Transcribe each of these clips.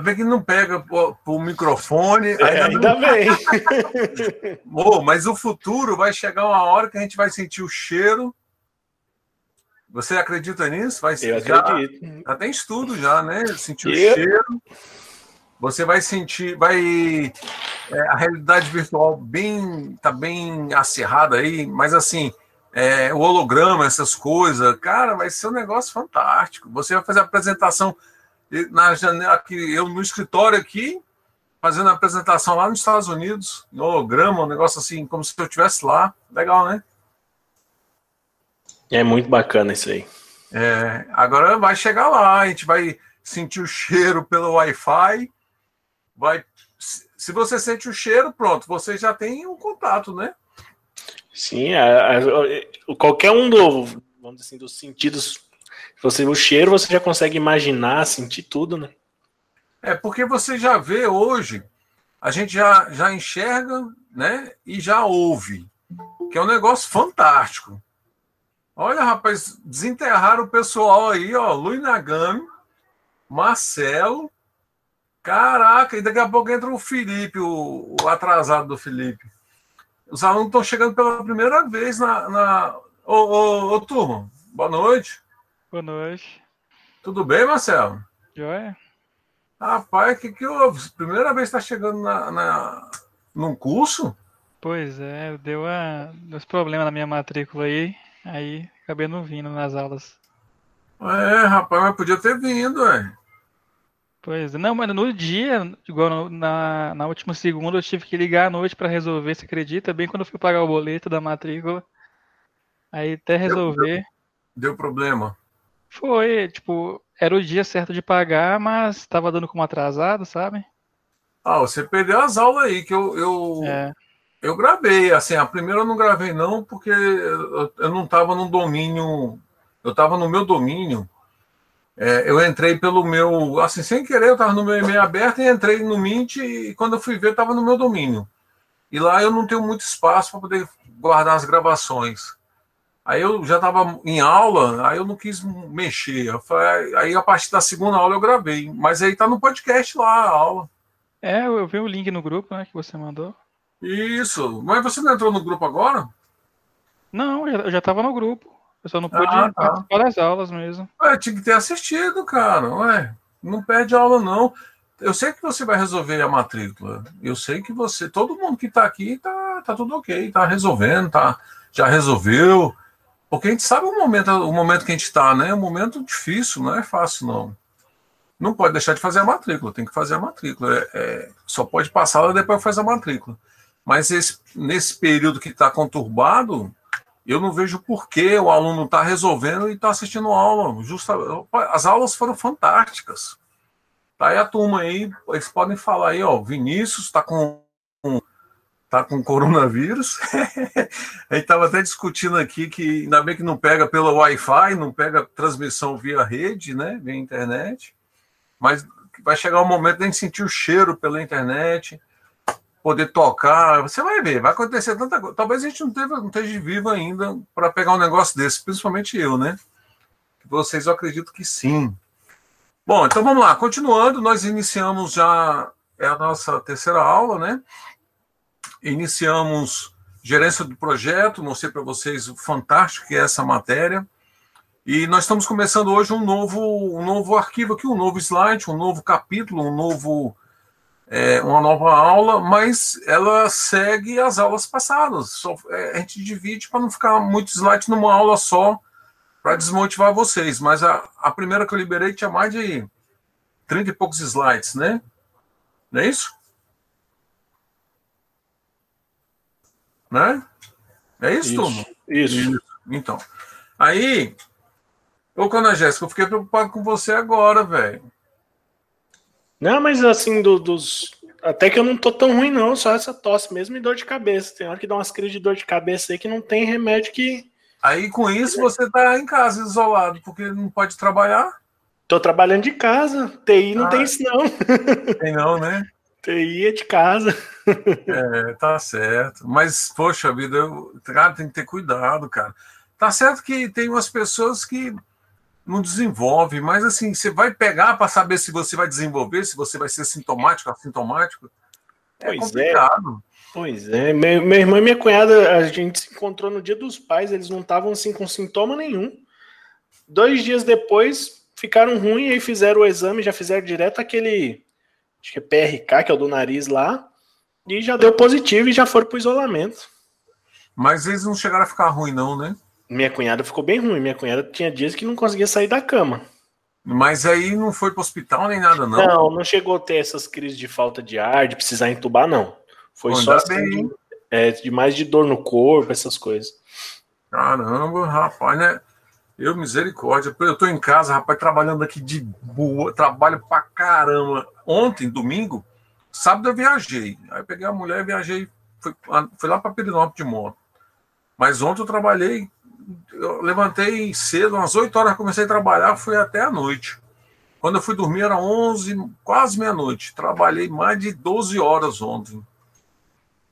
Bem que não pega o microfone. É, ainda, não... bem. oh, mas o futuro vai chegar uma hora que a gente vai sentir o cheiro. Você acredita nisso? Vai, Eu já, acredito. Já tem estudo já, né? Sentir o Eu- cheiro. Você vai sentir, vai é, a realidade virtual bem tá bem acirrada aí, mas assim é, o holograma, essas coisas, cara, vai ser um negócio fantástico. Você vai fazer a apresentação na janela aqui, eu no escritório aqui, fazendo a apresentação lá nos Estados Unidos, no holograma, um negócio assim, como se eu estivesse lá. Legal, né? É muito bacana isso aí. É, agora vai chegar lá, a gente vai sentir o cheiro pelo Wi-Fi. Vai, se você sente o cheiro, pronto, você já tem um contato, né? Sim, a- a- qualquer um do, vamos dizer assim, dos sentidos. Você o cheiro, você já consegue imaginar, sentir tudo, né? É porque você já vê hoje, a gente já, já enxerga, né? E já ouve, que é um negócio fantástico. Olha, rapaz, desenterraram o pessoal aí, ó, Luiz Nagami, Marcelo, caraca, e daqui a pouco entra o Felipe, o, o atrasado do Felipe. Os alunos estão chegando pela primeira vez na. na... Ô, ô, ô, turma, boa noite. Boa noite. Tudo bem, Marcelo? Joia? Rapaz, o que, que houve? Primeira vez que está chegando na, na, num curso? Pois é, deu a, uns problemas na minha matrícula aí, aí acabei não vindo nas aulas. É, rapaz, mas podia ter vindo, é. Pois é, não, mas no dia, igual no- na, na última segunda, eu tive que ligar à noite pra resolver, você acredita? Bem quando eu fui pagar o boleto da matrícula. Aí até resolver. Deu problema. Foi, tipo, era o dia certo de pagar, mas tava dando como atrasado, sabe? Ah, você perdeu as aulas aí, que eu, eu, É, eu gravei. Assim, a primeira eu não gravei, não, porque eu, eu não estava no domínio. Eu estava no meu domínio. É, eu entrei pelo meu. Assim, sem querer, eu estava no meu e-mail aberto e entrei no Mint e quando eu fui ver, estava no meu domínio. E lá eu não tenho muito espaço para poder guardar as gravações. Aí eu já estava em aula, aí eu não quis mexer. Falei- aí a partir da segunda aula eu gravei. Mas aí tá no podcast lá a aula. é, eu vi o link no grupo, né, que você mandou. Isso. Mas você não entrou no grupo agora? Não, eu já- eu já tava no grupo. Eu só não pude Ah, tá. participar das aulas mesmo. Ué, tinha que ter assistido, cara. Ué, não perde aula, não. Eu sei que você vai resolver a matrícula. Eu sei que você, todo mundo que tá aqui, tá, tá tudo ok, tá resolvendo, tá, já resolveu. Porque a gente sabe o momento, o momento que a gente tá, né? É um momento difícil, não é fácil, não. Não pode deixar de fazer a matrícula, tem que fazer a matrícula. É, é, só pode passar lá depois faz a matrícula. Mas esse- nesse período que está conturbado, eu não vejo por que o aluno está resolvendo e está assistindo aula. Justa, as aulas foram fantásticas. Tá aí a turma aí, eles podem falar aí, ó, Vinícius está com tá com coronavírus. a gente estava até discutindo aqui que ainda bem que não pega pelo Wi-Fi, não pega transmissão via rede, né, via internet. Mas vai chegar o momento de a gente sentir o cheiro pela internet, poder tocar. Você vai ver, vai acontecer tanta coisa. Talvez a gente não, teve, não esteja vivo ainda para pegar um negócio desse, principalmente eu, né? Vocês eu acredito que sim. Bom, então vamos lá. Continuando, nós iniciamos já é a nossa terceira aula, né? Iniciamos gerência do projeto, mostrei para vocês o fantástico que é essa matéria. E nós estamos começando hoje um novo, um novo arquivo aqui, um novo slide, um novo capítulo, um novo, é, uma nova aula, mas ela segue as aulas passadas. Só, é, a gente divide para não ficar muito slide numa aula só, para desmotivar vocês. Mas a, a primeira que eu liberei tinha mais de 30 e poucos slides, né? Não é isso? Né? É isso, Isso. turma? Isso. Então. Aí, ô Cona Jéssica, eu fiquei preocupado com você agora, velho. Não, mas assim, do- dos. Até que eu não tô tão ruim, não. Só essa tosse mesmo e dor de cabeça. Tem hora que dá umas crises de dor de cabeça aí que não tem remédio que. Aí, com isso, você tá em casa, isolado, porque não pode trabalhar. Tô trabalhando de casa. TI não Ah. tem isso, não. Tem não, né? TI é de casa. É, tá certo. Mas, poxa vida, eu, cara, tem que ter cuidado, cara. Tá certo que tem umas pessoas que não desenvolvem, mas assim, você vai pegar para saber se você vai desenvolver, se você vai ser sintomático, assintomático. É Pois é. complicado. Pois é. Meu, meu irmão e minha cunhada, a gente se encontrou no dia dos pais. Eles não estavam assim com sintoma nenhum. Dois dias depois, ficaram ruins e fizeram o exame. Já fizeram direto aquele. Acho que é PRK, que é o do nariz lá. E já deu positivo e já foram pro isolamento. Mas eles não chegaram a ficar ruim, não, né? Minha cunhada ficou bem ruim. Minha cunhada tinha dias que não conseguia sair da cama. Mas aí não foi para hospital nem nada, não. Não, não, chegou a ter essas crises de falta de ar, de precisar entubar, não. Foi Pô, só assim, de, é, de mais de dor no corpo, essas coisas. Caramba, rapaz, né? Eu, misericórdia. Eu tô em casa, rapaz, trabalhando aqui de boa, trabalho pra caramba. Ontem, domingo, sábado eu viajei. Aí eu peguei a mulher e viajei, fui, fui lá pra Perinópolis de moto. Mas ontem eu trabalhei, eu levantei cedo, umas 8 horas comecei a trabalhar, fui até a noite. Quando eu fui dormir era 11, quase meia-noite. Trabalhei mais de 12 horas ontem.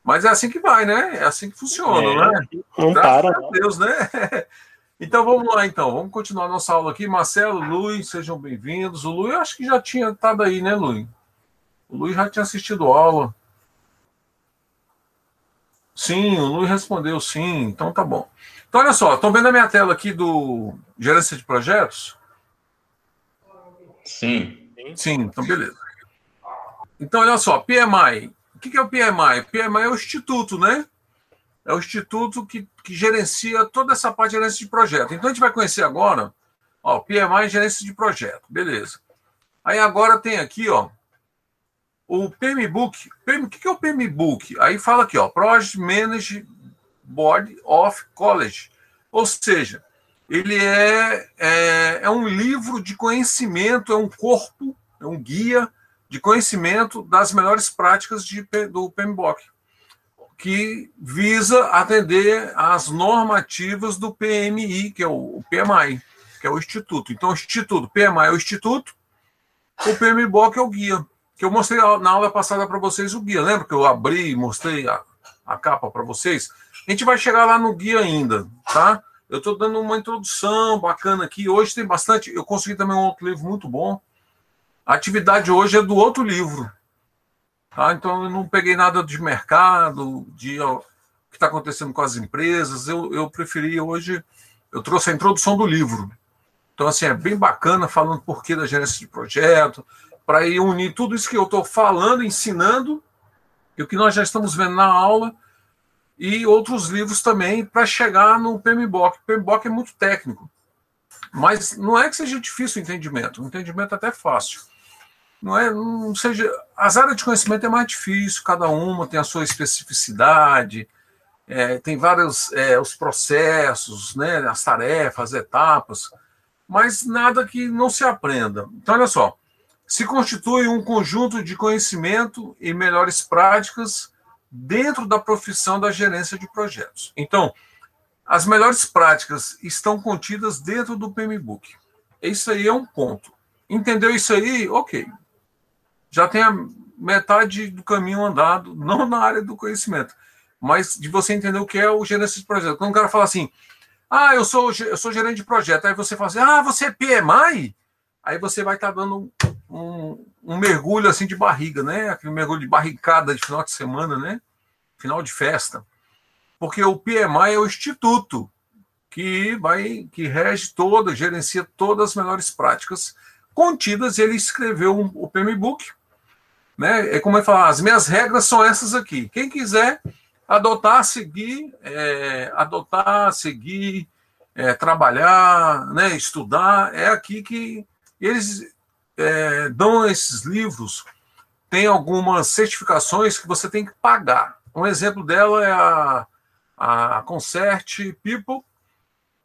Mas é assim que vai, né? É assim que funciona, É, né? Não Graças para. Deus, né? Então vamos lá, então. Vamos continuar nossa aula aqui. Marcelo, Luiz, sejam bem-vindos. O Luiz, eu acho que já tinha estado aí, né, Luiz? O Luiz já tinha assistido a aula. Sim, o Luiz respondeu sim. Então tá bom. Então, olha só, estão vendo a minha tela aqui do Gerência de Projetos? Sim. Sim, então beleza. Então, olha só, PMI. O que é o PMI? PMI é o instituto, né? É o instituto que, que gerencia toda essa parte de gerência de projeto. Então, a gente vai conhecer agora, ó, PMI é gerência de projeto, beleza. Aí agora tem aqui, ó, o PMBOK. PM, o que é o PMBOK? Aí fala aqui, ó, Project Management Board of College. Ou seja, ele é, é, é um livro de conhecimento, é um corpo, é um guia de conhecimento das melhores práticas de, do PMBOK, que visa atender às normativas do PMI, que é o, PMI, que é o Instituto. Então, o Instituto, PMI é o Instituto, o PMBOK é o guia, que eu mostrei na aula passada para vocês o guia. Lembra que eu abri e mostrei a, a capa para vocês? A gente vai chegar lá no guia ainda, tá? Eu estou dando uma introdução bacana aqui. Hoje tem bastante. Eu consegui também um outro livro muito bom. A atividade hoje é do outro livro. Tá? Então eu não peguei nada de mercado, de ó, o que está acontecendo com as empresas. Eu, eu preferi hoje. Eu trouxe a introdução do livro. Então, assim, é bem bacana falando por que da gerência de projeto, para ir unir tudo isso que eu estou falando, ensinando, e o que nós já estamos vendo na aula e outros livros também para chegar no PMBOK. O PMBOK é muito técnico, mas não é que seja difícil o entendimento, o entendimento é até fácil. Não é, não seja, as áreas de conhecimento é mais difícil, cada uma tem a sua especificidade, é, tem vários é, os processos, né, as tarefas, as etapas, mas nada que não se aprenda. Então, olha só, se constitui um conjunto de conhecimento e melhores práticas dentro da profissão da gerência de projetos. Então, as melhores práticas estão contidas dentro do PMBOK. Isso aí é um ponto. Entendeu isso aí? Ok. Já tem a metade do caminho andado, não na área do conhecimento, mas de você entender o que é o gerência de projeto. Quando o cara fala assim, ah, eu sou, eu sou gerente de projeto, aí você fala assim, ah, você é PMI? Aí você vai estar dando um, um, mergulho assim de barriga, né? Aquele mergulho de barricada de final de semana, né? Final de festa. Porque o PMI é o instituto que vai, que rege toda, gerencia todas as melhores práticas contidas. Ele escreveu um, o PMBOK, né? É como ele fala, as minhas regras são essas aqui. Quem quiser adotar, seguir, é, adotar, seguir, é, trabalhar, né? Estudar, é aqui que eles é, dão esses livros, tem algumas certificações que você tem que pagar. Um exemplo dela é a, a Concert People,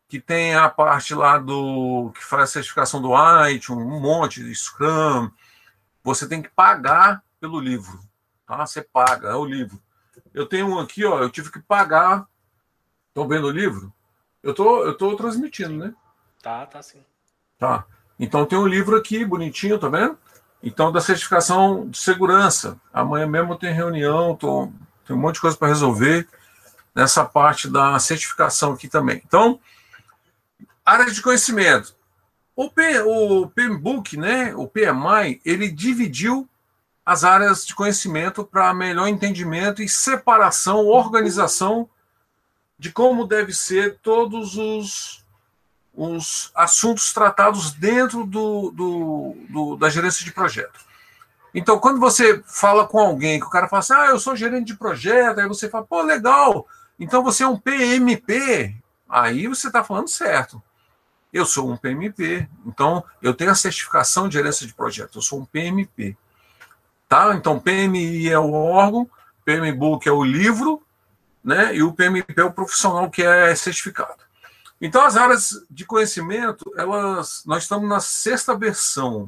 que tem a parte lá do que faz a certificação do IT, um monte de Scrum. Você tem que pagar pelo livro, tá? Você paga, é o livro. Eu tenho um aqui, ó, eu tive que pagar. Estão vendo o livro? Eu tô, eu tô transmitindo, né? Tá, tá sim. Tá. Então tem um livro aqui, bonitinho, tá vendo? Então, da certificação de segurança. Amanhã mesmo tem reunião, tô, tem um monte de coisa para resolver nessa parte da certificação aqui também. Então, área de conhecimento. O, P, o PMBOK, né, o PMI, ele dividiu as áreas de conhecimento para melhor entendimento e separação, organização de como deve ser todos os, os assuntos tratados dentro do, do, do, da gerência de projeto. Então, quando você fala com alguém, que o cara fala assim, ah, eu sou gerente de projeto, aí você fala, pô, legal, então você é um PMP, aí você está falando certo. Eu sou um PMP, então eu tenho a certificação de gerência de projeto, eu sou um PMP. Tá? Então, PMI é o órgão, PMBOK é o livro, né? e o PMP é o profissional que é certificado. Então, as áreas de conhecimento, elas, nós estamos na sexta versão.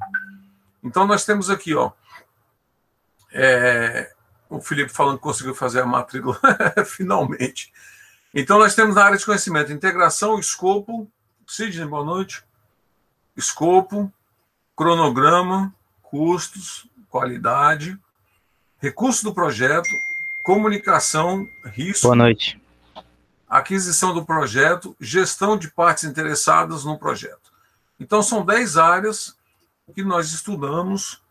Então, nós temos aqui, ó, é, o Felipe falando que conseguiu fazer a matrícula finalmente. Então, nós temos na área de conhecimento integração, escopo, Sidney, boa noite. Escopo, cronograma, custos, qualidade, recurso do projeto, comunicação, risco. Boa noite. Aquisição do projeto, gestão de partes interessadas no projeto. Então, são 10 áreas que nós estudamos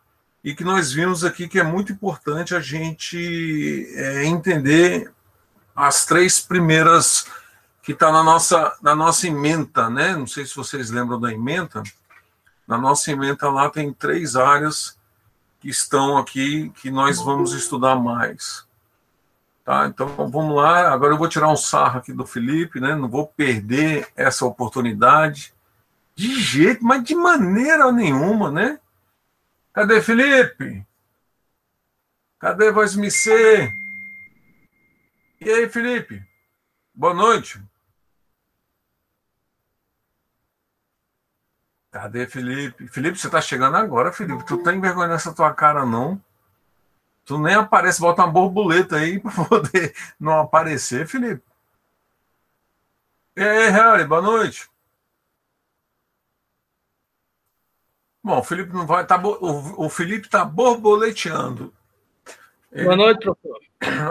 e que nós vimos aqui que é muito importante a gente é, entender as três primeiras que está na nossa, na nossa emenda, né? Não sei se vocês lembram da emenda. Na nossa emenda lá tem três áreas que estão aqui que nós vamos estudar mais. Tá? Então vamos lá. Agora eu vou tirar um sarro aqui do Felipe, né? Não vou perder essa oportunidade de jeito, mas de maneira nenhuma, né? Cadê Felipe? Cadê Voz MC? E aí, Felipe? Boa noite. Cadê Felipe? Felipe, você tá chegando agora, Felipe. Tu tá envergonhando essa tua cara, não? Tu nem aparece, bota uma borboleta aí para poder não aparecer, Felipe. E aí, Harry, boa noite. Bom, o Felipe não vai. Tá, o, o Felipe tá borboleteando. Ele... Boa noite, professor.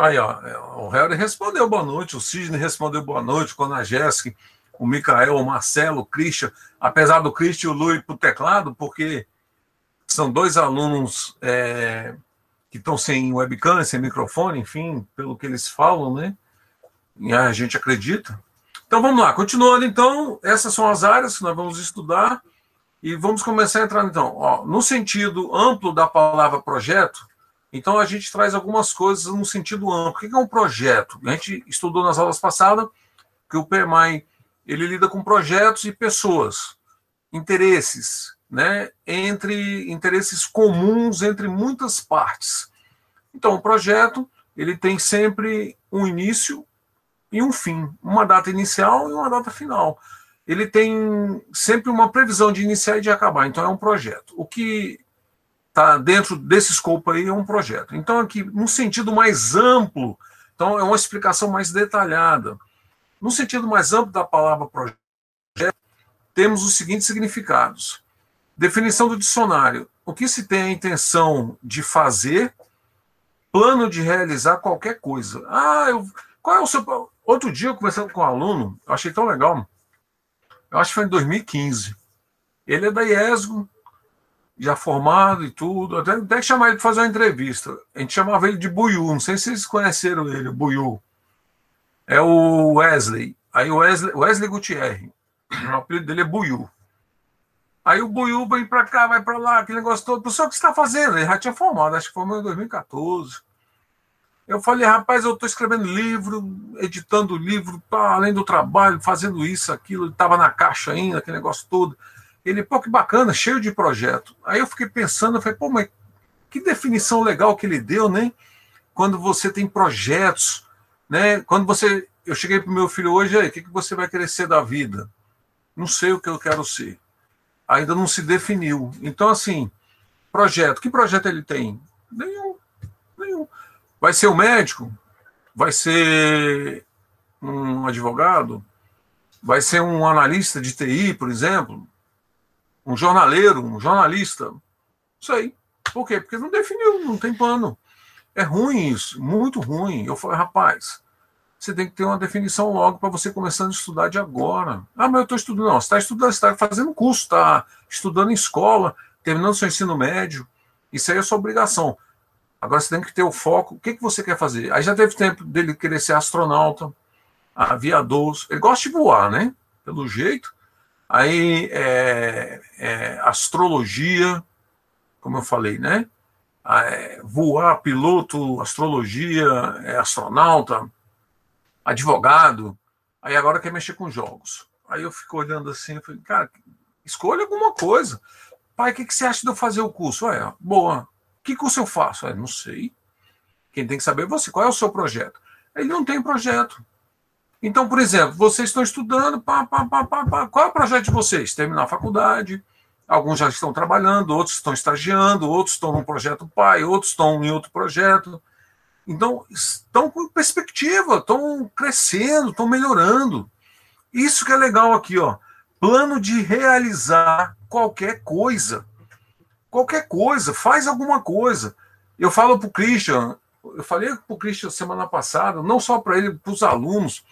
Aí, ó, o Harry respondeu boa noite, o Sidney respondeu boa noite, quando a Jéssica o Mikael, o Marcelo, o Christian, apesar do Christian e o Lui para o teclado, porque são dois alunos é, que estão sem webcam, sem microfone, enfim, pelo que eles falam, né? E a gente acredita. Então vamos lá, continuando então, essas são as áreas que nós vamos estudar e vamos começar a entrar então, ó, no sentido amplo da palavra projeto. Então a gente traz algumas coisas no sentido amplo. O que é um projeto? A gente estudou nas aulas passadas que o PMI ele lida com projetos e pessoas, interesses, né, entre interesses comuns entre muitas partes. Então, o projeto ele tem sempre um início e um fim, uma data inicial e uma data final. Ele tem sempre uma previsão de iniciar e de acabar. Então, é um projeto. O que está dentro desse escopo aí é um projeto. Então, aqui, num sentido mais amplo, então é uma explicação mais detalhada. No sentido mais amplo da palavra projeto, temos os seguintes significados. Definição do dicionário: o que se tem a intenção de fazer, plano de realizar qualquer coisa. Ah, eu, qual é o seu. Outro dia, eu conversando com um aluno, eu achei tão legal. Eu acho que foi em 2015. Ele é da IESGO, já formado e tudo. Até, até que chamar ele para fazer uma entrevista. A gente chamava ele de Buiu. Não sei se vocês conheceram ele, Buiu é o Wesley. Aí o Wesley, Wesley Gutierrez. O apelido dele é Buiu. Aí o Buiu vem para cá, vai para lá, aquele negócio todo. Pessoal, o que você está fazendo? Ele já tinha formado, acho que formou em 2014. Eu falei, rapaz, eu estou escrevendo livro, editando livro, tá, além do trabalho, fazendo isso, aquilo. Ele estava na caixa ainda, aquele negócio todo. Ele, pô, que bacana, cheio de projeto. Aí eu fiquei pensando, eu falei, pô, mas que definição legal que ele deu, né? Quando você tem projetos, né? Quando você eu cheguei para o meu filho hoje, o que, que você vai querer ser da vida? Não sei o que eu quero ser. Ainda não se definiu. Então, assim, projeto. Que projeto ele tem? Nenhum. Nenhum. Vai ser um médico? Vai ser um advogado? Vai ser um analista de TI, por exemplo? Um jornaleiro, um jornalista? Isso aí. Por quê? Porque não definiu, não tem plano. É ruim isso, muito ruim. Eu falei, rapaz, você tem que ter uma definição logo para você começando a estudar de agora. Ah, mas eu estou estudando. Não, você está estudando, está fazendo curso, está estudando em escola, terminando seu ensino médio. Isso aí é sua obrigação. Agora você tem que ter o foco. O que, que você quer fazer? Aí já teve tempo dele querer ser astronauta, aviador. Ele gosta de voar, né? Pelo jeito. Aí é, é, astrologia, como eu falei, né? É, voar, piloto, astrologia, é, astronauta, advogado. Aí agora quer mexer com jogos. Aí eu fico olhando assim, falei, cara, escolha alguma coisa. Pai, o que, que você acha de eu fazer o curso? Ué, boa. Que curso eu faço? Ué, não sei. Quem tem que saber é você. Qual é o seu projeto? Ele não tem projeto. Então, por exemplo, vocês estão estudando, pá, pá, pá, pá, pá. qual é o projeto de vocês? Terminar a faculdade, Alguns já estão trabalhando, outros estão estagiando, outros estão no projeto pai, outros estão em outro projeto. Então, estão com perspectiva, estão crescendo, estão melhorando. Isso que é legal aqui, ó. Plano de realizar qualquer coisa. Qualquer coisa, faz alguma coisa. Eu falo para o Christian, eu falei para o Christian semana passada, não só para ele, para os alunos.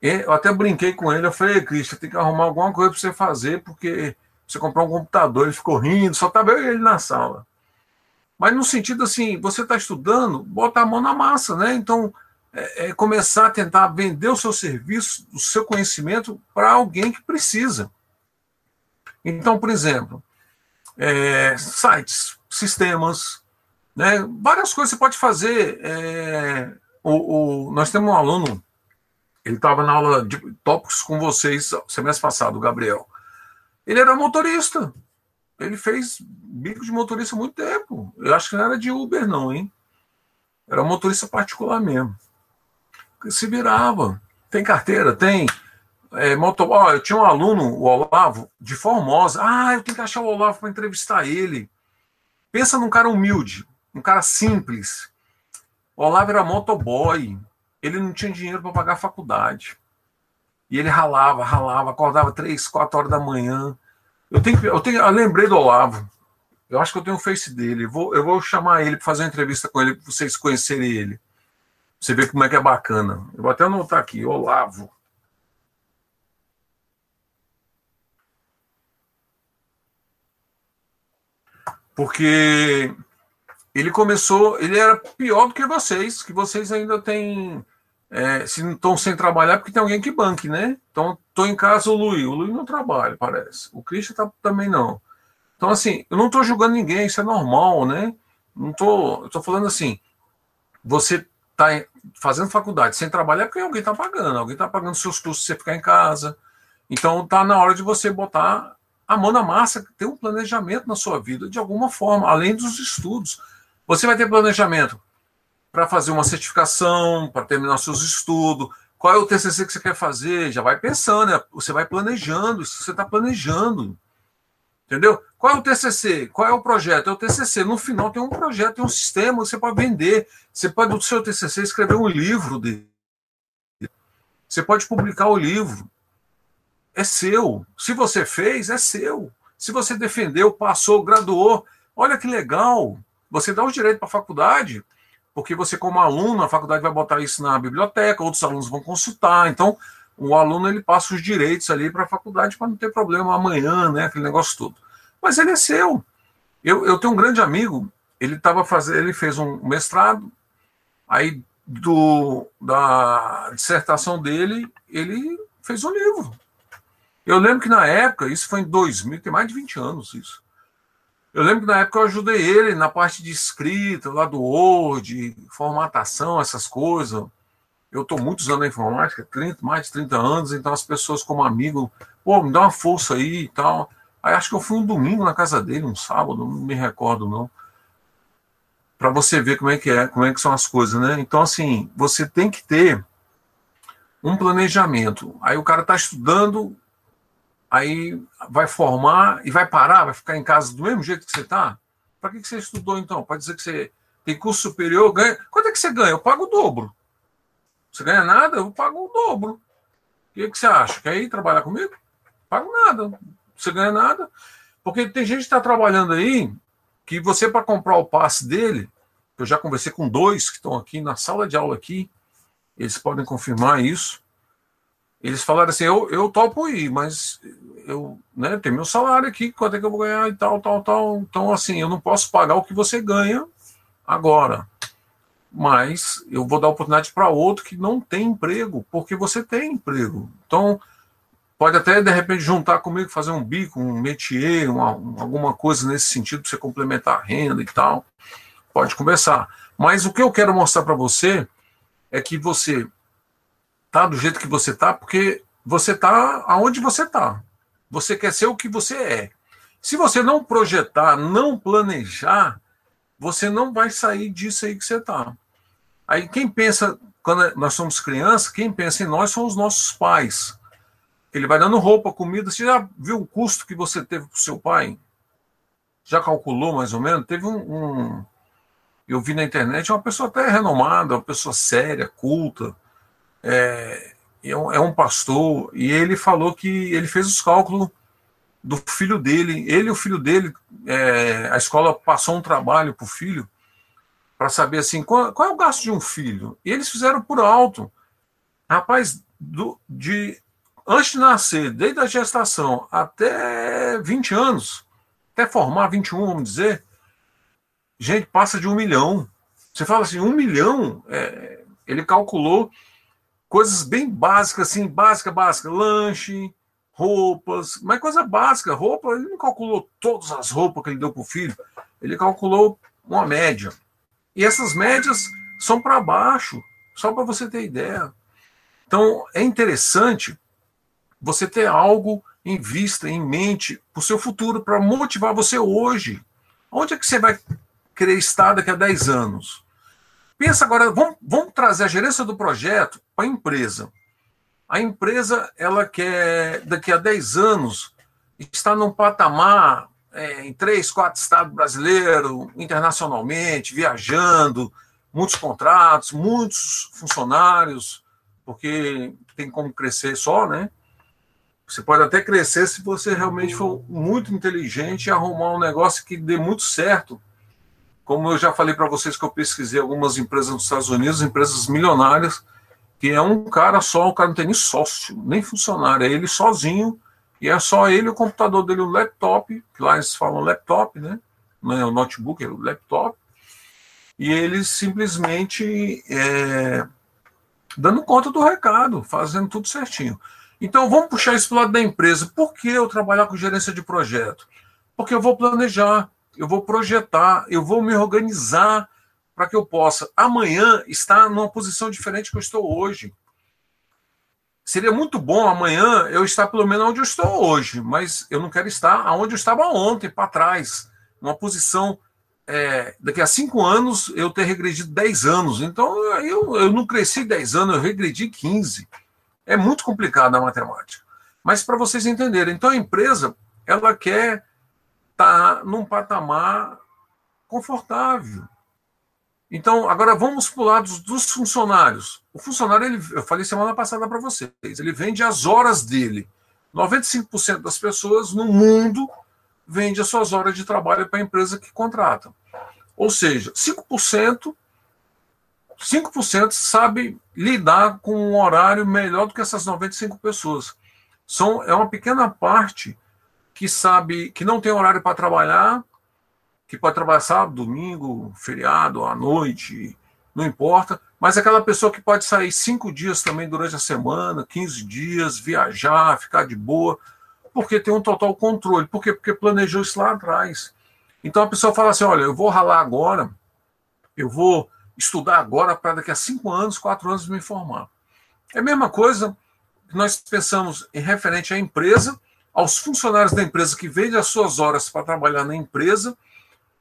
Eu até brinquei com ele, eu falei, Christian, tem que arrumar alguma coisa para você fazer, porque você comprou um computador, ele ficou rindo, só estava eu e ele na sala. Mas no sentido assim, você está estudando, bota a mão na massa, né? Então, é, é começar a tentar vender o seu serviço, o seu conhecimento para alguém que precisa. Então, por exemplo, é, sites, sistemas, né? várias coisas você pode fazer. É, o, o, nós temos um aluno, ele estava na aula de tópicos com vocês semestre passado, o Gabriel. Ele era motorista. Ele fez bico de motorista há muito tempo. Eu acho que não era de Uber, não, hein? Era motorista particular mesmo. Se virava. Tem carteira? Tem. É, moto... oh, eu tinha um aluno, o Olavo, de Formosa. Ah, eu tenho que achar o Olavo para entrevistar ele. Pensa num cara humilde, um cara simples. O Olavo era motoboy. Ele não tinha dinheiro para pagar a faculdade. E ele ralava, ralava, acordava três, quatro horas da manhã. Eu tenho, eu tenho, eu lembrei do Olavo. Eu acho que eu tenho o face dele. Vou, eu vou chamar ele para fazer uma entrevista com ele, para vocês conhecerem ele. Você vê como é que é bacana. Eu vou até anotar aqui, Olavo. Porque ele começou, ele era pior do que vocês, que vocês ainda têm é, se não estão sem trabalhar, porque tem alguém que banque, né? Então, estou em casa o Luiz. O Luiz não trabalha, parece. O Christian tá, também não. Então, assim, eu não estou julgando ninguém, isso é normal, né? Não tô, eu tô falando assim, você está fazendo faculdade sem trabalhar porque alguém está pagando, alguém está pagando seus custos você ficar em casa. Então, está na hora de você botar a mão na massa, ter um planejamento na sua vida, de alguma forma, além dos estudos. Você vai ter planejamento para fazer uma certificação, para terminar seus estudos. Qual é o TCC que você quer fazer? Já vai pensando, né? você vai planejando, isso você está planejando. Entendeu? Qual é o TCC? Qual é o projeto? É o TCC. No final tem um projeto, tem um sistema, você pode vender. Você pode, do seu TCC, escrever um livro dele. Você pode publicar o livro. É seu. Se você fez, é seu. Se você defendeu, passou, graduou, olha que legal. Você dá os direitos para a faculdade, porque você, como aluno, a faculdade vai botar isso na biblioteca, outros alunos vão consultar. Então, o aluno ele passa os direitos ali para a faculdade para não ter problema amanhã, né? Aquele negócio todo. Mas ele é seu. Eu, eu tenho um grande amigo, ele estava fazendo, ele fez um mestrado, aí do, da dissertação dele, ele fez um livro. Eu lembro que na época, isso foi em 2000, tem mais de 20 anos isso. Eu lembro que na época eu ajudei ele na parte de escrita, lá do Word, formatação, essas coisas. Eu estou muitos anos na informática, 30, mais de 30 anos, então as pessoas como amigo, pô, me dá uma força aí e tal. Aí acho que eu fui um domingo na casa dele, um sábado, não me recordo não. Para você ver como é que é, como é que são as coisas, né? Então assim, você tem que ter um planejamento. Aí o cara está estudando, aí vai formar e vai parar, vai ficar em casa do mesmo jeito que você está? Para que, que você estudou então? Para dizer que você tem curso superior, ganha. Quanto é que você ganha? Eu pago o dobro. Você ganha nada? Eu pago o dobro. O que, que você acha? Quer ir trabalhar comigo? Pago nada. Você ganha nada. Porque tem gente que está trabalhando aí que você, para comprar o passe dele, eu já conversei com dois que estão aqui na sala de aula aqui, eles podem confirmar isso. Eles falaram assim: eu, eu topo ir, mas eu né, tenho meu salário aqui, quanto é que eu vou ganhar e tal, tal, tal. Então, assim, eu não posso pagar o que você ganha agora. Mas eu vou dar oportunidade para outro que não tem emprego, porque você tem emprego. Então, pode até de repente juntar comigo, fazer um bico, um métier, uma, alguma coisa nesse sentido para você complementar a renda e tal. Pode conversar. Mas o que eu quero mostrar para você é que você tá do jeito que você tá porque você tá aonde você tá. Você quer ser o que você é. Se você não projetar, não planejar, você não vai sair disso aí que você tá. Aí quem pensa, quando nós somos crianças, quem pensa em nós são os nossos pais. Ele vai dando roupa, comida. Você já viu o custo que você teve o seu pai? Já calculou mais ou menos? Teve um, um, Eu vi na internet uma pessoa até renomada, uma pessoa séria, culta. É, é, um, é um pastor. E ele falou que ele fez os cálculos do filho dele. Ele e o filho dele, é, a escola passou um trabalho para o filho para saber assim qual, qual, é o gasto de um filho. E eles fizeram por alto. Rapaz, do, de antes de nascer, desde a gestação até 20 anos, até formar 21, vamos dizer, gente, passa de um milhão. Você fala assim, um milhão, é, ele calculou coisas bem básicas, assim, básica, básica, lanche, roupas, mas coisa básica, roupa, ele não calculou todas as roupas que ele deu para o filho, ele calculou uma média. E essas médias são para baixo, só para você ter ideia. Então, é interessante você ter algo em vista, em mente, para o seu futuro, para motivar você hoje. Onde é que você vai querer estar daqui a 10 anos? Pensa agora, vamos, vamos trazer a gerência do projeto para a empresa. A empresa, ela quer, daqui a 10 anos, estar num patamar é, em três, quatro estados brasileiros, internacionalmente, viajando, muitos contratos, muitos funcionários, porque tem como crescer só, né? Você pode até crescer se você realmente for muito inteligente e arrumar um negócio que dê muito certo. Como eu já falei para vocês que eu pesquisei algumas empresas nos Estados Unidos, empresas milionárias, que é um cara só, o cara não tem nem sócio, nem funcionário, é ele sozinho, e é só ele, o computador dele, o laptop, que lá eles falam laptop, né? Não é o notebook, é o laptop, e ele simplesmente é, dando conta do recado, fazendo tudo certinho. Então vamos puxar isso para lado da empresa. Por que eu trabalhar com gerência de projeto? Porque eu vou planejar, eu vou projetar, eu vou me organizar para que eu possa amanhã estar numa posição diferente que eu estou hoje. Seria muito bom amanhã eu estar pelo menos onde eu estou hoje, mas eu não quero estar onde eu estava ontem, para trás, numa posição. É, daqui a cinco anos eu ter regredido 10 anos. Então eu, eu não cresci 10 anos, eu regredi 15. É muito complicado a matemática. Mas para vocês entenderem, então a empresa ela quer estar tá num patamar confortável. Então, agora vamos para o lado dos funcionários. O funcionário, ele, eu falei semana passada para vocês, ele vende as horas dele. 95% das pessoas no mundo vende as suas horas de trabalho para a empresa que contrata. Ou seja, 5% 5% sabe lidar com um horário melhor do que essas 95 pessoas. São, é uma pequena parte que sabe que não tem horário para trabalhar, que pode trabalhar sábado, domingo, feriado, à noite, não importa, mas aquela pessoa que pode sair cinco dias também durante a semana, 15 dias, viajar, ficar de boa, porque tem um total controle. Por quê? Porque planejou isso lá atrás. Então a pessoa fala assim: olha, eu vou ralar agora, eu vou estudar agora para daqui a cinco anos, quatro anos me formar. É a mesma coisa que nós pensamos em referente à empresa, aos funcionários da empresa que vendem as suas horas para trabalhar na empresa,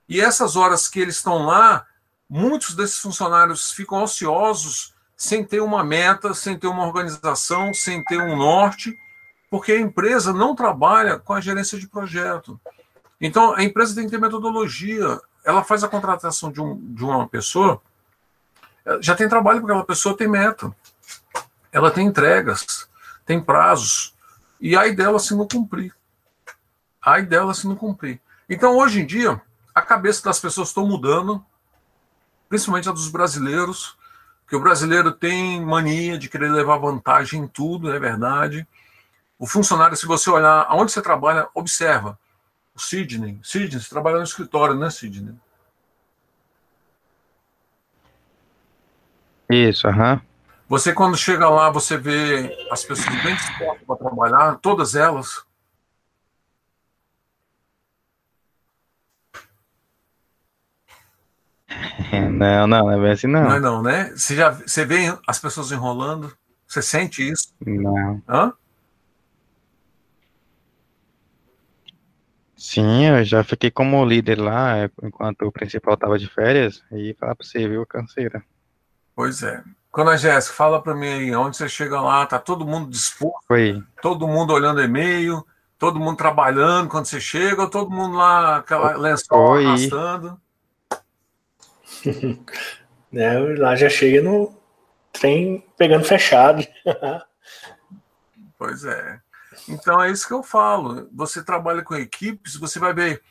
e essas horas que eles estão lá, muitos desses funcionários ficam ociosos sem ter uma meta, sem ter uma organização, sem ter um norte, porque a empresa não trabalha com a gerência de projeto. Então, a empresa tem que ter metodologia. Ela faz a contratação de, um, de uma pessoa, já tem trabalho porque aquela pessoa tem meta. Ela tem entregas, tem prazos. E aí dela se não cumprir. Aí dela se não cumprir. Então, hoje em dia, a cabeça das pessoas está mudando, principalmente a dos brasileiros, que o brasileiro tem mania de querer levar vantagem em tudo, é verdade. O funcionário, se você olhar aonde você trabalha, observa. O Sidney. Sidney, você trabalha no escritório, né, Sidney? Isso, aham. Você, quando chega lá, você vê as pessoas bem dispostas para trabalhar, todas elas. Não, não, não é bem assim, não. Não é não, né? Você, já, você vê as pessoas enrolando? Você sente isso? Não. Hã? Sim, eu já fiquei como líder lá, enquanto o principal estava de férias, e falar para você, viu, canseira. Pois é. Quando a Jéssica fala para mim aí, onde você chega lá, tá todo mundo disposto, Foi. todo mundo olhando e-mail, todo mundo trabalhando quando você chega, ou todo mundo lá, aquela lençol Foi. arrastando. né, lá já chega no trem pegando fechado. Pois é. Então é isso que eu falo. Você trabalha com equipes, você vai ver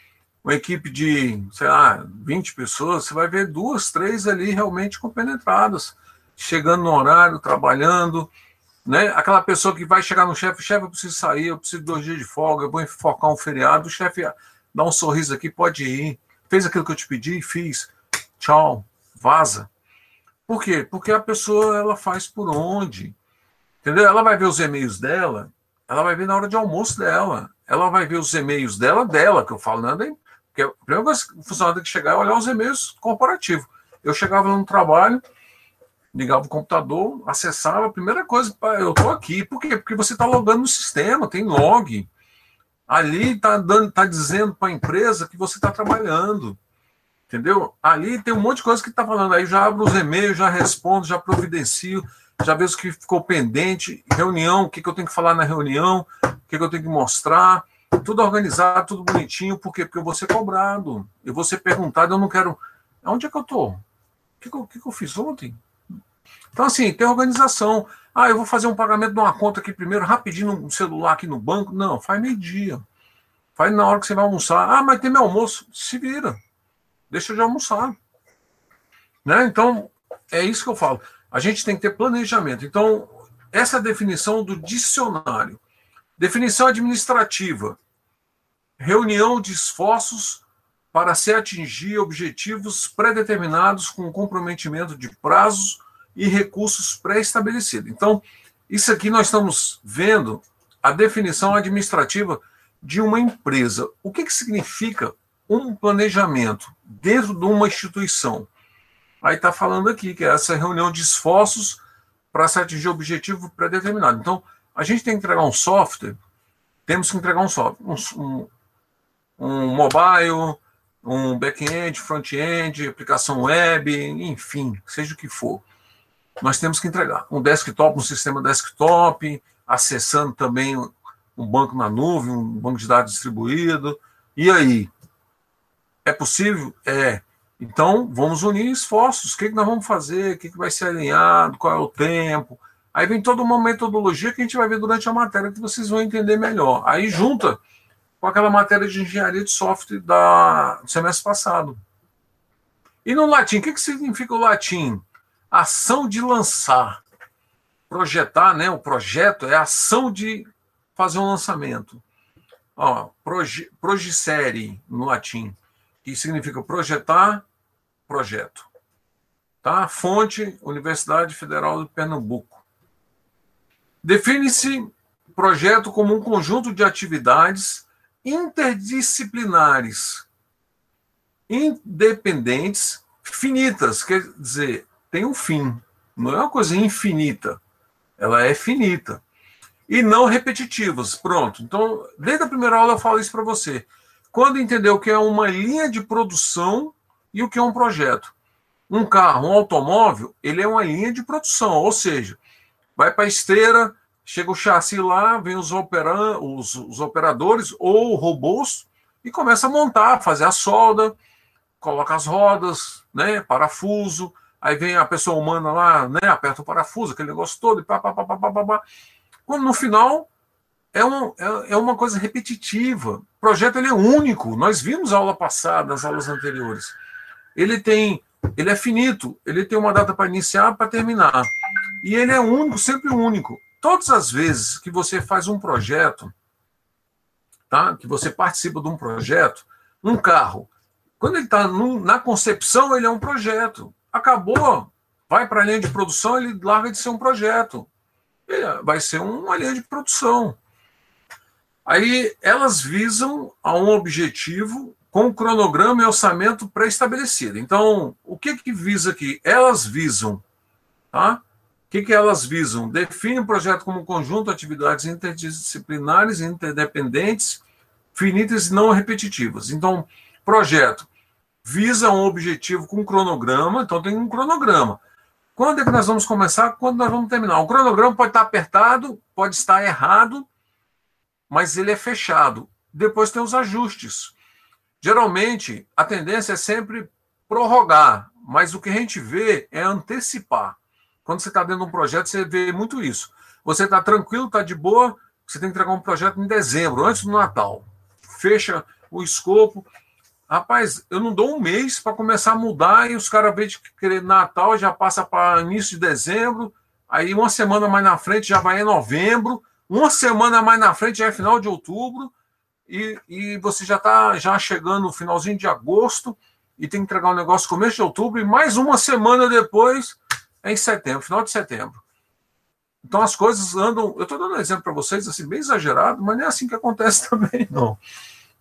uma equipe de, sei lá, 20 pessoas, você vai ver duas, três ali realmente compenetradas, chegando no horário, trabalhando, né? Aquela pessoa que vai chegar no chefe, chefe, eu preciso sair, eu preciso de dois dias de folga, eu vou enfocar um feriado, o chefe dá um sorriso aqui, pode ir. Fez aquilo que eu te pedi, fiz. Tchau, vaza. Por quê? Porque a pessoa ela faz por onde? Entendeu? Ela vai ver os e-mails dela, ela vai ver na hora de almoço dela. Ela vai ver os e-mails dela, dela, que eu falo, nada, hein? Porque a primeira coisa que o funcionário tem que chegar é olhar os e-mails corporativos. Eu chegava no trabalho, ligava o computador, acessava, a primeira coisa, eu estou aqui. Por quê? Porque você está logando no sistema, tem log. Ali está tá dizendo para a empresa que você está trabalhando. Entendeu? Ali tem um monte de coisa que está falando. Aí já abro os e-mails, já respondo, já providencio, já vejo o que ficou pendente, reunião, o que, que eu tenho que falar na reunião, o que, que eu tenho que mostrar. Tudo organizado, tudo bonitinho. Por quê? Porque eu vou ser cobrado. Eu vou ser perguntado, eu não quero. Onde é que eu estou? O que, que, que, que eu fiz ontem? Então, assim, tem organização. Ah, eu vou fazer um pagamento de uma conta aqui primeiro, rapidinho no celular aqui no banco. Não, faz meio-dia. Faz na hora que você vai almoçar. Ah, mas tem meu almoço. Se vira. Deixa de almoçar. Né? Então, é isso que eu falo. A gente tem que ter planejamento. Então, essa é a definição do dicionário. Definição administrativa: reunião de esforços para se atingir objetivos pré-determinados com comprometimento de prazos e recursos pré-estabelecidos. Então, isso aqui nós estamos vendo a definição administrativa de uma empresa. O que, que significa um planejamento dentro de uma instituição? Aí está falando aqui que é essa reunião de esforços para se atingir objetivo pré-determinado. Então, a gente tem que entregar um software, temos que entregar um software, um, um mobile, um back-end, front-end, aplicação web, enfim, seja o que for. Nós temos que entregar um desktop, um sistema desktop, acessando também um banco na nuvem, um banco de dados distribuído. E aí? É possível? É. Então, vamos unir esforços. O que, nós vamos fazer? O que, que vai ser alinhado? Qual é o tempo? Aí vem toda uma metodologia que a gente vai ver durante a matéria que vocês vão entender melhor. Aí junta com aquela matéria de engenharia de software da, do semestre passado. E no latim, o que, que significa o latim? Ação de lançar. Projetar, né? O projeto é a ação de fazer um lançamento. Ó, no latim, que significa projetar, projeto. Tá? Fonte, Universidade Federal de Pernambuco. Define-se projeto como um conjunto de atividades interdisciplinares, independentes, finitas, quer dizer, tem um fim, não é uma coisa infinita, ela é finita. E não repetitivas, pronto. Então, desde a primeira aula eu falo isso para você. Quando entender o que é uma linha de produção e o que é um projeto. Um carro, um automóvel, ele é uma linha de produção, ou seja, vai para a esteira, chega o chassi lá, vem os, operan os, os operadores ou robôs e começa a montar, fazer a solda, coloca as rodas, né, parafuso, aí vem a pessoa humana lá, né, aperta o parafuso, aquele negócio todo, e pá, pá, pá, pá, pá, pá. Quando no final é, um, é, é uma coisa repetitiva. O projeto ele é único. Nós vimos a aula passada, as aulas anteriores. Ele tem, ele é finito, ele tem uma data para iniciar, para terminar. E ele é único, sempre único. Todas as vezes que você faz um projeto, tá? Que você participa de um projeto, um carro, quando ele está na concepção, ele é um projeto. Acabou, vai para a linha de produção, ele larga de ser um projeto. Ele vai ser uma linha de produção. Aí elas visam a um objetivo com cronograma e orçamento pré-estabelecido. Então, o que que visa aqui? Elas visam, tá? O que que elas visam? Define o projeto como um conjunto de atividades interdisciplinares, interdependentes, finitas e não repetitivas. Então, projeto visa um objetivo com cronograma, então tem um cronograma. Quando é que nós vamos começar? Quando nós vamos terminar? O cronograma pode estar apertado, pode estar errado, mas ele é fechado. Depois tem os ajustes. Geralmente, a tendência é sempre prorrogar, mas o que a gente vê é antecipar. Quando você está dentro de um projeto, você vê muito isso. Você está tranquilo, está de boa, você tem que entregar um projeto em dezembro, antes do Natal. Fecha o escopo. Rapaz, eu não dou um mês para começar a mudar e os caras veem de querer Natal já passa para início de dezembro, aí uma semana mais na frente já vai em novembro, uma semana mais na frente já é final de outubro e, e você já está já chegando no finalzinho de agosto e tem que entregar um negócio começo de outubro e mais uma semana depois é em setembro, final de setembro. Então as coisas andam. Eu estou dando um exemplo para vocês, assim, bem exagerado, mas não é assim que acontece também, não.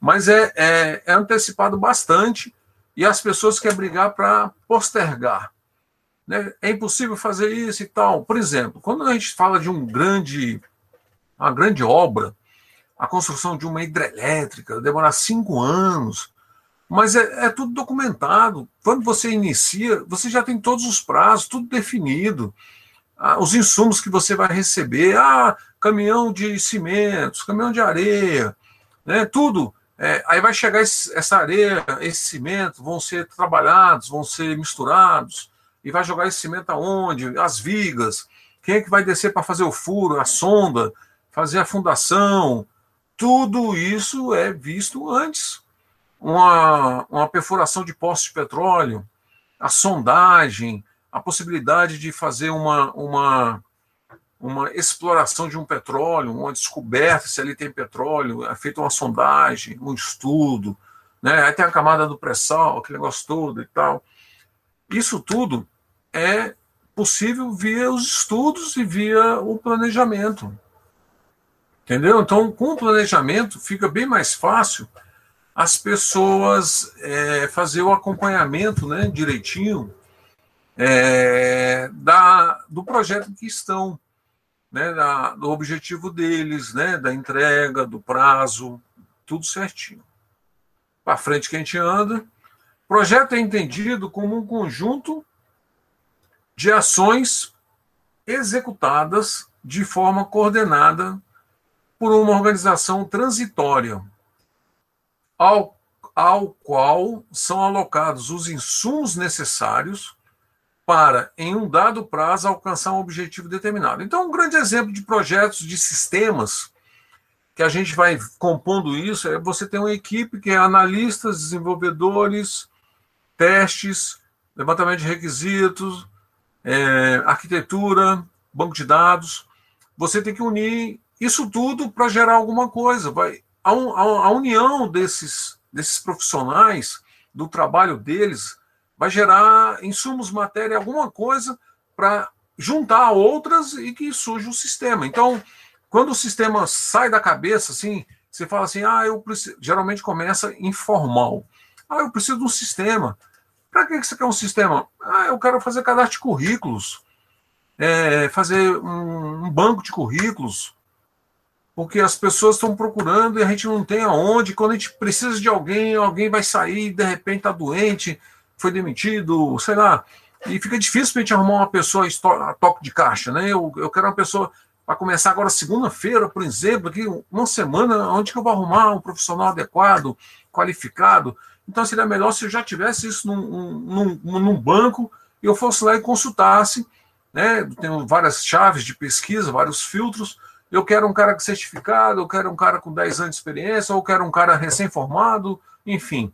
Mas é, é, é antecipado bastante e as pessoas querem brigar para postergar. Né? É impossível fazer isso e tal. Por exemplo, quando a gente fala de um grande uma grande obra, a construção de uma hidrelétrica, demorar cinco anos, mas é, é, tudo documentado. Quando você inicia, você já tem todos os prazos, tudo definido. Ah, os insumos que você vai receber, ah, caminhão de cimentos, caminhão de areia, né, tudo. É, aí vai chegar esse, essa areia, esse cimento, vão ser trabalhados, vão ser misturados, e vai jogar esse cimento aonde? As vigas. Quem é que vai descer para fazer o furo, a sonda? fazer a fundação, tudo isso é visto antes. Uma, uma perfuração de poços de petróleo, a sondagem, a possibilidade de fazer uma, uma, uma exploração de um petróleo, uma descoberta se ali tem petróleo, é feita uma sondagem, um estudo, né? aí tem a camada do pré-sal, aquele negócio todo e tal. Isso tudo é possível via os estudos e via o planejamento. Entendeu? Então, com o planejamento, fica bem mais fácil as pessoas é, fazer o acompanhamento né, direitinho é, da, do projeto que estão, né, da, do objetivo deles, né, da entrega, do prazo, tudo certinho. Para frente que a gente anda. Projeto é entendido como um conjunto de ações executadas de forma coordenada por uma organização transitória, ao, ao qual são alocados os insumos necessários para, em um dado prazo, alcançar um objetivo determinado. Então, um grande exemplo de projetos de sistemas que a gente vai compondo isso é você tem uma equipe que é analistas, desenvolvedores, testes, levantamento de requisitos, é, arquitetura, banco de dados. Você tem que unir isso tudo para gerar alguma coisa. Vai, a, a, a união desses, desses profissionais, do trabalho deles, vai gerar insumos, matéria, alguma coisa para juntar outras e que surja um sistema. Então, quando o sistema sai da cabeça, assim, você fala assim, ah, eu preciso. Geralmente começa informal. Ah, eu preciso de um sistema. Para que você quer um sistema? Ah, eu quero fazer cadastro de currículos, é, fazer um, um banco de currículos, porque as pessoas estão procurando e a gente não tem aonde. Quando a gente precisa de alguém, alguém vai sair, de repente está doente, foi demitido, sei lá. E fica difícil para a gente arrumar uma pessoa a toque de caixa, né? Eu, eu quero uma pessoa para começar agora segunda-feira, por exemplo, aqui uma semana, onde que eu vou arrumar um profissional adequado, qualificado. Então seria melhor se eu já tivesse isso num, num, num banco e eu fosse lá e consultasse. Né? Tenho várias chaves de pesquisa, vários filtros. Eu quero um cara certificado, eu quero um cara com 10 anos de experiência, ou eu quero um cara recém-formado, enfim.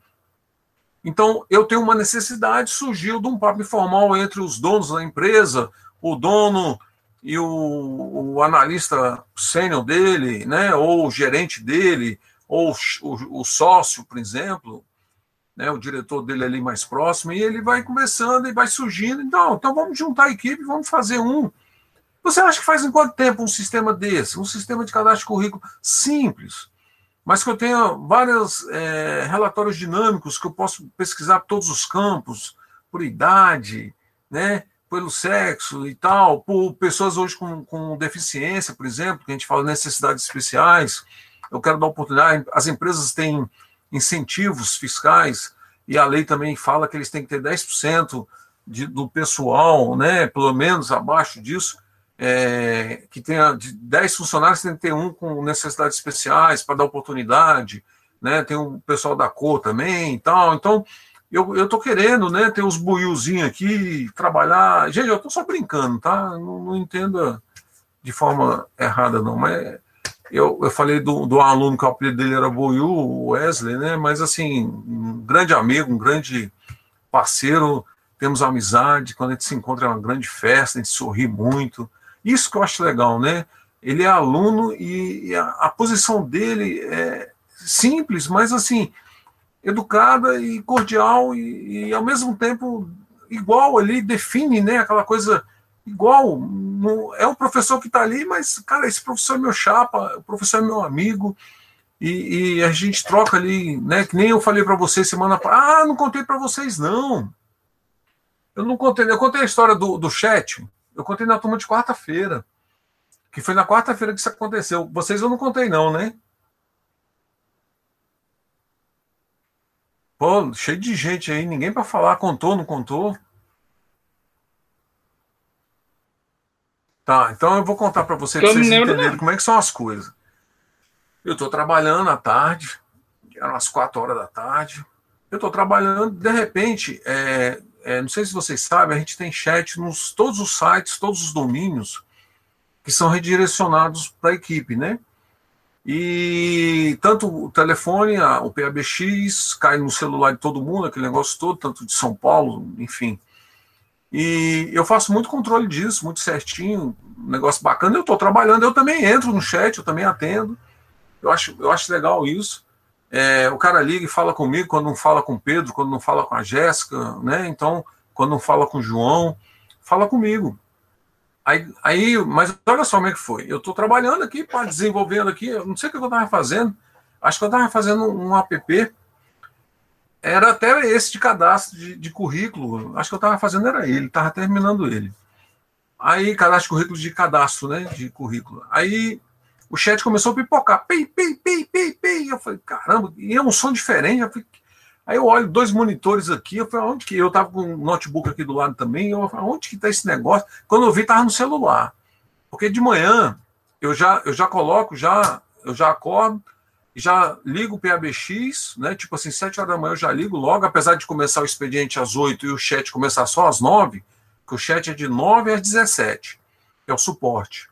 Então, eu tenho uma necessidade, surgiu de um papo informal entre os donos da empresa, o dono e o, o analista sênior dele, né, ou o gerente dele, ou o, o, sócio, por exemplo, né, o diretor dele ali mais próximo, e ele vai conversando e vai surgindo. Então, então vamos juntar a equipe, vamos fazer um. Você acha que faz em quanto tempo um sistema desse? Um sistema de cadastro de currículo simples, mas que eu tenha vários é, relatórios dinâmicos que eu posso pesquisar todos os campos, por idade, né, pelo sexo e tal, por pessoas hoje com, com deficiência, por exemplo, que a gente fala necessidades especiais. Eu quero dar oportunidade. As empresas têm incentivos fiscais e a lei também fala que eles têm que ter 10% de, do pessoal, né, pelo menos abaixo disso, é, que tenha de 10 funcionários, tem que ter um com necessidades especiais para dar oportunidade, né, tem um pessoal da cor também e tal. Então, eu, eu tô querendo, né, ter uns buiuzinhos aqui, trabalhar. Gente, eu tô só brincando, tá? Não, não entenda de forma errada, não, mas eu, eu falei do, do aluno que o apelido dele era Boiú, o Wesley, né? Mas assim, um grande amigo, um grande parceiro, temos amizade, quando a gente se encontra é uma grande festa, a gente sorri muito. Isso que eu acho legal, né? Ele é aluno e, a, a posição dele é simples, mas assim, educada e cordial e, e, ao mesmo tempo igual ali define né aquela coisa igual. No, é o professor que está ali mas cara esse professor é meu chapa o professor é meu amigo. E, e a gente troca ali né que nem eu falei para vocês semana ah não contei para vocês não. Eu não contei eu contei a história do, do chat eu contei na turma de quarta-feira que foi na quarta-feira que isso aconteceu vocês eu não contei não né Pô, cheio de gente aí, ninguém para falar, contou, não contou? Tá, então eu vou contar para vocês, pra vocês entenderem como é que são as coisas. Eu estou trabalhando à tarde, eram as quatro horas da tarde. Eu estou trabalhando, de repente, é, é, não sei se vocês sabem, a gente tem chat nos todos os sites, todos os domínios que são redirecionados para a equipe, né? E tanto o telefone, a, o PABX, cai no celular de todo mundo, aquele negócio todo, tanto de São Paulo, enfim. E eu faço muito controle disso, muito certinho, um negócio bacana. Eu estou trabalhando, eu também entro no chat, eu também atendo. Eu acho, eu acho legal isso. É, o cara liga e fala comigo quando não fala com Pedro, quando não fala com a Jéssica, né? Então, quando não fala com o João, fala comigo. Aí, aí, mas olha só como é que foi. Eu estou trabalhando aqui, pá, desenvolvendo aqui, eu não sei o que eu estava fazendo. Acho que eu estava fazendo um app. Era até esse de cadastro de, de currículo. Acho que eu estava fazendo era ele, estava terminando ele. Aí, cadastro de currículo de cadastro, né? De currículo. Aí o chat começou a pipocar. Pei, pei, pei, pei, pei. Eu falei, caramba, e é um som diferente. Eu falei, Aí eu olho dois monitores aqui, eu falei, onde que. Eu tava com um notebook aqui do lado também, eu falei, onde que tá esse negócio? Quando eu vi, tava no celular. Porque de manhã eu já, eu já coloco, já, eu já acordo, já ligo o PABX, né? Tipo assim, 7 horas da manhã eu já ligo logo, apesar de começar o expediente às 8 e o chat começar só às 9, que o chat é de 9 às 17. É o suporte.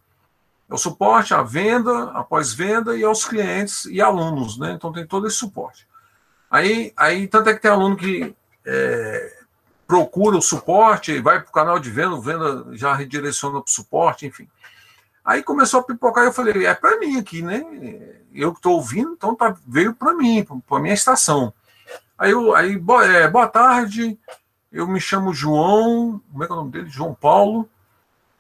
É o suporte à venda, após venda e aos clientes e alunos, né? Então tem todo esse suporte. Aí, aí tanto é que tem aluno que é, procura o suporte, vai para o canal de venda, venda já redireciona para o suporte, enfim. Aí começou a pipocar e eu falei, é para mim aqui, né? Eu que estou ouvindo, então tá, veio para mim, para a minha estação. Aí, eu, aí boa, é, boa tarde, eu me chamo João, como é que é o nome dele? João Paulo.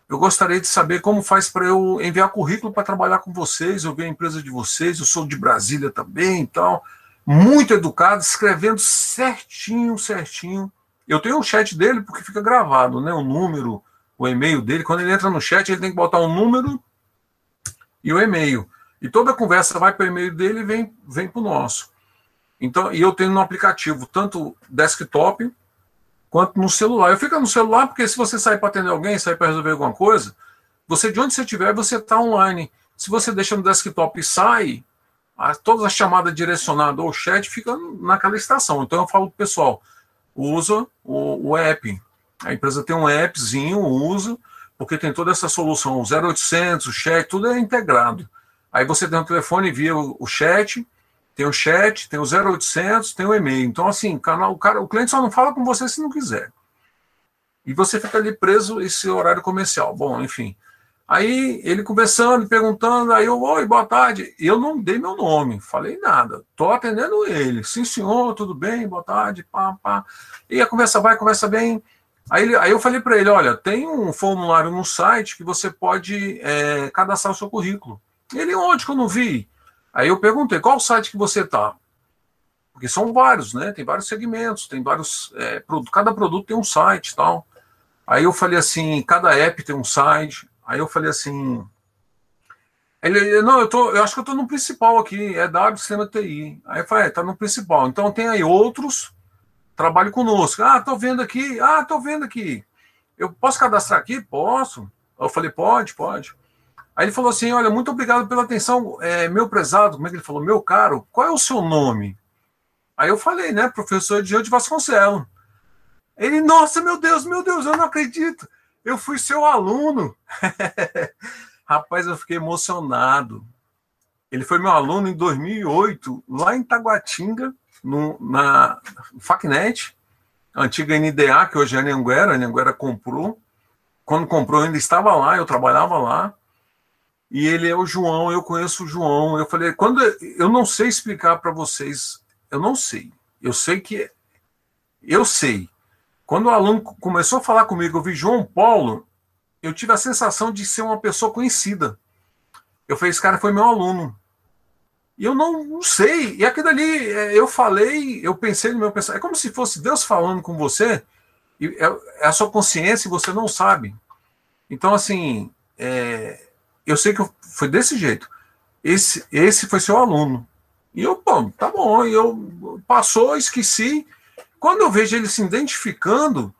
Eu gostaria de saber como faz para eu enviar currículo para trabalhar com vocês, eu vi a empresa de vocês, eu sou de Brasília também e tal muito educado, escrevendo certinho, certinho. Eu tenho o chat dele porque fica gravado, né? O número, o e-mail dele. Quando ele entra no chat, ele tem que botar o número e o e-mail. E toda a conversa vai para o e-mail dele e vem, vem para o nosso. Então, e eu tenho no aplicativo tanto desktop quanto no celular. Eu fico no celular porque se você sair para atender alguém, sair para resolver alguma coisa, você de onde você estiver, você está online. Se você deixa no desktop e sai, a, todas as chamadas direcionadas ou chat ficam naquela estação. Então eu falo pro pessoal, usa o, o app. A empresa tem um appzinho, usa, porque tem toda essa solução, o 0800, o chat, tudo é integrado. Aí você tem um telefone via o, o chat, tem o chat, tem o 0800, tem o e-mail. Então, assim, canal, o, cara, o cliente só não fala com você se não quiser. E você fica ali preso esse horário comercial. Bom, enfim. Aí ele conversando, perguntando, aí eu, oi, boa tarde. Eu não dei meu nome, falei nada. Tô atendendo ele. Sim, senhor, tudo bem, boa tarde, pá, pá. E a conversa vai, conversa bem. Aí, aí eu falei para ele: olha, tem um formulário no site que você pode é, cadastrar o seu currículo. Ele, onde que eu não vi? Aí eu perguntei: qual site que você está? Porque são vários, né? Tem vários segmentos, tem vários. É, cada produto tem um site tal. Aí eu falei assim: cada app tem um site. Aí eu falei assim. Ele, não, eu, tô, eu acho que eu estou no principal aqui, é W Sistema TI. Aí eu falei, é, tá no principal. Então tem aí outros trabalhe conosco. Ah, tô vendo aqui. Ah, tô vendo aqui. Eu posso cadastrar aqui? Posso. Eu falei, pode, pode. Aí ele falou assim: Olha, muito obrigado pela atenção, é, meu prezado. Como é que ele falou? Meu caro, qual é o seu nome? Aí eu falei, né, professor Diante de Vasconcelos. Ele, nossa, meu Deus, meu Deus, eu não acredito. Eu fui seu aluno. Rapaz, eu fiquei emocionado. Ele foi meu aluno em 2008, lá em Taguatinga, no, na Facnet, antiga NDA, que hoje é Anhanguera, a Anhanguera comprou. Quando comprou, ainda estava lá, eu trabalhava lá. E ele é o João, eu conheço o João. Eu falei, quando eu não sei explicar para vocês, eu não sei. Eu sei que eu sei. Quando o aluno começou a falar comigo, eu vi João Paulo, eu tive a sensação de ser uma pessoa conhecida. Eu falei, esse cara foi meu aluno. E eu não, não sei. E aquilo ali, é, eu falei, eu pensei no meu pensamento. É como se fosse Deus falando com você, e é, é a sua consciência e você não sabe. Então, assim, é, eu sei que foi desse jeito. Esse, esse foi seu aluno. E eu, bom, tá bom. E eu passou, esqueci. Quando eu vejo ele se identificando,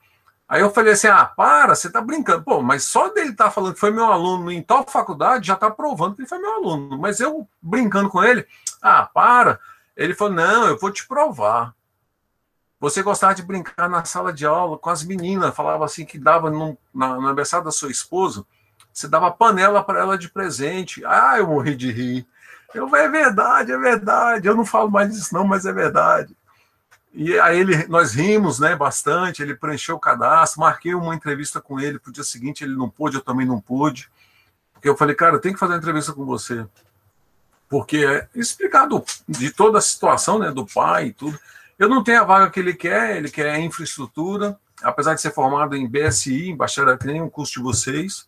Aí eu falei assim: ah, para, você tá brincando. Pô, mas só dele tá falando que foi meu aluno em tal faculdade já tá provando que ele foi meu aluno. Mas eu brincando com ele, ah, para. Ele falou: não, eu vou te provar. Você gostava de brincar na sala de aula com as meninas, falava assim que dava no, na, aniversário da sua esposa, você dava panela para ela de presente. Ah, eu morri de rir. Eu é verdade, é verdade. Eu não falo mais disso, não, mas é verdade. E aí ele, nós rimos né, bastante, ele preencheu o cadastro, marquei uma entrevista com ele para o dia seguinte, ele não pôde, eu também não pude. Porque eu falei, cara, tenho que fazer uma entrevista com você. Porque é explicado de toda a situação né, do pai e tudo. Eu não tenho a vaga que ele quer, ele quer infraestrutura, apesar de ser formado em BSI, em bacharel, que nem um curso de vocês.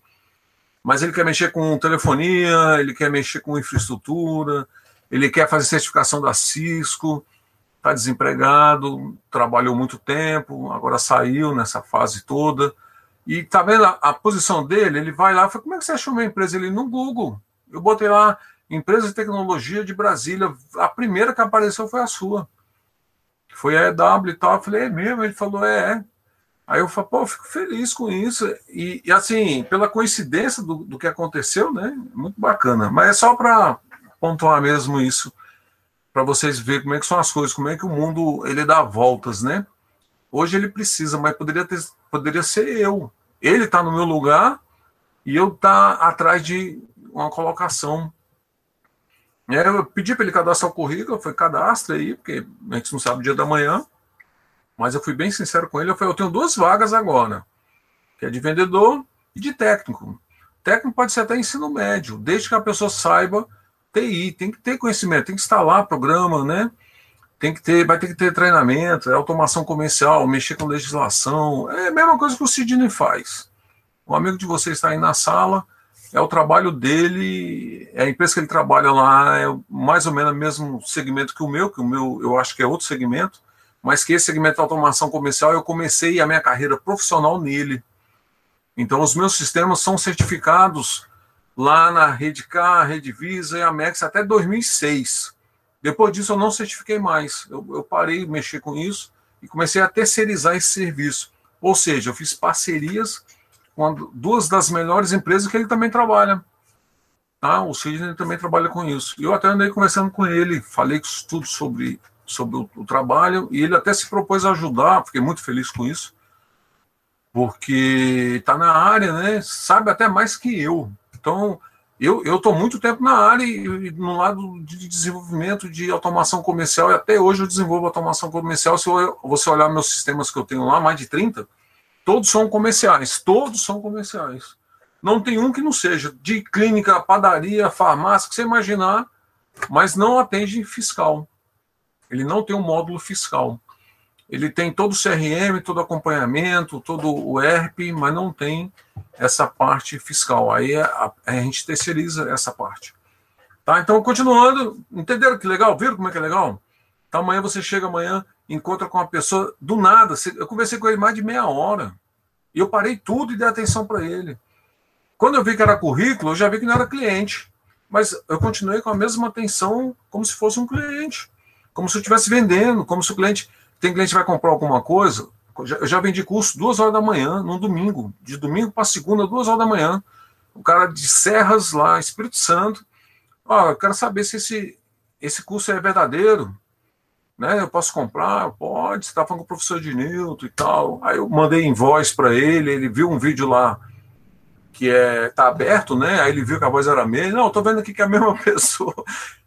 Mas ele quer mexer com telefonia, ele quer mexer com infraestrutura, ele quer fazer certificação da Cisco está desempregado, trabalhou muito tempo, agora saiu nessa fase toda. E tá vendo a, a posição dele? Ele vai lá fala: Como é que você achou minha empresa? Ele no Google. Eu botei lá Empresa de Tecnologia de Brasília. A primeira que apareceu foi a sua. Foi a EW e tal. Eu falei: É mesmo? Ele falou: É, é. Aí eu falei: Pô, eu fico feliz com isso. E, e assim, pela coincidência do, do que aconteceu, né? Muito bacana. Mas é só para pontuar mesmo isso para vocês verem como é que são as coisas, como é que o mundo ele dá voltas, né? Hoje ele precisa, mas poderia, ter, poderia ser eu. Ele está no meu lugar e eu tá atrás de uma colocação. É, eu pedi para ele cadastrar o currículo, foi cadastre aí, porque a gente não sabe o dia da manhã. Mas eu fui bem sincero com ele, eu falei, eu tenho duas vagas agora, que é de vendedor e de técnico. Técnico pode ser até ensino médio, desde que a pessoa saiba TI, tem que ter conhecimento, tem que instalar programa, né? Tem que ter, vai ter que ter treinamento, é automação comercial, mexer com legislação, é a mesma coisa que o Sidney faz. O amigo de vocês está aí na sala, é o trabalho dele, é a empresa que ele trabalha lá é mais ou menos o mesmo segmento que o meu, que o meu eu acho que é outro segmento, mas que esse segmento de automação comercial eu comecei a minha carreira profissional nele. Então os meus sistemas são certificados lá na Rede K, Rede Visa e Amex até 2006. Depois disso eu não certifiquei mais. Eu, eu parei de mexer com isso. e comecei a terceirizar esse serviço. Ou seja, eu fiz parcerias com duas das melhores empresas que ele também trabalha. Tá? O Sidney também trabalha com isso. E eu até andei conversando com ele, falei tudo sobre, sobre o, o trabalho, e ele até se propôs a ajudar, fiquei muito feliz com isso, porque está na área, né? Sabe até mais que eu. Então, eu estou muito tempo na área e, no lado de desenvolvimento de automação comercial, e até hoje eu desenvolvo automação comercial. Se você olhar meus sistemas que eu tenho lá, mais de 30, todos são comerciais, todos são comerciais. Não tem um que não seja, de clínica, padaria, farmácia, que você imaginar, mas não atende fiscal. Ele não tem um módulo fiscal. Ele tem todo o CRM, todo o acompanhamento, todo o ERP, mas não tem essa parte fiscal. Aí a, a, a gente terceiriza essa parte. Tá? Então, continuando, entenderam que legal? Viram como é que é legal? Então, amanhã você chega amanhã, encontra com uma pessoa do nada. Eu conversei com ele mais de meia hora. E eu parei tudo e dei atenção para ele. Quando eu vi que era currículo, eu já vi que não era cliente. Mas eu continuei com a mesma atenção, como se fosse um cliente. Como se eu estivesse vendendo, como se o cliente. Tem cliente que vai comprar alguma coisa, eu já vendi curso duas horas da manhã, num domingo, de domingo para segunda, duas horas da manhã. O cara de Serras lá, Espírito Santo. Ó, eu quero saber se esse, esse curso é verdadeiro. Né? Eu posso comprar? Pode, você está falando com o professor de Newton e tal. Aí eu mandei em voz para ele, ele viu um vídeo lá que é tá aberto, né? Aí ele viu que a voz era mesma. Não, tô vendo aqui que é a mesma pessoa.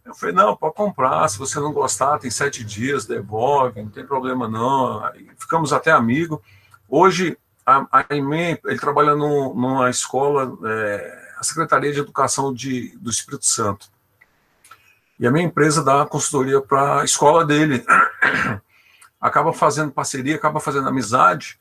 Eu falei, não, pode comprar. Se você não gostar, tem sete dias, devolve, não tem problema não. Aí ficamos até amigos. Hoje, a, a ele trabalha no, numa escola, é, a Secretaria de Educação de, do Espírito Santo. E a minha empresa dá consultoria para a escola dele. Acaba fazendo parceria, acaba fazendo amizade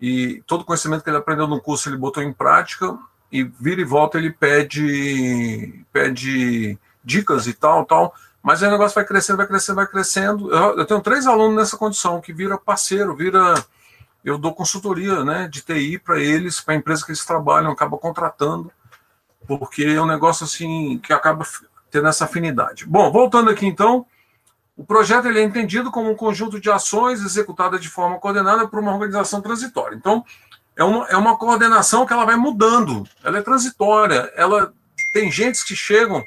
e todo conhecimento que ele aprendeu no curso ele botou em prática e vira e volta ele pede pede dicas e tal, tal. Mas aí o negócio vai crescendo, vai crescendo, vai crescendo. Eu, eu tenho três alunos nessa condição que vira parceiro, vira eu dou consultoria, né, de TI para eles, para a empresa que eles trabalham, acaba contratando, porque é um negócio assim que acaba tendo essa afinidade. Bom, voltando aqui então, o projeto ele é entendido como um conjunto de ações executadas de forma coordenada por uma organização transitória. Então, é uma, é uma coordenação que ela vai mudando, ela é transitória, ela tem gente que chegam,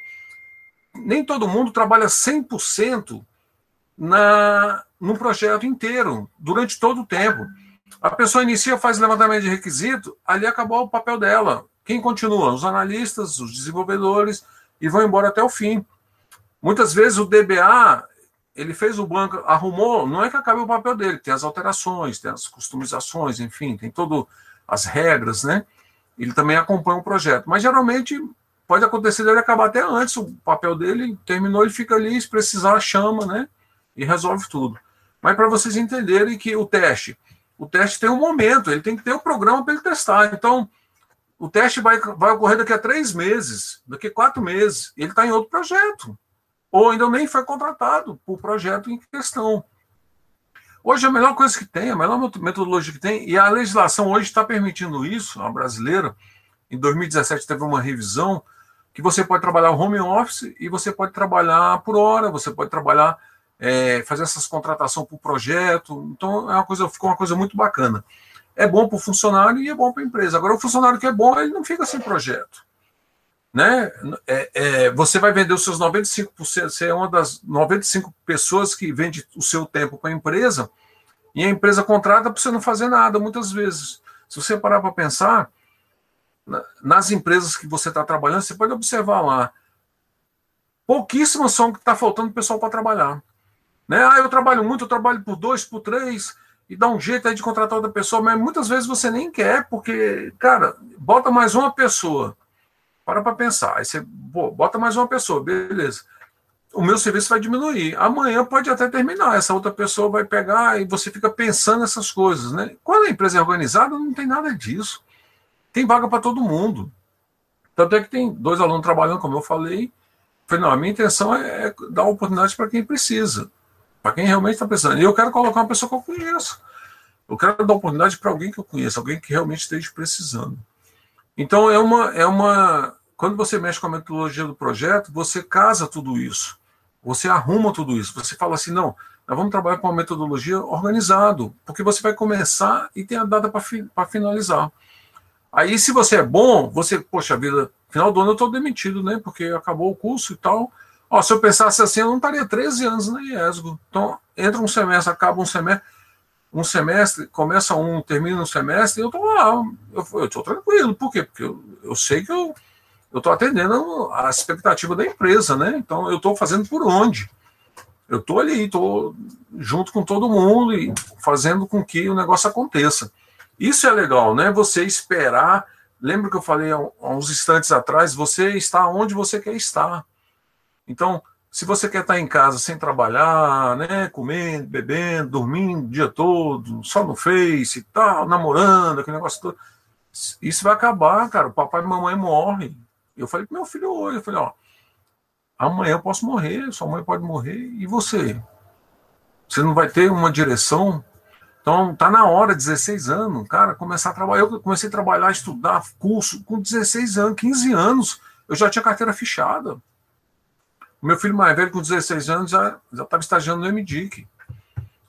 nem todo mundo trabalha 100% na, no projeto inteiro, durante todo o tempo. A pessoa inicia, faz levantamento de requisito, ali acabou o papel dela. Quem continua? Os analistas, os desenvolvedores, e vão embora até o fim. Muitas vezes o DBA ele fez o banco, arrumou, não é que acabe o papel dele, tem as alterações, tem as customizações, enfim, tem todas as regras, né? Ele também acompanha o projeto. Mas geralmente pode acontecer dele acabar até antes, o papel dele terminou, ele fica ali, se precisar, chama, né? E resolve tudo. Mas para vocês entenderem que o teste, o teste tem um momento, ele tem que ter um programa para ele testar. Então, o teste vai, vai ocorrer daqui a três meses, daqui a quatro meses, ele está em outro projeto ou ainda nem foi contratado para o projeto em questão. Hoje a melhor coisa que tem, a melhor metodologia que tem, e a legislação hoje está permitindo isso, a brasileira, em 2017 teve uma revisão, que você pode trabalhar home office e você pode trabalhar por hora, você pode trabalhar, é, fazer essas contratações por projeto, então é uma coisa, ficou uma coisa muito bacana. É bom para o funcionário e é bom para a empresa. Agora, o funcionário que é bom, ele não fica sem projeto né? É, é, você vai vender os seus 95%, você é uma das 95 pessoas que vende o seu tempo para a empresa, e a empresa contrata para você não fazer nada, muitas vezes. Se você parar para pensar, nas empresas que você está trabalhando, você pode observar lá, pouquíssimas são que está faltando pessoal para trabalhar. Né? Ah, eu trabalho muito, eu trabalho por dois, por três, e dá um jeito aí de contratar outra pessoa, mas muitas vezes você nem quer, porque, cara, bota mais uma pessoa para para pensar. Aí você bota mais uma pessoa, beleza. O meu serviço vai diminuir. Amanhã pode até terminar. Essa outra pessoa vai pegar e você fica pensando nessas coisas. Né? Quando a empresa é organizada, não tem nada disso. Tem vaga para todo mundo. Tanto é que tem dois alunos trabalhando, como eu falei. Falei, não, a minha intenção é, é dar oportunidade para quem precisa, para quem realmente está precisando. E eu quero colocar uma pessoa que eu conheço. Eu quero dar oportunidade para alguém que eu conheço, alguém que realmente esteja precisando. Então é uma, é uma. Quando você mexe com a metodologia do projeto, você casa tudo isso. Você arruma tudo isso. Você fala assim, não, nós vamos trabalhar com uma metodologia organizado, porque você vai começar e tem a data para fi, finalizar. Aí, se você é bom, você, poxa vida, final do ano eu estou demitido, né? Porque acabou o curso e tal. Ó, se eu pensasse assim, eu não estaria 13 anos na IESGO. Então, entra um semestre, acaba um semestre, um semestre, começa um, termina um semestre, eu estou lá. Eu estou tranquilo. Por quê? Porque eu, eu sei que eu estou atendendo a expectativa da empresa, né? Então, eu estou fazendo por onde? Eu estou ali, estou junto com todo mundo e fazendo com que o negócio aconteça. Isso é legal, né? Você esperar. Lembra que eu falei há uns instantes atrás? Você está onde você quer estar. Então, se você quer estar em casa sem trabalhar, né, comendo, bebendo, dormindo o dia todo, só no Face e tal, namorando, aquele negócio todo, isso vai acabar, cara. O papai e mamãe morrem. Eu falei pro meu filho hoje, eu falei, ó, amanhã eu posso morrer, sua mãe pode morrer, e você? Você não vai ter uma direção então, tá na hora, 16 anos, cara, começar a trabalhar. Eu comecei a trabalhar, estudar curso com 16 anos, 15 anos, eu já tinha carteira fechada. O meu filho mais velho, com 16 anos, já estava estagiando no MDIC.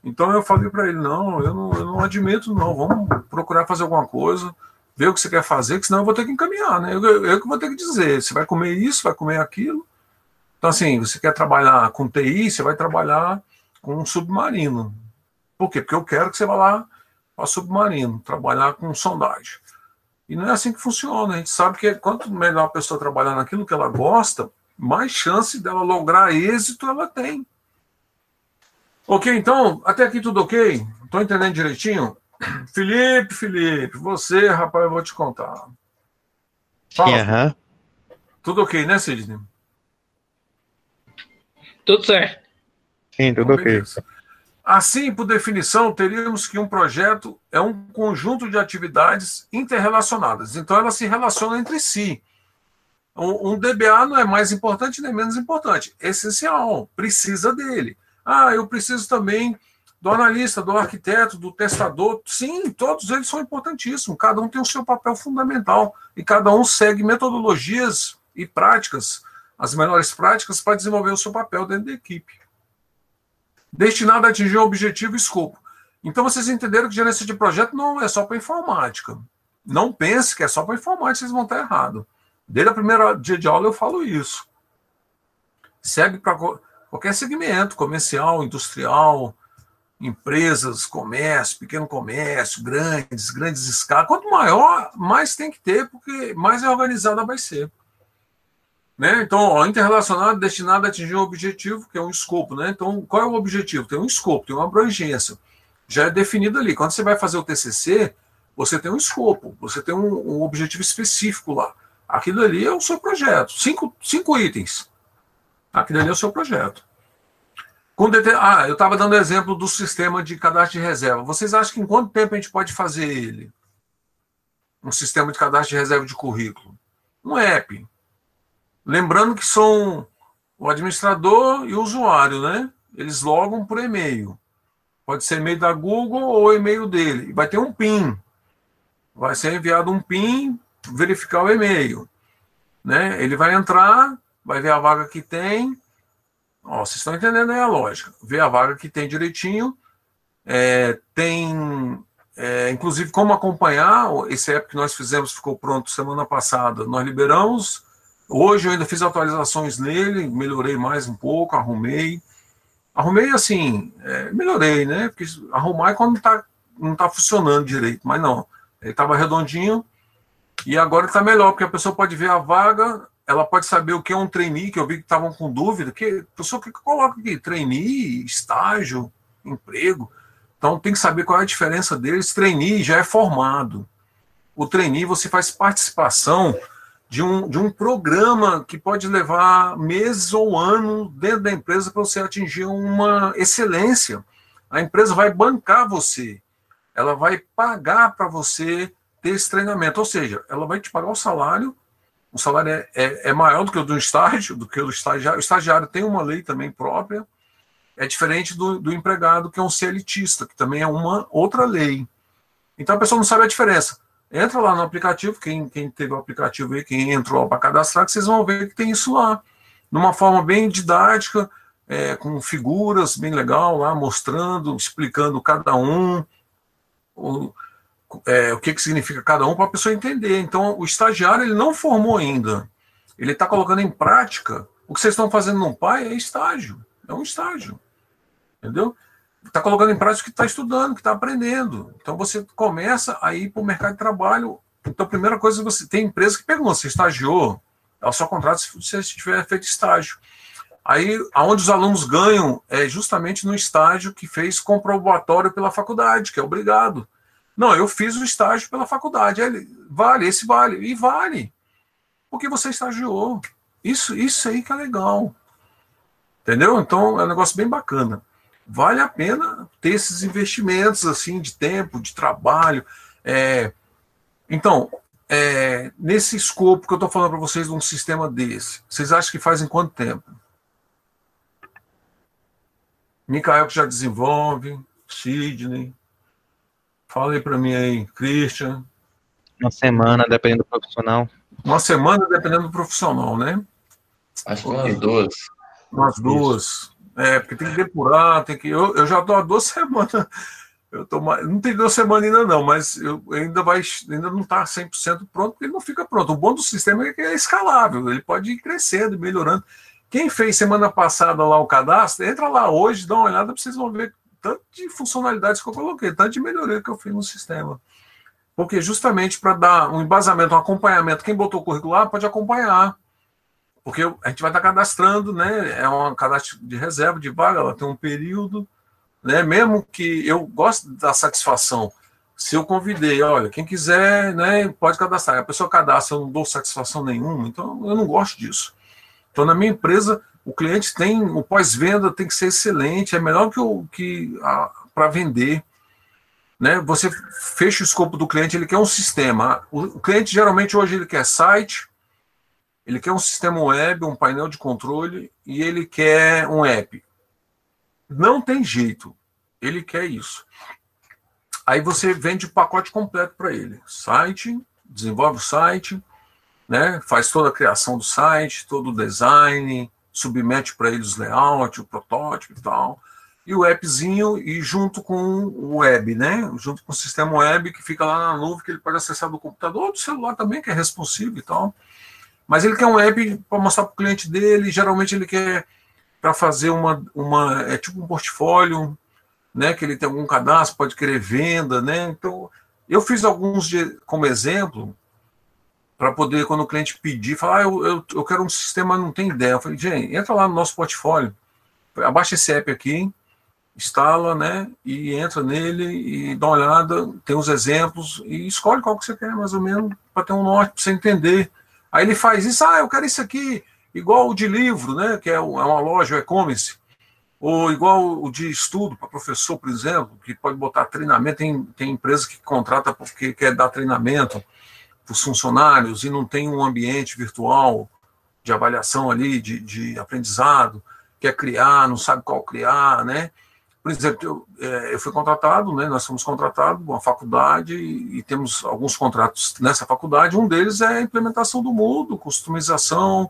Então eu falei para ele: não eu, não, eu não admito, não, vamos procurar fazer alguma coisa, ver o que você quer fazer, que senão eu vou ter que encaminhar, né? Eu, eu, eu que vou ter que dizer: você vai comer isso, vai comer aquilo. Então, assim, você quer trabalhar com TI, você vai trabalhar com um submarino. Por quê? Porque eu quero que você vá lá para submarino, trabalhar com sondagem. E não é assim que funciona. A gente sabe que quanto melhor a pessoa trabalhar naquilo que ela gosta, mais chance dela lograr êxito ela tem. Ok, então, até aqui tudo ok? Estou entendendo direitinho? Felipe, Felipe, você, rapaz, eu vou te contar. Fala. Uhum. Tudo ok, né, Sidney? Tudo certo. Sim, tudo ok. Assim, por definição, teríamos que um projeto é um conjunto de atividades interrelacionadas. Então, elas se relacionam entre si. Um, DBA não é mais importante nem menos importante. É essencial, precisa dele. Ah, eu preciso também do analista, do arquiteto, do testador. Sim, todos eles são importantíssimos. Cada um tem o seu papel fundamental e cada um segue metodologias e práticas, as melhores práticas, para desenvolver o seu papel dentro da equipe destinado a atingir um objetivo e escopo. Então vocês entenderam que gerência de projeto não é só para informática. Não pense que é só para informática, vocês vão estar errado. Desde a primeira dia de aula eu falo isso. Segue para qualquer segmento, comercial, industrial, empresas, comércio, pequeno comércio, grandes, grandes escalas. Quanto maior, mais tem que ter, porque mais é organizada vai ser. Né? Então, ó, interrelacionado destinado a atingir um objetivo, que é um escopo. Né? Então, qual é o objetivo? Tem um escopo, tem uma abrangência. Já é definido ali. Quando você vai fazer o TCC, você tem um escopo, você tem um, um objetivo específico lá. Aquilo ali é o seu projeto. Cinco, cinco itens. Aquilo ali é o seu projeto. Ah, eu estava dando exemplo do sistema de cadastro de reserva. Vocês acham que em quanto tempo a gente pode fazer ele? Um sistema de cadastro de reserva de currículo? Um app. Lembrando que são o administrador e o usuário, né? Eles logam por e-mail. Pode ser e-mail da Google ou e-mail dele. Vai ter um PIN. Vai ser enviado um PIN, verificar o e-mail. Né? Ele vai entrar, vai ver a vaga que tem. Vocês estão entendendo aí a lógica. Ver a vaga que tem direitinho. É, tem, é, inclusive, como acompanhar. Esse app que nós fizemos ficou pronto semana passada. Nós liberamos Hoje eu ainda fiz atualizações nele, melhorei mais um pouco, arrumei. Arrumei assim, é, melhorei, né? Porque arrumar é quando tá, não está funcionando direito, mas não. Ele estava redondinho e agora está melhor, porque a pessoa pode ver a vaga, ela pode saber o que é um trainee, que eu vi que estavam com dúvida, que pessoa que coloca aqui, trainee, estágio, emprego. Então tem que saber qual é a diferença deles. Trainee já é formado. O trainee você faz participação de um, de um programa que pode levar meses ou anos dentro da empresa para você atingir uma excelência. A empresa vai bancar você, ela vai pagar para você ter esse treinamento, ou seja, ela vai te pagar o salário, o salário é, é, é maior do que o do estágio, do que o do estagiário. O estagiário tem uma lei também própria, é diferente do, do empregado que é um CLTista, que também é uma outra lei. Então a pessoa não sabe a diferença. Entra lá no aplicativo, quem, quem teve o aplicativo aí, quem entrou para cadastrar, que vocês vão ver que tem isso lá. De uma forma bem didática, é, com figuras bem legal lá, mostrando, explicando cada um, o, é, o que, que significa cada um, para a pessoa entender. Então, o estagiário ele não formou ainda. Ele está colocando em prática o que vocês estão fazendo no pai é estágio. É um estágio. Entendeu? Está colocando em prática o que está estudando, que está aprendendo. Então você começa a ir para o mercado de trabalho. Então, a primeira coisa, você tem empresa que pergunta, você estagiou? Ela só contrata se você tiver feito estágio. Aí, aonde os alunos ganham é justamente no estágio que fez comprobatório pela faculdade, que é obrigado. Não, eu fiz o estágio pela faculdade. Ele, vale, esse vale. E vale. Porque você estagiou. Isso, isso aí que é legal. Entendeu? Então é um negócio bem bacana. Vale a pena ter esses investimentos assim de tempo, de trabalho. É... Então, é... nesse escopo que eu estou falando para vocês de um sistema desse, vocês acham que faz em quanto tempo? Micael que já desenvolve, Sidney. Fala aí para mim aí, Christian. Uma semana, dependendo do profissional. Uma semana, dependendo do profissional, né? Acho que umas duas. Umas duas. É, porque tem que depurar, tem que. Eu, eu já estou há duas semanas. Eu tô, não tem duas semanas ainda, não, mas eu, ainda, vai, ainda não está 100% pronto, porque ele não fica pronto. O bom do sistema é que é escalável, ele pode ir crescendo e melhorando. Quem fez semana passada lá o cadastro, entra lá hoje, dá uma olhada, vocês vão ver tanto de funcionalidades que eu coloquei, tanto de melhoria que eu fiz no sistema. Porque justamente para dar um embasamento, um acompanhamento, quem botou o currículo lá pode acompanhar. Porque a gente vai estar cadastrando, né? É um cadastro de reserva de vaga, ela tem um período, né? Mesmo que eu gosto da satisfação. Se eu convidei, olha, quem quiser, né, pode cadastrar. A pessoa cadastra, eu não dou satisfação nenhuma, então eu não gosto disso. Então, na minha empresa, o cliente tem, o pós-venda tem que ser excelente, é melhor que, o, que para vender. Né? Você fecha o escopo do cliente, ele quer um sistema. O, cliente geralmente hoje ele quer site, ele quer um sistema web, um painel de controle e ele quer um app. Não tem jeito. Ele quer isso. Aí você vende o pacote completo para ele. Site, desenvolve o site, né? faz toda a criação do site, todo o design, submete para ele os layout, o protótipo e tal. E o appzinho e junto com o web, né? Junto com o sistema web que fica lá na nuvem, que ele pode acessar do computador ou do celular também, que é responsivo e tal. Mas ele quer um app para mostrar para o cliente dele, geralmente ele quer para fazer uma, uma. É tipo um portfólio, né? Que ele tem algum cadastro, pode querer venda, né? Então, eu fiz alguns de, como exemplo, para poder, quando o cliente pedir, falar, ah, eu, eu, eu quero um sistema, não tem ideia. Eu falei, gente, entra lá no nosso portfólio, abaixa esse app aqui, instala, né, e entra nele e dá uma olhada, tem os exemplos e escolhe qual que você quer, mais ou menos, para ter um norte, para você entender Aí ele faz isso, ah, eu quero isso aqui, igual o de livro, né, que é, é uma loja, o e-commerce, ou igual o de estudo para professor, por exemplo, que pode botar treinamento, tem, tem empresa que contrata porque quer dar treinamento para os funcionários e não tem um ambiente virtual de avaliação ali, de, de aprendizado, quer criar, não sabe qual criar, né? Por exemplo, eu, é, eu fui contratado, né, nós fomos contratados, uma faculdade, e, e, temos alguns contratos nessa faculdade. Um deles é a implementação do Moodle, customização,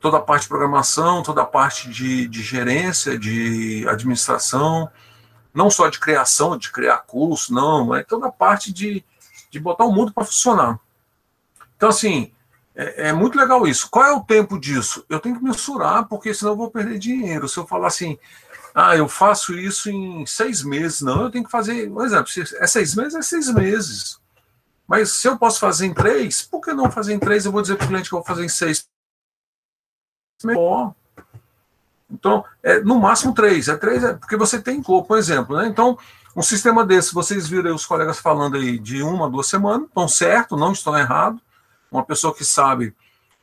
toda a parte de programação, toda a parte de, de gerência, de administração, não só de criação, de criar curso, não, mas toda a parte de, de botar o mundo para funcionar. Então, assim, é, é, muito legal isso. Qual é o tempo disso? Eu tenho que mensurar, porque senão eu vou perder dinheiro. Se eu falar assim, ah, eu faço isso em seis meses. Não, eu tenho que fazer, por exemplo, se é seis meses, é seis meses. Mas se eu posso fazer em três, por que não fazer em três? Eu vou dizer para o cliente que eu vou fazer em seis. Então, é, no máximo três. É três, é, porque você tem corpo, por exemplo. Né? Então, um sistema desse, vocês viram os colegas falando aí de uma, duas semanas, estão certo, não estão errado. Uma pessoa que sabe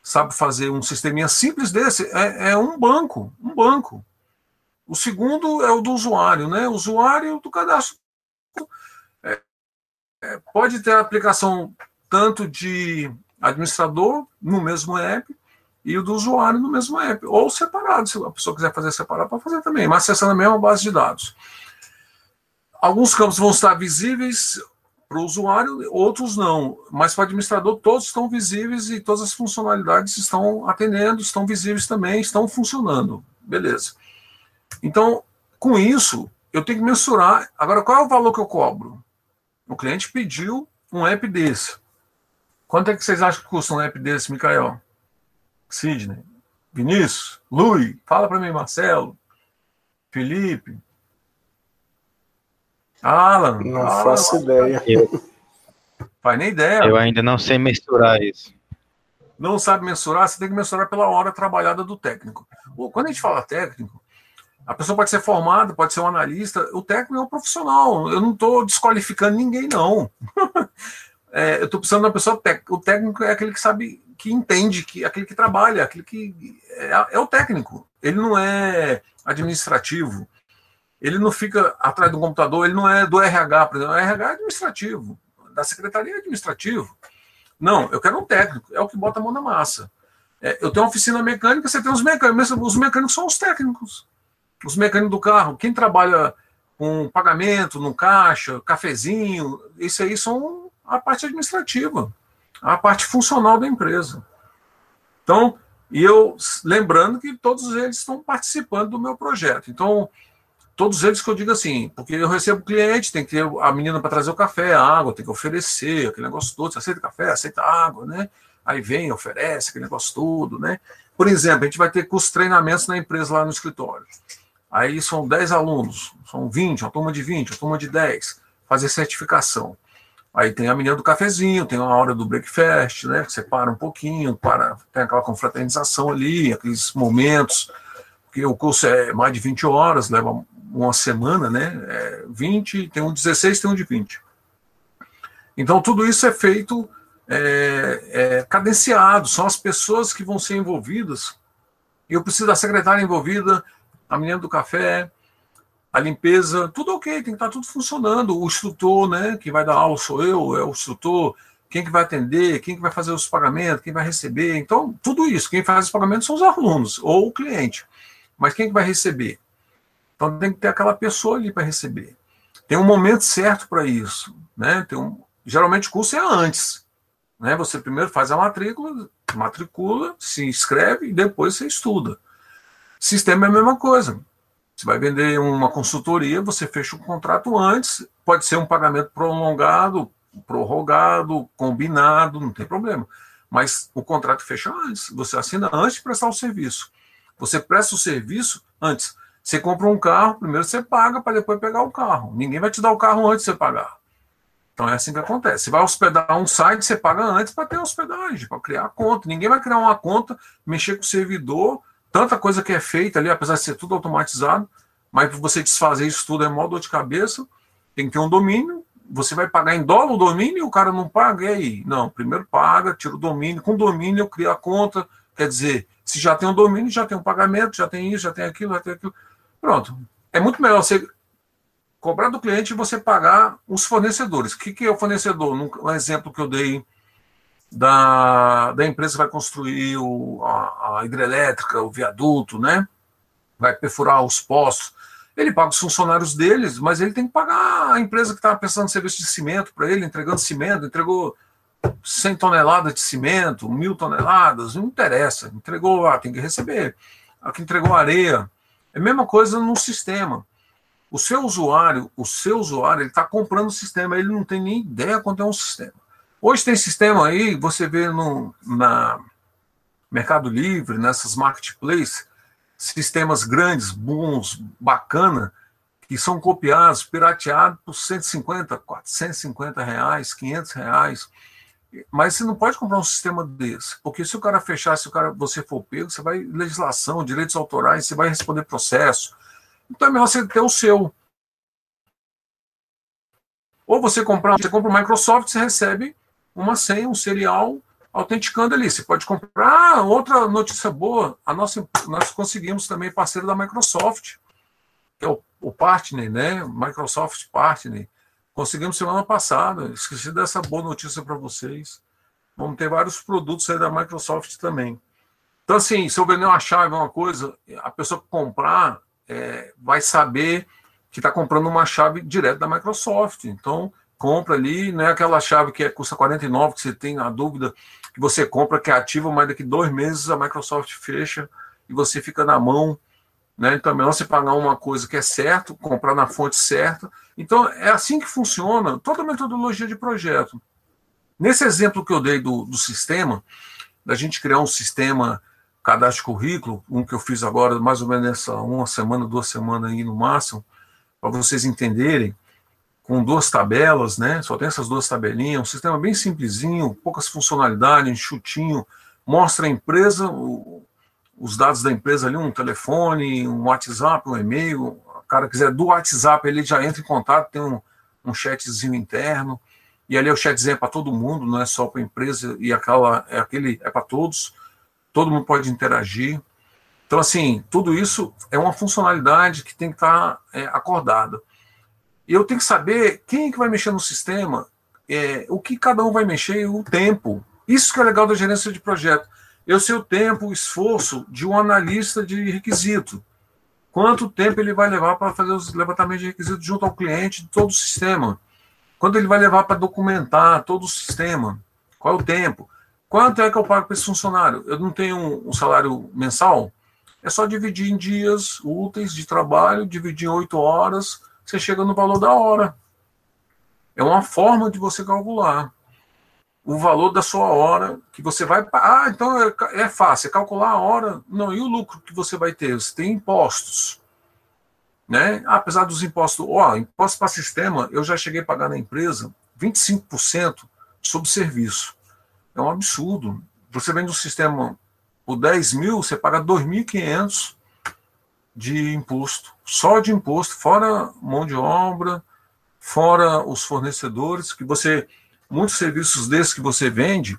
sabe fazer um sisteminha simples desse é, é um banco, um banco. O segundo é o do usuário, né? O usuário do cadastro. É, é, pode ter aplicação tanto de administrador no mesmo app e o do usuário no mesmo app, ou separado, se a pessoa quiser fazer separado, pode fazer também, mas acessando a mesma base de dados. Alguns campos vão estar visíveis para o usuário, outros não, mas para o administrador todos estão visíveis e todas as funcionalidades estão atendendo, estão visíveis também, estão funcionando. Beleza. Então, com isso, eu tenho que mensurar. Agora, qual é o valor que eu cobro? O cliente pediu um app desse. Quanto é que vocês acham que custa um app desse, Mikael? Sidney? Vinícius? Lui? Fala para mim, Marcelo? Felipe? Alan? Não Alan, faço ideia. Faz nem ideia. Eu ainda não sei mensurar isso. Não sabe mensurar, você tem que mensurar pela hora trabalhada do técnico. Quando a gente fala técnico, a pessoa pode ser formada, pode ser um analista, o técnico é um profissional. Eu não estou desqualificando ninguém, não. é, eu estou precisando da pessoa técnica. O técnico é aquele que sabe, que entende, que aquele que trabalha, aquele que é, é o técnico. Ele não é administrativo. Ele não fica atrás do computador, ele não é do RH, por exemplo. O RH é administrativo, da secretaria é administrativo. Não, eu quero um técnico, é o que bota a mão na massa. É, eu tenho uma oficina mecânica, você tem os mecânicos, os mecânicos são os técnicos. Os mecânicos do carro, quem trabalha com pagamento no caixa, cafezinho, isso aí são a parte administrativa, a parte funcional da empresa. Então, e eu lembrando que todos eles estão participando do meu projeto. Então, todos eles que eu digo assim, porque eu recebo cliente, tem que ter a menina para trazer o café, a água, tem que oferecer, aquele negócio todo, você aceita café, aceita água, né? Aí vem, oferece aquele negócio todo, né? Por exemplo, a gente vai ter cursos treinamentos na empresa lá no escritório. Aí são 10 alunos, são 20, uma turma de 20, uma turma de 10, fazer certificação. Aí tem a menina do cafezinho, tem uma hora do breakfast, né? Que você para um pouquinho, para, tem aquela confraternização ali, aqueles momentos, porque o curso é mais de 20 horas, leva uma semana, né? É 20, tem um de 16, tem um de 20. Então, tudo isso é feito é, é, cadenciado, são as pessoas que vão ser envolvidas. Eu preciso da secretária envolvida, a menina do café, a limpeza, tudo ok, tem que estar tudo funcionando. O instrutor, né, que vai dar aula sou eu, é o instrutor, quem que vai atender, quem que vai fazer os pagamentos, quem vai receber. Então, tudo isso, quem faz os pagamentos são os alunos ou o cliente. Mas quem que vai receber? Então tem que ter aquela pessoa ali para receber. Tem um momento certo para isso. Né? Tem um, geralmente o curso é antes. Né? Você primeiro faz a matrícula, matricula, se inscreve e depois você estuda. Sistema é a mesma coisa. Você vai vender uma consultoria, você fecha o um contrato antes, pode ser um pagamento prolongado, prorrogado, combinado, não tem problema. Mas o contrato fecha antes, você assina antes de prestar o serviço. Você presta o serviço antes. Você compra um carro, primeiro você paga para depois pegar o carro. Ninguém vai te dar o carro antes de você pagar. Então é assim que acontece. Você vai hospedar um site, você paga antes para ter hospedagem, para criar a conta. Ninguém vai criar uma conta, mexer com o servidor, tanta coisa que é feita ali, apesar de ser tudo automatizado, mas para você desfazer isso tudo é mó dor de cabeça. Tem que ter um domínio. Você vai pagar em dólar o domínio e o cara não paga, e aí? Não, primeiro paga, tira o domínio. Com o domínio eu crio a conta. Quer dizer, se já tem um domínio, já tem um pagamento, já tem isso, já tem aquilo, já tem aquilo. Pronto. É muito melhor você cobrar do cliente e você pagar os fornecedores. O que, que é o fornecedor? Um exemplo que eu dei da, da empresa que vai construir o, a, a hidrelétrica, o viaduto, né? Vai perfurar os postos. Ele paga os funcionários deles, mas ele tem que pagar a empresa que está prestando serviço de cimento para ele, entregando cimento, entregou 100 toneladas de cimento, mil toneladas, não interessa. Entregou, ah, tem que receber. A que entregou areia, é a mesma coisa no sistema. O seu usuário, o seu usuário, ele está comprando o sistema, ele não tem nem ideia quanto é um sistema. Hoje tem sistema aí, você vê no na Mercado Livre, nessas marketplaces, sistemas grandes, bons, bacana, que são copiados, pirateados por 150, 450 reais, 500 reais. Mas você não pode comprar um sistema desse, porque se o cara fechar, se o cara você for pego, você vai legislação, direitos autorais, você vai responder processo. Então é melhor você ter o seu. Ou você comprar, você compra o Microsoft, você recebe uma senha, um serial autenticando ali. Você pode comprar ah, outra notícia boa. A nossa, nós conseguimos também parceiro da Microsoft, que é o, o partner, né? Microsoft Partner Conseguimos semana passada. Esqueci dessa boa notícia para vocês. Vamos ter vários produtos aí da Microsoft também. Então, assim, se eu vender uma chave, uma coisa, a pessoa que comprar é, vai saber que está comprando uma chave direto da Microsoft. Então, compra ali, não é aquela chave que é, custa 49, que você tem a dúvida que você compra, que é ativa, mas daqui dois meses a Microsoft fecha e você fica na mão Né? Então é melhor você pagar uma coisa que é certo, comprar na fonte certa. Então é assim que funciona toda a metodologia de projeto. Nesse exemplo que eu dei do, do sistema, da gente criar um sistema cadastro currículo, um que eu fiz agora, mais ou menos nessa uma semana, duas semanas aí no máximo, para vocês entenderem, com duas tabelas, né? Só tem essas duas tabelinhas, um sistema bem simplesinho, poucas funcionalidades, enxutinho, mostra a empresa, o, os dados da empresa ali, um telefone, um WhatsApp, um e-mail. O cara quiser do WhatsApp, ele já entra em contato, tem um, um chatzinho interno. E ali o chatzinho é para todo mundo, não é só para a empresa, e aquela, é aquele é para todos, todo mundo pode interagir. Então, assim, tudo isso é uma funcionalidade que tem que estar tá, é, acordada. E eu tenho que saber quem é que vai mexer no sistema, é, o que cada um vai mexer e o tempo. Isso que é legal da gerência de projeto. Eu sei o tempo, o esforço de um analista de requisito. Quanto tempo ele vai levar para fazer os levantamentos de requisitos junto ao cliente de todo o sistema? Quanto ele vai levar para documentar todo o sistema? Qual é o tempo? Quanto é que eu pago para esse funcionário? Eu não tenho um salário mensal? É só dividir em dias úteis de trabalho, dividir em oito horas, você chega no valor da hora. É uma forma de você calcular o valor da sua hora que você vai. Ah, então é, é fácil, é calcular a hora. Não, e o lucro que você vai ter? Você tem impostos. Né? Apesar dos impostos, ó, impostos para sistema, eu já cheguei a pagar na empresa 25% sobre serviço. É um absurdo. Você vende um sistema por 10 mil, você paga 2.500 de imposto, só de imposto, fora mão de obra, fora os fornecedores, que você, muitos serviços desses que você vende,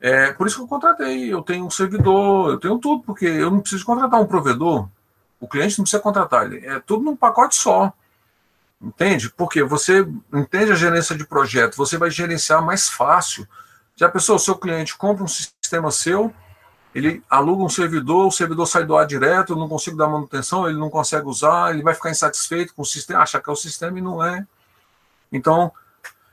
é por isso que eu contratei, eu tenho um servidor, eu tenho tudo, porque eu não preciso contratar um provedor, o cliente não precisa contratar, ele é tudo num pacote só. Entende? Porque você entende a gerência de projeto, você vai gerenciar mais fácil. Já pensou, o seu cliente compra um sistema seu, ele aluga um servidor, o servidor sai do ar direto, eu não consigo dar manutenção, ele não consegue usar, ele vai ficar insatisfeito com o sistema, acha que é o sistema e não é. Então,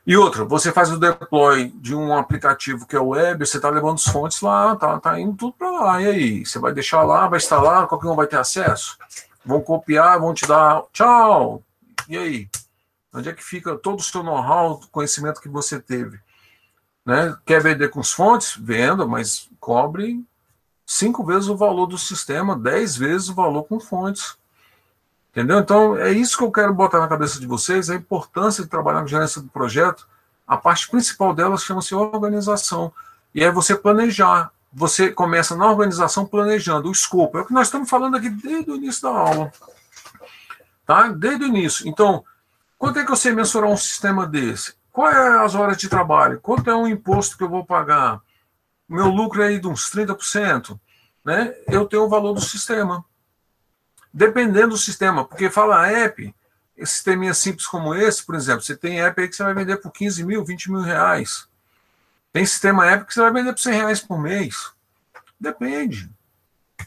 e outra, você faz o deploy de um aplicativo que é web, você está levando as fontes lá, tá, tá indo tudo para lá. E aí? Você vai deixar lá, vai instalar, qualquer um vai ter acesso? Vão copiar, vão te dar tchau. E aí? Onde é que fica todo o seu know-how, conhecimento que você teve? Né? Quer vender com as fontes? Venda, mas cobre cinco vezes o valor do sistema, dez vezes o valor com fontes. Entendeu? Então, é isso que eu quero botar na cabeça de vocês, a importância de trabalhar com gerência do projeto. A parte principal dela chama-se organização. E é você planejar. Você começa na organização planejando o escopo. É o que nós estamos falando aqui desde o início da aula. Tá? Desde o início. Então, quanto é que eu sei mensurar um sistema desse? Quais é as horas de trabalho? Quanto é o imposto que eu vou pagar? meu lucro é aí de uns 30%, né? Eu tenho o valor do sistema. Dependendo do sistema, porque fala app, esse sisteminha simples como esse, por exemplo, você tem app aí que você vai vender por 15 mil, 20 mil reais. Tem sistema app que você vai vender por 100 reais por mês. Depende.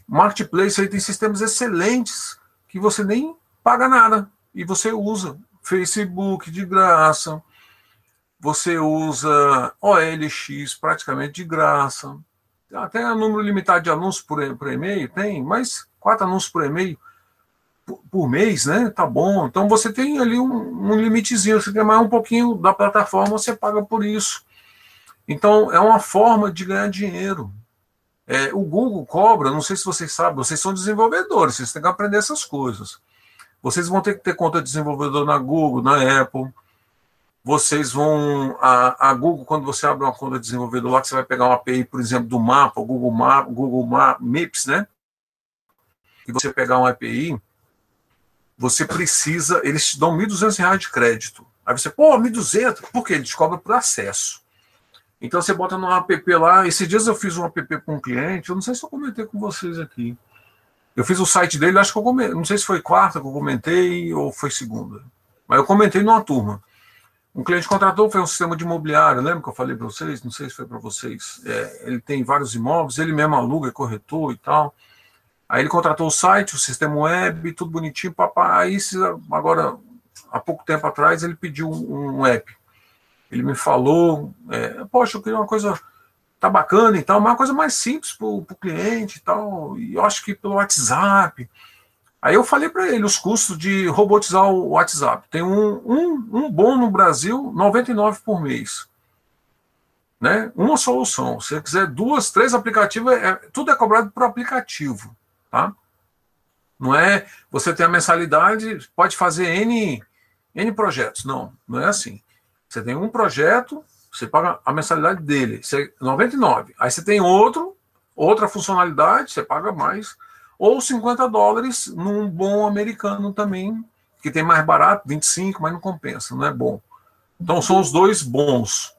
Marketplace aí tem sistemas excelentes que você nem paga nada e você usa. Facebook de graça, você usa OLX praticamente de graça. Até número limitado de anúncios por, por e-mail, tem, mas quatro anúncios por e-mail por, mês, né? Tá bom. Então você tem ali um, um limitezinho. Você quer mais um pouquinho da plataforma, você paga por isso. Então é uma forma de ganhar dinheiro. É, o Google cobra, não sei se vocês sabem, vocês são desenvolvedores, vocês têm que aprender essas coisas. Vocês vão ter que ter conta de desenvolvedor na Google, na Apple vocês vão. A, a, Google, quando você abre uma conta de desenvolvedor lá, que você vai pegar uma API, por exemplo, do mapa, Google, Map, Google Map, Maps, né? E você pegar uma API, você precisa. Eles te dão R$ 1.200 de crédito. Aí você, pô, 1.200, por quê? Eles cobram por acesso. Então você bota no app lá. Esses dias eu fiz um app com um cliente, eu não sei se eu comentei com vocês aqui. Eu fiz o site dele, acho que eu comentei, não sei se foi quarta que eu comentei ou foi segunda. Mas eu comentei numa turma. Um cliente contratou, foi um sistema de imobiliário, lembra que eu falei para vocês? Não sei se foi para vocês. É, ele tem vários imóveis, ele mesmo aluga, é corretor e tal. Aí ele contratou o site, o sistema web, tudo bonitinho, papai. Aí, agora, há pouco tempo atrás, ele pediu um, um app. Ele me falou, é, poxa, eu queria uma coisa, tá bacana e tal, uma coisa mais simples para o cliente e tal. E eu acho que pelo WhatsApp. Aí eu falei para ele os custos de robotizar o WhatsApp. Tem um, um, um bom no Brasil, 99 por mês. Né? Uma solução. Se você quiser duas, três aplicativos, é, tudo é cobrado por aplicativo. Tá? Não é você tem a mensalidade, pode fazer N, N projetos. Não, não é assim. Você tem um projeto, você paga a mensalidade dele, você, 99. Aí você tem outro, outra funcionalidade, você paga mais. Ou 50 dólares num bom americano também, que tem mais barato, 25, mas não compensa, não é bom. Então são os dois bons.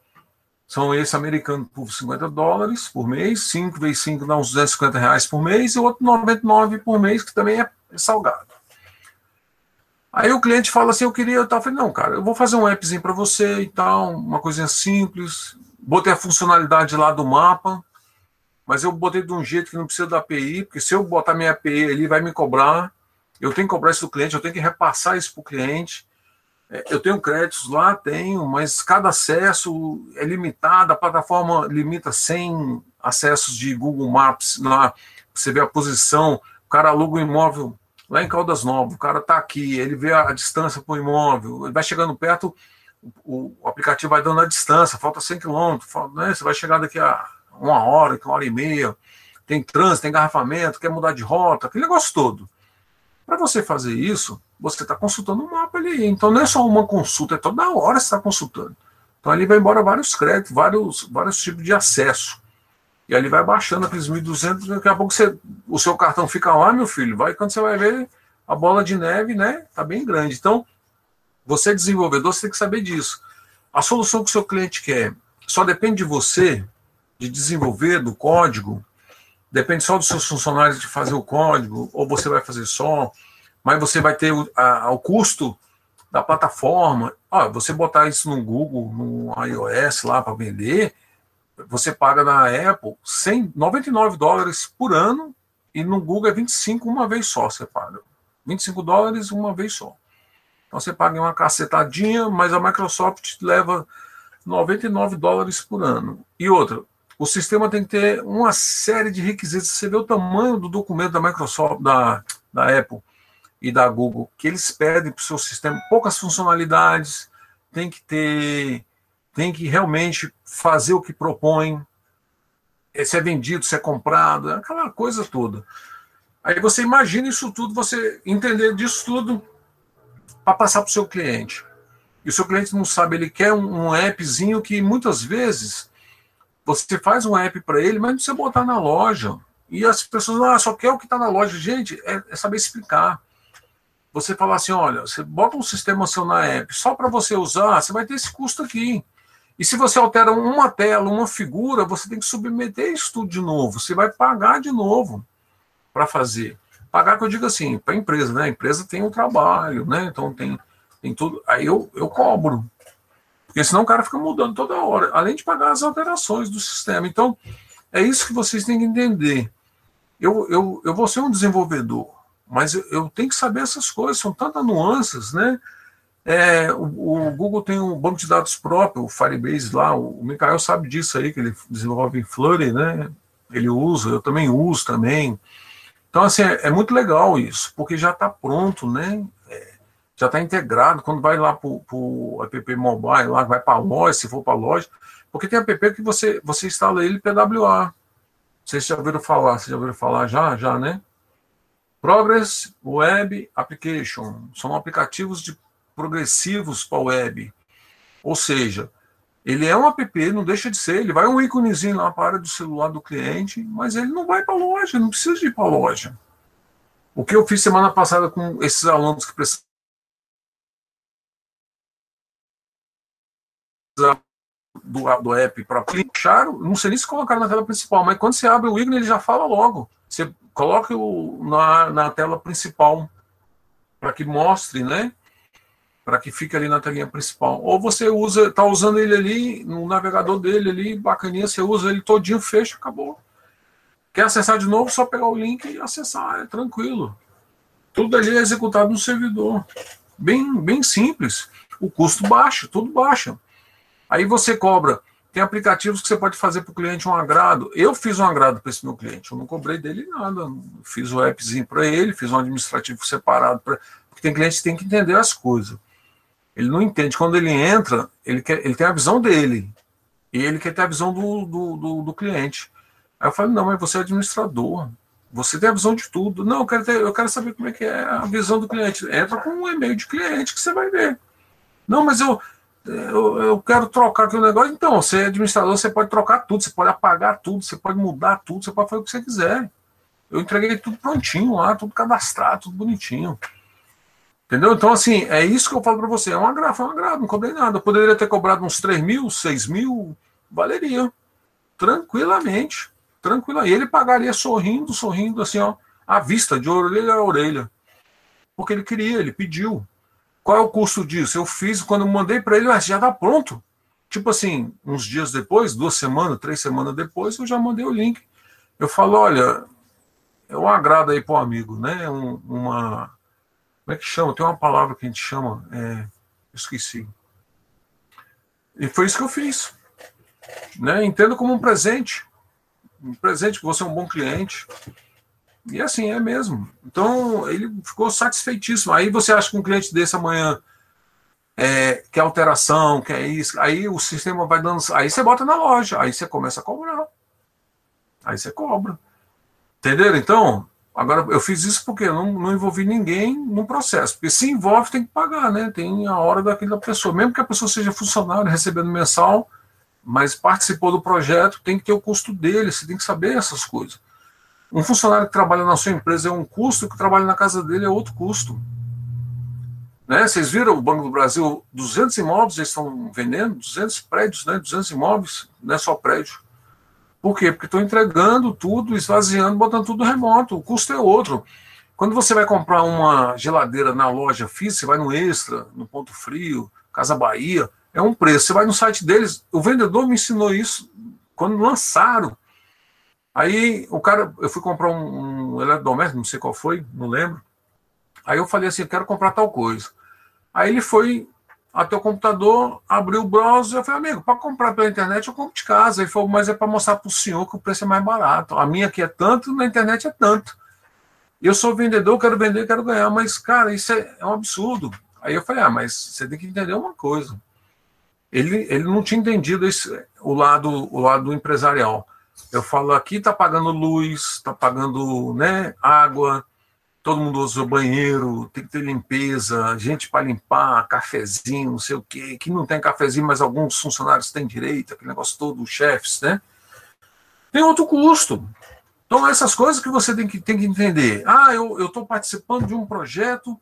São esse americano por 50 dólares por mês, 5 vezes 5 dá uns 250 reais por mês, e o outro 99 por mês, que também é salgado. Aí o cliente fala assim, eu queria, eu falei, não, cara, eu vou fazer um appzinho para você e tal, uma coisinha simples, botei a funcionalidade lá do mapa, mas eu botei de um jeito que não precisa da API, porque se eu botar minha API ali, vai me cobrar, eu tenho que cobrar isso do cliente, eu tenho que repassar isso para o cliente, eu tenho créditos lá, tenho, mas cada acesso é limitado, a plataforma limita 100 acessos de Google Maps lá, você vê a posição, o cara aluga um imóvel lá em Caldas Novas, o cara está aqui, ele vê a, distância para o imóvel, ele vai chegando perto, o, o, aplicativo vai dando a distância, falta 100 quilômetros, né, você vai chegar daqui a uma hora, uma hora e meia, tem trânsito, tem engarrafamento, quer mudar de rota, aquele negócio todo. Para você fazer isso, você está consultando o mapa ali. Então não é só uma consulta, é toda hora você está consultando. Então ali vai embora vários créditos, vários, vários tipos de acesso. E ali vai baixando aqueles 1.200, daqui a pouco você, o seu cartão fica lá, meu filho, vai quando você vai ver a bola de neve, né, tá bem grande. Então, você desenvolvedor, você tem que saber disso. A solução que o seu cliente quer só depende de você, de desenvolver do código, depende só dos seus funcionários de fazer o código, ou você vai fazer só, mas você vai ter o, a, o custo da plataforma. Ó, você botar isso no Google, no iOS lá para vender, você paga na Apple 100, 99 dólares por ano e no Google é 25 uma vez só você paga. 25 dólares uma vez só. Então você paga uma cacetadinha, mas a Microsoft leva 99 dólares por ano. E outra, o sistema tem que ter uma série de requisitos. Você vê o tamanho do documento da Microsoft, da, da Apple e da Google, que eles pedem para o seu sistema poucas funcionalidades, tem que ter, tem que realmente fazer o que propõe, se é vendido, se é comprado, aquela coisa toda. Aí você imagina isso tudo, você entender disso tudo para passar para o seu cliente. E o seu cliente não sabe, ele quer um, um appzinho que muitas vezes você faz um app para ele, mas precisa botar na loja. E as pessoas, ah, só quer o que está na loja. Gente, é, é, saber explicar. Você falar assim, olha, você bota um sistema seu na app, só para você usar, você vai ter esse custo aqui. E se você altera uma tela, uma figura, você tem que submeter isso tudo de novo. Você vai pagar de novo para fazer. Pagar que eu digo assim, para a empresa, né? A empresa tem um trabalho, né? Então tem, tem tudo. Aí eu, eu cobro. Porque senão o cara fica mudando toda hora, além de pagar as alterações do sistema. Então, é isso que vocês têm que entender. Eu, eu, eu vou ser um desenvolvedor, mas eu, eu tenho que saber essas coisas, são tantas nuances, né? É, o, o, Google tem um banco de dados próprio, o Firebase lá, o, o Mikael sabe disso aí, que ele desenvolve em Flurry, né? Ele usa, eu também uso também. Então, assim, é, é muito legal isso, porque já está pronto, né? Já está integrado. Quando vai lá para o app mobile, lá vai para a loja, se for para a loja, porque tem app que você, você instala ele PWA. Vocês já ouviram falar? Vocês já ouviram falar já? Já, né? Progress Web Application. São aplicativos de progressivos para web. Ou seja, ele é um app, não deixa de ser. Ele vai um íconezinho lá para a área do celular do cliente, mas ele não vai para a loja, não precisa ir para a loja. O que eu fiz semana passada com esses alunos que precisam do, do app para clicar, não sei nem se colocar na tela principal, mas quando você abre o ícone, ele já fala logo. Você coloca o, na, na tela principal para que mostre, né? Para que fique ali na telinha principal. Ou você usa, tá usando ele ali no navegador dele ali, bacaninha, você usa ele todinho, fecha, acabou. Quer acessar de novo, só pegar o link e acessar, é tranquilo. Tudo ali é executado no servidor. Bem, bem simples. O custo baixo, tudo baixo. Aí você cobra. Tem aplicativos que você pode fazer para o cliente um agrado. Eu fiz um agrado para esse meu cliente, eu não cobrei dele nada. Fiz o appzinho para ele, fiz um administrativo separado. Pra... Porque tem cliente que tem que entender as coisas. Ele não entende. Quando ele entra, ele, quer, ele tem a visão dele. E ele quer ter a visão do, do, do, do cliente. Aí eu falei, não, mas você é administrador. Você tem a visão de tudo. Não, eu quero, ter, eu quero saber como é que é a visão do cliente. Entra com um e-mail de cliente que você vai ver. Não, mas eu, eu, eu quero trocar aqui o negócio. Então, você é administrador, você pode trocar tudo, você pode apagar tudo, você pode mudar tudo, você pode fazer o que você quiser. Eu entreguei tudo prontinho lá, tudo cadastrado, tudo bonitinho. Entendeu? Então, assim, é isso que eu falo para você. É um agrado, é um agrado, não cobrei nada. Eu poderia ter cobrado uns 3 mil, 6 mil, valeria. Tranquilamente. Tranquila. E ele pagaria sorrindo, sorrindo, assim, ó, à vista, de orelha a orelha. Porque ele queria, ele pediu. Qual é o custo disso? Eu fiz, quando eu mandei para ele, já está pronto. Tipo assim, uns dias depois, duas semanas, três semanas depois, eu já mandei o link. Eu falo, olha, é um agrado aí para o amigo, né? Um, uma. Como é que chama? Tem uma palavra que a gente chama. É, esqueci. E foi isso que eu fiz. Né? Entendo como um presente. Um presente que você é um bom cliente. E assim é mesmo. Então ele ficou satisfeitíssimo. Aí você acha que um cliente desse amanhã é, quer alteração, quer isso, aí o sistema vai dando. Aí você bota na loja, aí você começa a cobrar. Aí você cobra. Entenderam? Então, agora eu fiz isso porque eu não, não envolvi ninguém no processo. Porque se envolve, tem que pagar, né? Tem a hora daquela pessoa. Mesmo que a pessoa seja funcionário, recebendo mensal, mas participou do projeto, tem que ter o custo dele, você tem que saber essas coisas. Um funcionário que trabalha na sua empresa é um custo, que trabalha na casa dele é outro custo. Né? Vocês viram o Banco do Brasil, 200 imóveis eles estão vendendo, 200 prédios, né? 200 imóveis, não é só prédio. Por quê? Porque estão entregando tudo, esvaziando, botando tudo remoto. O custo é outro. Quando você vai comprar uma geladeira na loja física, você vai no Extra, no Ponto Frio, Casa Bahia, é um preço. Você vai no site deles, o vendedor me ensinou isso quando lançaram. Aí o cara, eu fui comprar um, um eletrodoméstico, não sei qual foi, não lembro. Aí eu falei assim, eu quero comprar tal coisa. Aí ele foi até o computador, abriu o browser, eu falei, amigo, para comprar pela internet eu compro de casa. Ele falou, mas é para mostrar para o senhor que o preço é mais barato. A minha aqui é tanto, na internet é tanto. Eu sou vendedor, quero vender, quero ganhar, mas, cara, isso é, é um absurdo. Aí eu falei, ah, mas você tem que entender uma coisa. Ele, ele não tinha entendido esse, o, lado, o lado empresarial. Eu falo aqui está pagando luz, está pagando né, água, todo mundo usa o banheiro, tem que ter limpeza, gente para limpar, cafezinho, não sei o quê. Que não tem cafezinho, mas alguns funcionários têm direito, aquele negócio todo, chefes, né? Tem outro custo. Então, essas coisas que você tem que, tem que entender. Ah, eu estou participando de um projeto,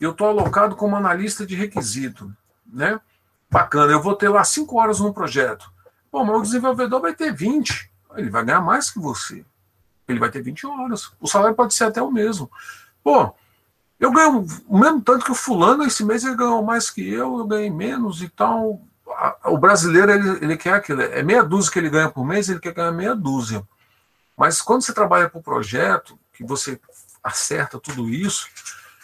eu estou alocado como analista de requisito, né? Bacana, eu vou ter lá cinco horas no projeto. Bom, mas o desenvolvedor vai ter 20 ele vai ganhar mais que você. Ele vai ter 20 horas. O salário pode ser até o mesmo. Pô, eu ganho o mesmo tanto que o fulano, esse mês ele ganhou mais que eu, eu ganhei menos e tal. O brasileiro, ele, ele quer aquilo. É meia dúzia que ele ganha por mês, ele quer ganhar meia dúzia. Mas quando você trabalha para o projeto, que você acerta tudo isso,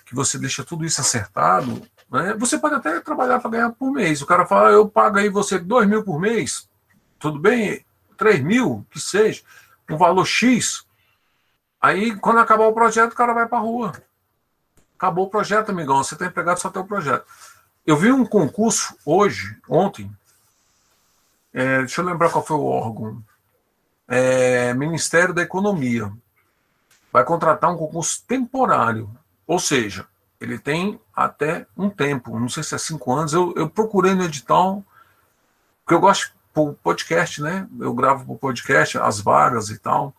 que você deixa tudo isso acertado, né, você pode até trabalhar para ganhar por mês. O cara fala, ah, eu pago aí você 2 mil por mês, tudo bem? 3 mil, que seja, um valor X. Aí, quando acabar o projeto, o cara vai para a rua. Acabou o projeto, amigão. Você está empregado só tem o projeto. Eu vi um concurso hoje, ontem. É, deixa eu lembrar qual foi o órgão. É, Ministério da Economia. Vai contratar um concurso temporário. Ou seja, ele tem até um tempo, não sei se é cinco anos. Eu, eu procurei no edital, porque eu gosto por podcast, né? Eu gravo por podcast, as vagas e tal.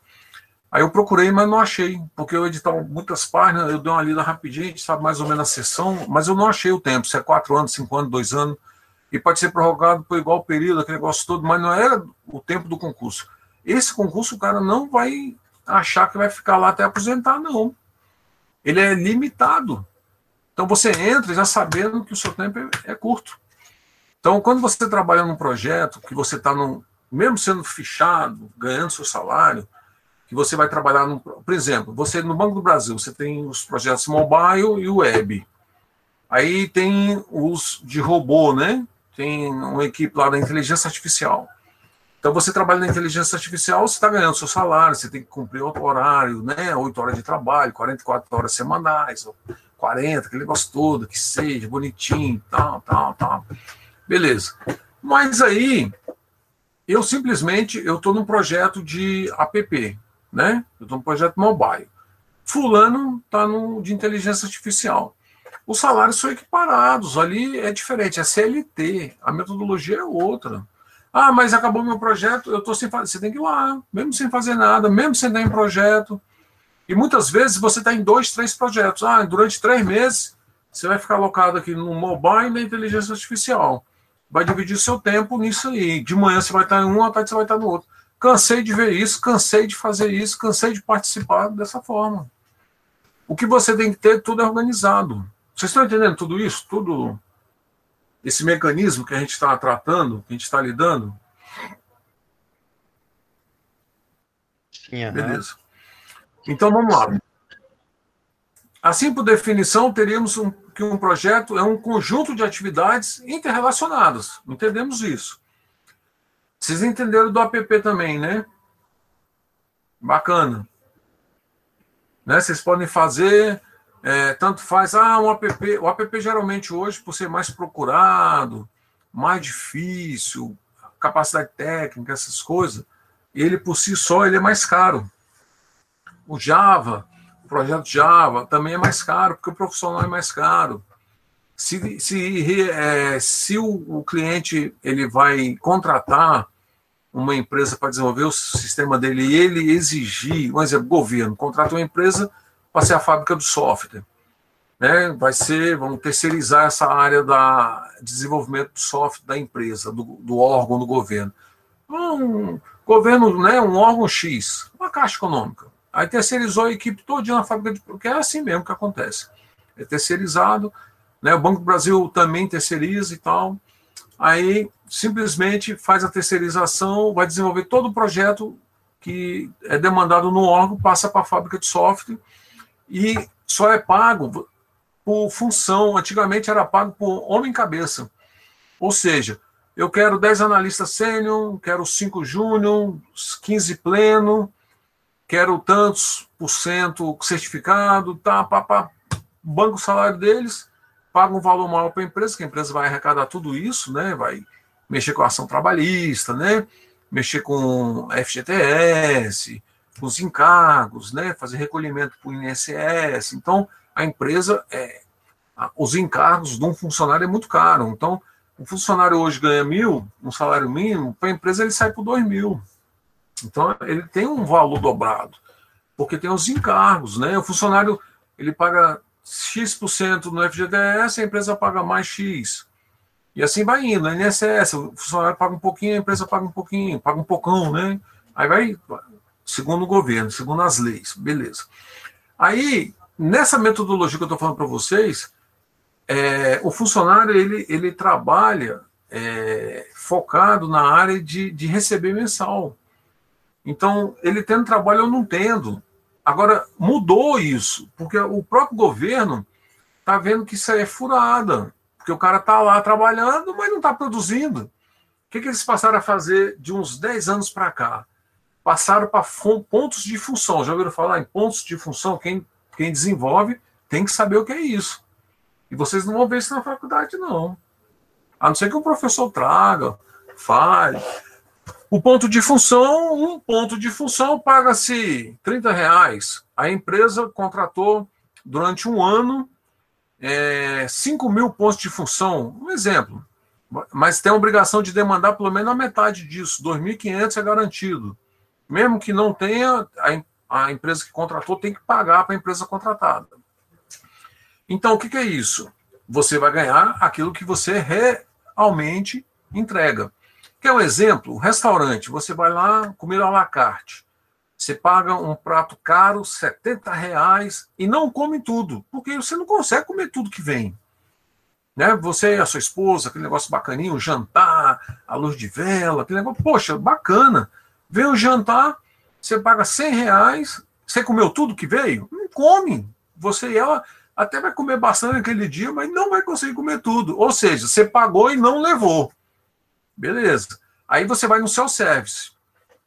Aí eu procurei, mas não achei, porque eu editava muitas páginas, eu dei uma lida rapidinho, sabe mais ou menos a sessão, mas eu não achei o tempo, se é quatro anos, cinco anos, dois anos, e pode ser prorrogado por igual período, aquele negócio todo, mas não era o tempo do concurso. Esse concurso o cara não vai achar que vai ficar lá até aposentar, não. Ele é limitado. Então você entra já sabendo que o seu tempo é, é curto. Então, quando você trabalha num projeto, que você está, mesmo sendo fichado, ganhando seu salário, que você vai trabalhar, num, por exemplo, você no Banco do Brasil, você tem os projetos mobile e web. Aí tem os de robô, né? Tem uma equipe lá da inteligência artificial. Então você trabalha na inteligência artificial, você está ganhando seu salário, você tem que cumprir outro horário, né? 8 horas de trabalho, 44 horas semanais, 40, aquele negócio todo, que seja, bonitinho, tal, tal, tal. Beleza. Mas aí, eu simplesmente, eu estou num projeto de app, né? Eu estou num projeto mobile. Fulano está de inteligência artificial. Os salários são equiparados, ali é diferente, é CLT, a metodologia é outra. Ah, mas acabou meu projeto, eu estou sem fazer. Você tem que ir lá, mesmo sem fazer nada, mesmo sem estar em projeto. E muitas vezes você está em dois, três projetos. Ah, durante três meses você vai ficar alocado aqui no mobile e na inteligência artificial. Vai dividir seu tempo nisso aí. De manhã você vai estar em um, à tarde você vai estar no outro. Cansei de ver isso, cansei de fazer isso, cansei de participar dessa forma. O que você tem que ter, tudo é organizado. Vocês estão entendendo tudo isso? Tudo esse mecanismo que a gente está tratando, que a gente está lidando? Sim. Beleza. Então vamos lá. Assim, por definição, teríamos um, que um projeto é um conjunto de atividades interrelacionadas. Entendemos isso. Vocês entenderam do app também, né? Bacana. Né? Vocês podem fazer, é, tanto faz, ah, um app. O app geralmente hoje, por ser mais procurado, mais difícil, capacidade técnica, essas coisas, ele por si só ele é mais caro. O Java, projeto Java, também é mais caro, porque o profissional é mais caro. Se, se, é, se o, o cliente ele vai contratar uma empresa para desenvolver o sistema dele e ele exigir, um exemplo, governo, contrata uma empresa para ser a fábrica do software. Né? Vai ser, vamos terceirizar essa área da desenvolvimento do software da empresa, do, do órgão do governo. Um governo, né, um órgão X, uma caixa econômica. Aí terceirizou a equipe toda na fábrica de. Porque é assim mesmo que acontece. É terceirizado, né? O Banco do Brasil também terceiriza e tal. Aí simplesmente faz a terceirização, vai desenvolver todo o projeto que é demandado no órgão, passa para a fábrica de software e só é pago por função. Antigamente era pago por homem-cabeça. Ou seja, eu quero 10 analistas sênior, quero 5 júnior, 15 pleno, quero tantos por cento certificado, tá, pá, pá. banco o salário deles, paga um valor maior para a empresa, que a empresa vai arrecadar tudo isso, né? Vai mexer com a ação trabalhista, né? Mexer com FGTS, com os encargos, né? Fazer recolhimento para o INSS. Então, a empresa, é, os encargos de um funcionário é muito caro. Então, o funcionário hoje ganha mil, um salário mínimo, para a empresa ele sai por dois mil. Então, ele tem um valor dobrado, porque tem os encargos, né? O funcionário, ele paga X% no FGTS, a empresa paga mais X. E assim vai indo. A INSS, o funcionário paga um pouquinho, a empresa paga um pouquinho, paga um pocão, né? Aí vai, segundo o governo, segundo as leis, beleza. Aí, nessa metodologia que eu estou falando para vocês, é, o funcionário ele, ele trabalha é, focado na área de, de receber mensal. Então, ele tendo trabalho, eu não tendo. Agora, mudou isso, porque o próprio governo está vendo que isso aí é furada. Porque o cara está lá trabalhando, mas não está produzindo. O que, que eles passaram a fazer de uns 10 anos para cá? Passaram para pontos de função. Já ouviram falar em pontos de função? Quem, quem desenvolve tem que saber o que é isso. E vocês não vão ver isso na faculdade, não. A não ser que o professor traga, fale. O ponto de função, um ponto de função paga-se 30 reais. A empresa contratou durante um ano é, 5 mil pontos de função. Um exemplo. Mas tem a obrigação de demandar pelo menos a metade disso. 2.500 é garantido. Mesmo que não tenha, a, a empresa que contratou tem que pagar para a empresa contratada. Então, o que, que é isso? Você vai ganhar aquilo que você realmente entrega. Quer um exemplo? Restaurante, você vai lá comer à la carte. Você paga um prato caro, 70 reais, e não come tudo, porque você não consegue comer tudo que vem. Né? Você e a sua esposa, aquele negócio bacaninho, um jantar, a luz de vela, aquele negócio, poxa, bacana. Vem o jantar, você paga 100 reais, você comeu tudo que veio? Não come. Você e ela até vai comer bastante naquele dia, mas não vai conseguir comer tudo. Ou seja, você pagou e não levou. Beleza. Aí você vai no self-service.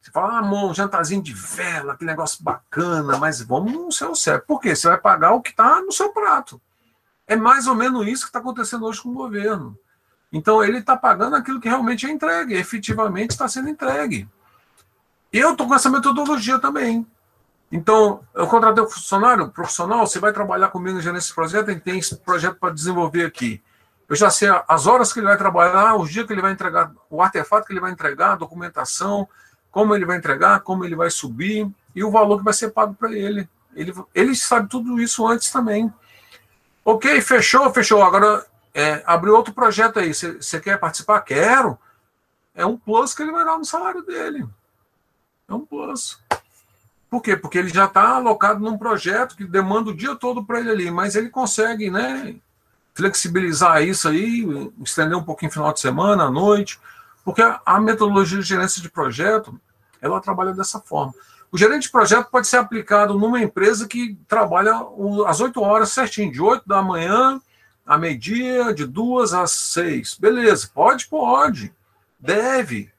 Você fala, ah, amor, um jantarzinho de vela, que negócio bacana, mas vamos no self-service. Por quê? Você vai pagar o que está no seu prato. É mais ou menos isso que está acontecendo hoje com o governo. Então ele está pagando aquilo que realmente é entregue, efetivamente está sendo entregue. Eu estou com essa metodologia também. Então, eu contratei um funcionário profissional, você vai trabalhar comigo nesse projeto, tem esse projeto para desenvolver aqui. Eu já sei as horas que ele vai trabalhar, os dias que ele vai entregar, o artefato que ele vai entregar, a documentação, como ele vai entregar, como ele vai subir e o valor que vai ser pago para ele. ele. Ele sabe tudo isso antes também. Ok, fechou, fechou. Agora, é, abriu outro projeto aí. Você quer participar? Quero. É um plus que ele vai dar no salário dele. É um plus. Por quê? Porque ele já está alocado num projeto que demanda o dia todo para ele ali, mas ele consegue, né, flexibilizar isso aí, estender um pouquinho final de semana, à noite, porque a metodologia de gerência de projeto, ela trabalha dessa forma. O gerente de projeto pode ser aplicado numa empresa que trabalha às 8 horas certinho, de 8 da manhã a meio-dia, de 2 às 6. Beleza, pode? Pode. Deve.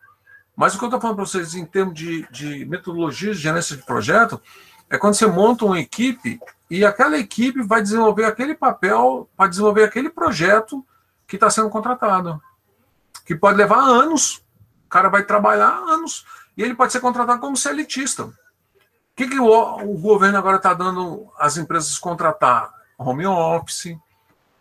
Mas o que eu estou falando para vocês em termos de, de metodologia de gerência de projeto é quando você monta uma equipe e aquela equipe vai desenvolver aquele papel para desenvolver aquele projeto que está sendo contratado. Que pode levar anos. O cara vai trabalhar anos. E ele pode ser contratado como seletista. O que, que o, o governo agora está dando às empresas contratar? Home office,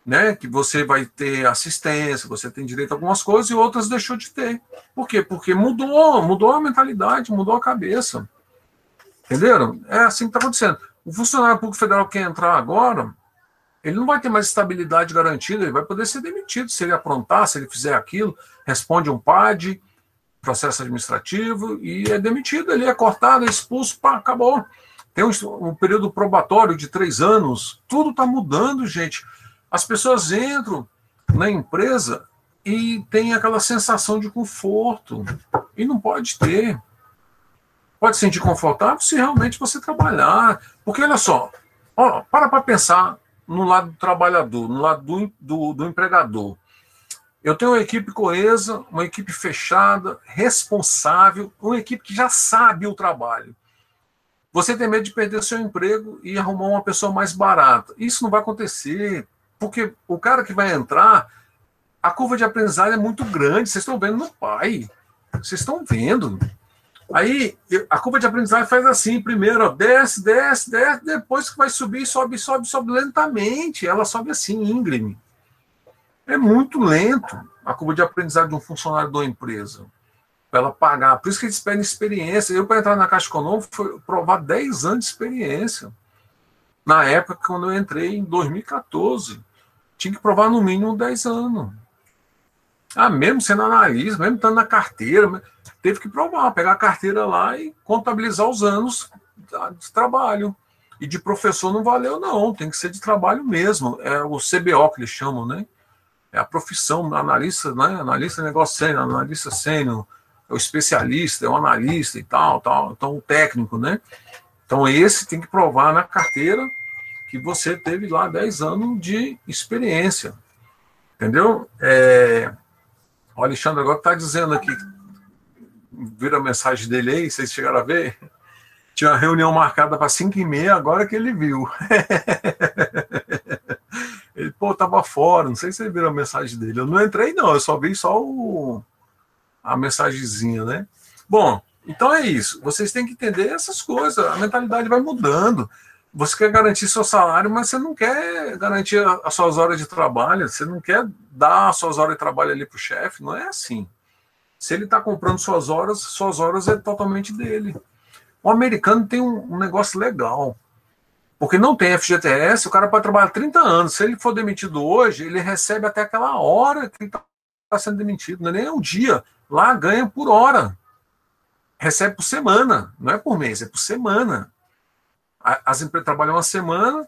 né, que você vai ter assistência, você tem direito a algumas coisas e outras deixou de ter. Por quê? Porque mudou, mudou a mentalidade, mudou a cabeça. Entenderam? É assim que está acontecendo. O funcionário público federal que entrar agora, ele não vai ter mais estabilidade garantida, ele vai poder ser demitido se ele aprontar, se ele fizer aquilo, responde um PAD, processo administrativo, e é demitido, ele é cortado, é expulso, pá, acabou. Tem um, um período probatório de três anos, tudo está mudando, gente. As pessoas entram na empresa e tem aquela sensação de conforto. E não pode ter. Pode se sentir confortável se realmente você trabalhar. Porque olha só, ó, para para pensar no lado do trabalhador, no lado do, do, do empregador. Eu tenho uma equipe coesa, uma equipe fechada, responsável, uma equipe que já sabe o trabalho. Você tem medo de perder seu emprego e arrumar uma pessoa mais barata. Isso não vai acontecer. Porque o cara que vai entrar, a curva de aprendizagem é muito grande. Vocês estão vendo no pai. Vocês estão vendo. Aí a curva de aprendizagem faz assim: primeiro, ó, desce, desce, desce, depois que vai subir, sobe, sobe, sobe lentamente. Ela sobe assim, íngreme. É muito lento a curva de aprendizagem de um funcionário de uma empresa. Para ela pagar. Por isso que eles pedem experiência. Eu, para entrar na Caixa Econômica, foi provar 10 anos de experiência. Na época, quando eu entrei, em 2014 tinha que provar no mínimo 10 anos. Ah, mesmo sendo analista, mesmo estando na carteira, teve que provar, pegar a carteira lá e contabilizar os anos de trabalho. E de professor não valeu, não, tem que ser de trabalho mesmo. É o CBO que eles chamam, né? É a profissão, analista, né? Analista negócio sênior, analista sênior, é o especialista, é o analista e tal, tal. Então, o técnico, né? Então, esse tem que provar na carteira que você teve lá 10 anos de experiência. Entendeu? É, o Alexandre agora está dizendo aqui, vira a mensagem dele aí, vocês chegaram a ver? Tinha uma reunião marcada para 5 e meia, agora que ele viu. ele, pô, tava fora, não sei se ele viram a mensagem dele. Eu não entrei, não, eu só vi só o, a mensagenzinha, né? Bom, então é isso. Vocês têm que entender essas coisas. A mentalidade vai mudando você quer garantir seu salário, mas você não quer garantir as suas horas de trabalho, você não quer dar as suas horas de trabalho ali para o chefe, não é assim. Se ele está comprando suas horas, suas horas é totalmente dele. O americano tem um, um, negócio legal, porque não tem FGTS, o cara pode trabalhar 30 anos. Se ele for demitido hoje, ele recebe até aquela hora que está sendo demitido, não é nem um dia. Lá ganha por hora. Recebe por semana, não é por mês, é por semana as empresas trabalham uma semana,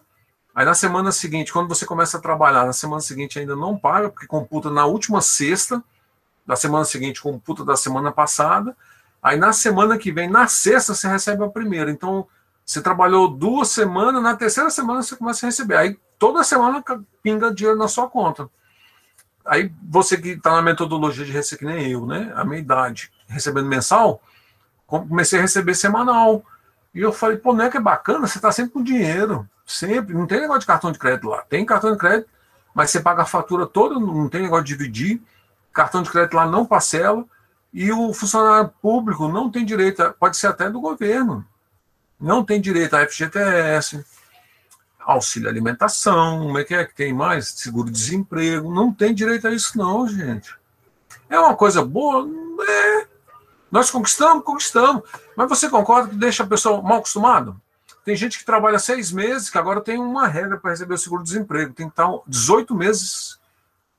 aí na semana seguinte, quando você começa a trabalhar, na semana seguinte ainda não paga, porque computa na última sexta, da semana seguinte computa da semana passada, aí na semana que vem, na sexta, você recebe a primeira. Então, você trabalhou duas semanas, na terceira semana você começa a receber. Aí toda semana pinga dinheiro na sua conta. Aí você que está na metodologia de receber, que nem eu, né? A minha idade. recebendo mensal, comecei a receber semanal. E eu falei, pô, não é que é bacana? Você está sempre com dinheiro. Sempre. Não tem negócio de cartão de crédito lá. Tem cartão de crédito, mas você paga a fatura toda, não tem negócio de dividir. Cartão de crédito lá não parcela. E o funcionário público não tem direito, pode ser até do governo, não tem direito a FGTS, auxílio alimentação, como é que é que tem mais? Seguro-desemprego, não tem direito a isso não, gente. É uma coisa boa? É. Nós conquistamos, conquistamos. Mas você concorda que deixa a pessoa mal acostumada? Tem gente que trabalha seis meses, que agora tem uma regra para receber o seguro-desemprego. Tem que estar 18 meses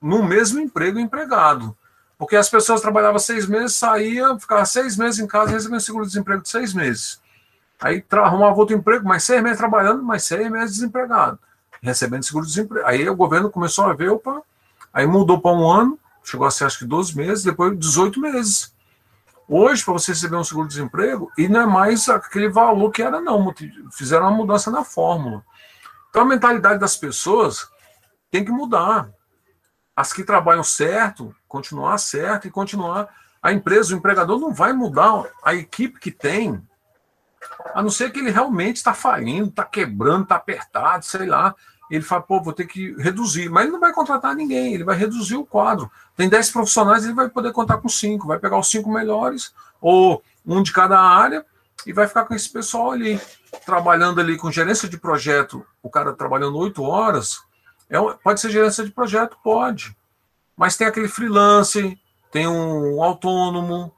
no mesmo emprego empregado. Porque as pessoas trabalhavam seis meses, saíam, ficavam seis meses em casa recebendo seguro-desemprego de seis meses. Aí arrumava outro emprego, mais seis meses trabalhando, mais seis meses desempregado, recebendo seguro-desemprego. Aí o governo começou a ver, opa, aí mudou para um ano, chegou a ser acho que 12 meses, depois 18 meses. Hoje, para você receber um seguro-desemprego, e não é mais aquele valor que era, não. Fizeram uma mudança na fórmula. Então a mentalidade das pessoas tem que mudar as que trabalham certo, continuar certo e continuar. A empresa, o empregador não vai mudar a equipe que tem, a não ser que ele realmente está falindo, está quebrando, está apertado, sei lá. Ele fala, pô, vou ter que reduzir. Mas ele não vai contratar ninguém, ele vai reduzir o quadro. Tem 10 profissionais, ele vai poder contar com cinco, vai pegar os cinco melhores, ou um de cada área, e vai ficar com esse pessoal ali, trabalhando ali com gerência de projeto, o cara trabalhando oito horas, é, pode ser gerência de projeto? Pode. Mas tem aquele freelance, tem um autônomo,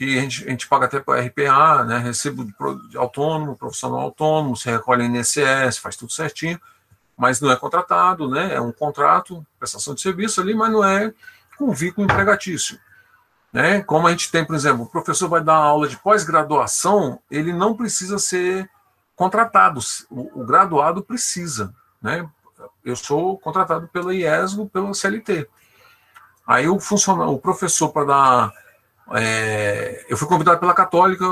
que a gente, a gente paga até para RPA, né? Recebo de autônomo, profissional autônomo, você recolhe INSS, faz tudo certinho, mas não é contratado, né? É um contrato, prestação de serviço ali, mas não é com vínculo empregatício. Né? Como a gente tem, por exemplo, o professor vai dar aula de pós-graduação, ele não precisa ser contratado, o, o graduado precisa, né? Eu sou contratado pela IESGO, pelo CLT. Aí o funcionário, o professor para dar, é, eu fui convidado pela Católica,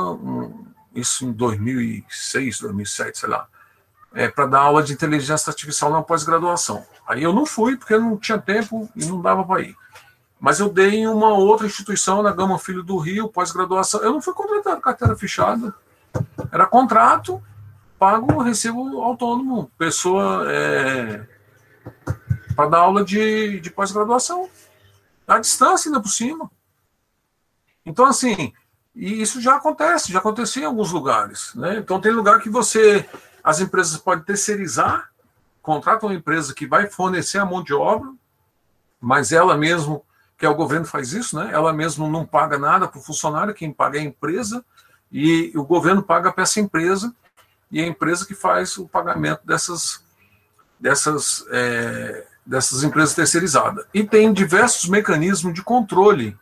isso em 2006, 2007, sei lá, é, para dar aula de inteligência artificial na pós-graduação. Aí eu não fui porque não tinha tempo e não dava para ir. Mas eu dei em uma outra instituição na Gama Filho do Rio, pós-graduação. Eu não fui contratado carteira fechada. Era contrato, pago, recebo autônomo, pessoa é, para dar aula de, de pós-graduação. À distância, ainda por cima. Então, assim, e isso já acontece, já aconteceu em alguns lugares. Né? Então, tem lugar que você, as empresas podem terceirizar, contratam uma empresa que vai fornecer a mão de obra, mas ela mesmo, que é o governo faz isso, né? ela mesmo não paga nada para o funcionário, quem paga é a empresa, e o governo paga para essa empresa, e é a empresa que faz o pagamento dessas, dessas, é, dessas empresas terceirizadas. E tem diversos mecanismos de controle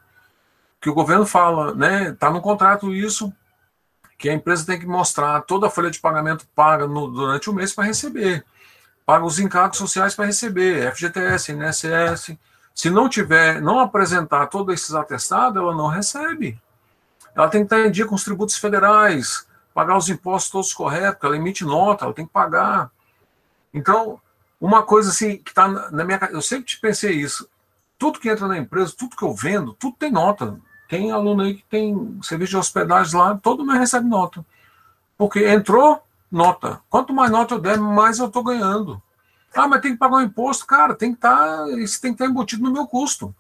que o governo fala, né? Está no contrato isso, que a empresa tem que mostrar toda a folha de pagamento paga no, durante o mês para receber. Paga os encargos sociais para receber, FGTS, INSS. Se não tiver, não apresentar todos esses atestados, ela não recebe. Ela tem que estar em dia com os tributos federais, pagar os impostos todos corretos, ela emite nota, ela tem que pagar. Então, uma coisa assim que está na minha eu sempre pensei isso. Tudo que entra na empresa, tudo que eu vendo, tudo tem nota. Tem aluno aí que tem serviço de hospedagem lá, todo mês recebe nota. Porque entrou, nota. Quanto mais nota eu der, mais eu estou ganhando. Ah, mas tem que pagar um imposto, cara, tem que estar, tá, isso tem que estar tá embutido no meu custo.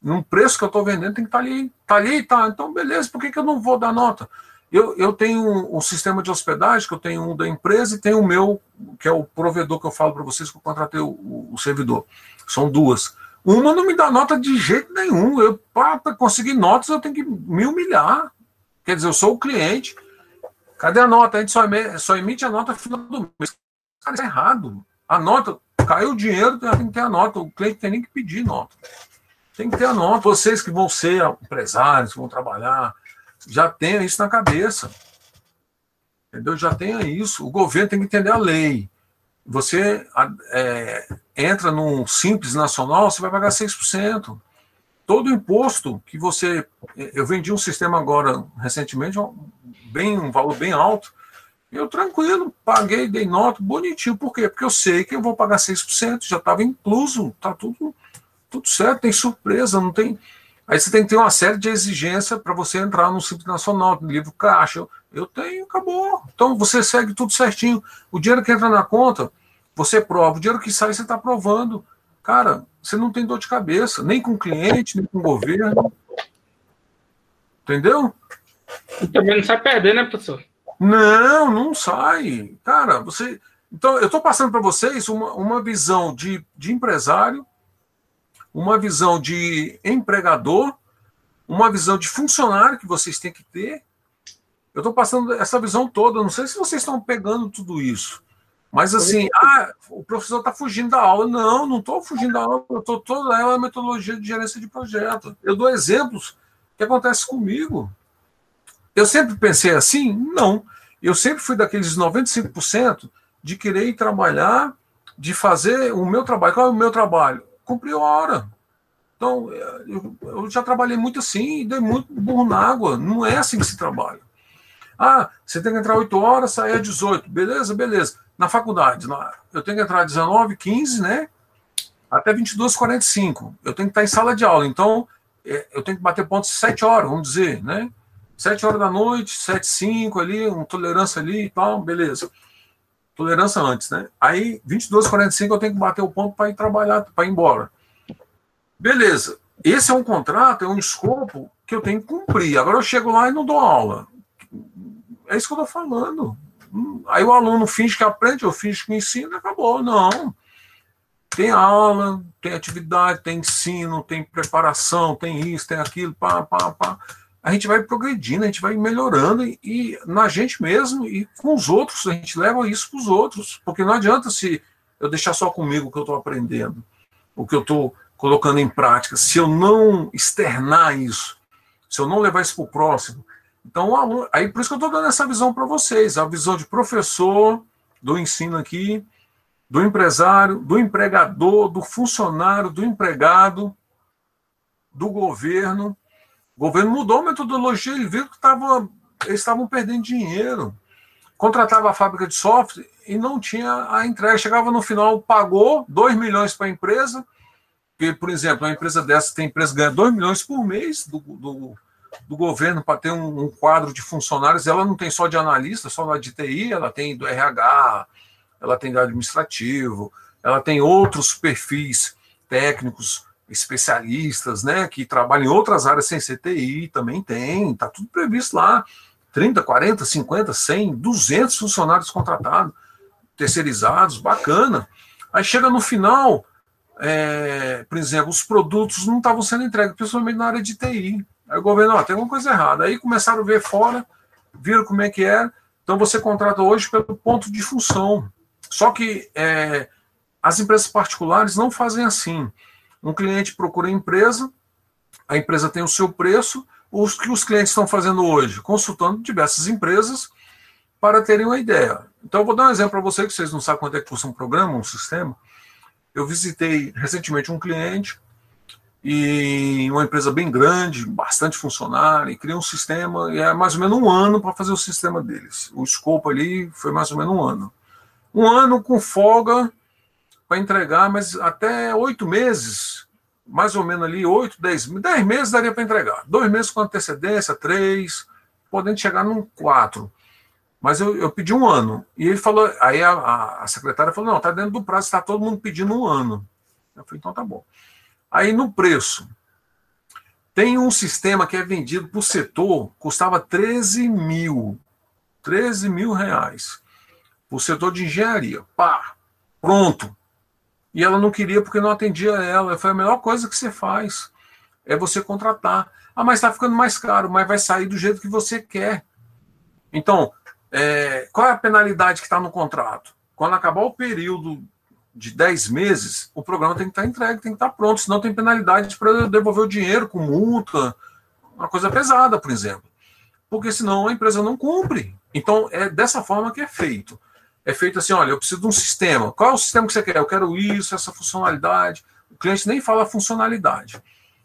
No preço que eu estou vendendo, tem que estar tá ali. Está ali, tá. Então, beleza, por que, que eu não vou dar nota? Eu, eu tenho um, um, sistema de hospedagem, que eu tenho um da empresa, e tenho o meu, que é o provedor que eu falo para vocês que eu contratei o, o, servidor. São duas. Uma não me dá nota de jeito nenhum. Eu, para conseguir notas, eu tenho que me humilhar. Quer dizer, eu sou o cliente. Cadê a nota? A gente só emite, só emite a nota no final do mês. Cara, isso é errado. A nota, caiu o dinheiro, tem que ter a nota. O cliente tem nem que pedir nota. Tem que ter a nota. Vocês que vão ser empresários, que vão trabalhar, já tenha isso na cabeça. Entendeu? Já tenha isso. O governo tem que entender a lei. Você é, entra num simples nacional, você vai pagar 6%. Todo imposto que você. Eu vendi um sistema agora, recentemente, bem, um valor bem alto. Eu tranquilo, paguei, dei nota, bonitinho. Por quê? Porque eu sei que eu vou pagar 6%, já estava incluso, tá tudo, tudo certo, tem surpresa, não tem Aí você tem que ter uma série de exigências para você entrar no Simples Nacional, no livro caixa. Eu, tenho, acabou. Então você segue tudo certinho. O dinheiro que entra na conta, você prova. O dinheiro que sai, você está provando. Cara, você não tem dor de cabeça, nem com cliente, nem com governo. Entendeu? E também não sai perdendo, né, professor? Não, não sai. Cara, você. Então, eu estou passando para vocês uma, uma visão de, de empresário, uma visão de empregador, uma visão de funcionário que vocês têm que ter. Eu estou passando essa visão toda. Não sei se vocês estão pegando tudo isso. Mas assim, ah, o professor está fugindo da aula. Não, não estou fugindo da aula. Eu estou toda ela a metodologia de gerência de projeto. Eu dou exemplos que acontecem comigo. Eu sempre pensei assim? Não. Eu sempre fui daqueles 95% de querer ir trabalhar, de fazer o meu trabalho. Qual é o meu trabalho? Cumprir a hora. Então, eu, eu já trabalhei muito assim e dei muito burro na água. Não é assim que se trabalha. Ah, você tem que entrar 8 horas, sair às 18. Beleza, beleza. Na faculdade, eu tenho que entrar às 19, 15, né? Até 22, 45. Eu tenho que estar em sala de aula. Então, é, eu tenho que bater pontos 7 horas, vamos dizer, né? 7 horas da noite, 7, 5 ali, uma tolerância ali e tal, beleza. Tolerância antes, né? Aí, 22, 45, eu tenho que bater o ponto para ir trabalhar, para ir embora. Beleza. Esse é um contrato, é um escopo que eu tenho que cumprir. Agora eu chego lá e não dou aula. É isso que eu estou falando. Aí o aluno finge que aprende, eu finge que ensina, acabou. Não. Tem aula, tem atividade, tem ensino, tem preparação, tem isso, tem aquilo, pá, pá, pá a gente vai progredindo, a gente vai melhorando e, e, na gente mesmo e com os outros, a gente leva isso para os outros, porque não adianta se eu deixar só comigo o que eu estou aprendendo, o que eu estou colocando em prática, se eu não externar isso, se eu não levar isso para o próximo. Então, aluno, aí por isso que eu estou dando essa visão para vocês, a visão de professor, do ensino aqui, do empresário, do empregador, do funcionário, do empregado, do governo, o governo mudou a metodologia, ele viu que tava, eles estavam perdendo dinheiro. Contratava a fábrica de software e não tinha a entrega. Chegava no final, pagou 2 milhões para a empresa, porque, por exemplo, uma empresa dessa tem empresa ganha 2 milhões por mês do, do, do governo para ter um, um, quadro de funcionários. Ela não tem só de analista, só de TI, ela tem do RH, ela tem do administrativo, ela tem outros perfis técnicos especialistas, né, que trabalham em outras áreas sem CTI, também tem, está tudo previsto lá. 30, 40, 50, 100, 200 funcionários contratados, terceirizados, bacana. Aí chega no final, é, por exemplo, os produtos não estavam sendo entregues, principalmente na área de TI. Aí o governo, ó, tem alguma coisa errada. Aí começaram a ver fora, viram como é que era. Então você contrata hoje pelo ponto de função. Só que é, as empresas particulares não fazem assim. Um cliente procura a empresa, a empresa tem o seu preço. O que os clientes estão fazendo hoje? Consultando diversas empresas para terem uma ideia. Então, eu vou dar um exemplo para você, que vocês não sabem quanto é que custa um programa, um sistema. Eu visitei recentemente um cliente e uma empresa bem grande, bastante funcionário, e criou um sistema, e é mais ou menos um ano para fazer o sistema deles. O escopo ali foi mais ou menos um ano. Um ano com folga para entregar, mas até oito meses, mais ou menos ali, oito, dez, dez meses daria para entregar. Dois meses com antecedência, três, podendo chegar num quatro. Mas eu, eu pedi um ano. E ele falou, aí a, a secretária falou, não, está dentro do prazo, está todo mundo pedindo um ano. Eu falei, então tá bom. Aí no preço, tem um sistema que é vendido por setor, custava 13 mil. 13 mil reais. Por setor de engenharia. Pá, pronto. E ela não queria porque não atendia ela. Foi a melhor coisa que você faz. É você contratar. Ah, mas está ficando mais caro, mas vai sair do jeito que você quer. Então, é, qual é a penalidade que está no contrato? Quando acabar o período de 10 meses, o programa tem que estar tá entregue, tem que estar tá pronto, senão tem penalidade para devolver o dinheiro com multa, uma coisa pesada, por exemplo. Porque senão a empresa não cumpre. Então, é dessa forma que é feito é feito assim: olha, eu preciso de um sistema. Qual é o sistema que você quer? Eu quero isso, essa funcionalidade. O cliente nem fala funcionalidade.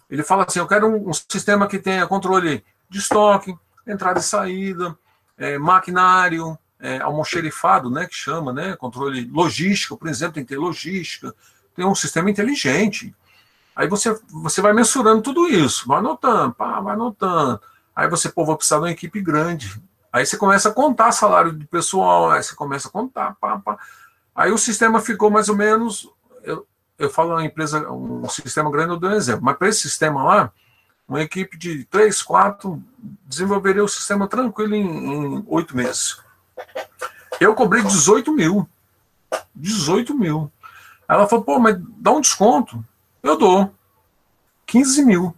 Ele fala assim: eu quero um, um sistema que tenha controle de estoque, entrada e saída, é, maquinário, é, almoxerifado, né, que chama, né, controle logístico, por exemplo, tem que ter logística, tem um sistema inteligente. Aí você, você vai mensurando tudo isso, vai anotando, pá, vai anotando. Aí você, pô, vou precisar de uma equipe grande. Aí você começa a contar salário do pessoal, aí você começa a contar, pá, pá. Aí o sistema ficou mais ou menos. Eu, eu falo uma empresa, um sistema grande, eu dou um exemplo, mas para esse sistema lá, uma equipe de três, quatro desenvolveria o sistema tranquilo em oito meses. Eu cobrei 18 mil. 18 mil. Ela falou, pô, mas dá um desconto. Eu dou. 15 mil.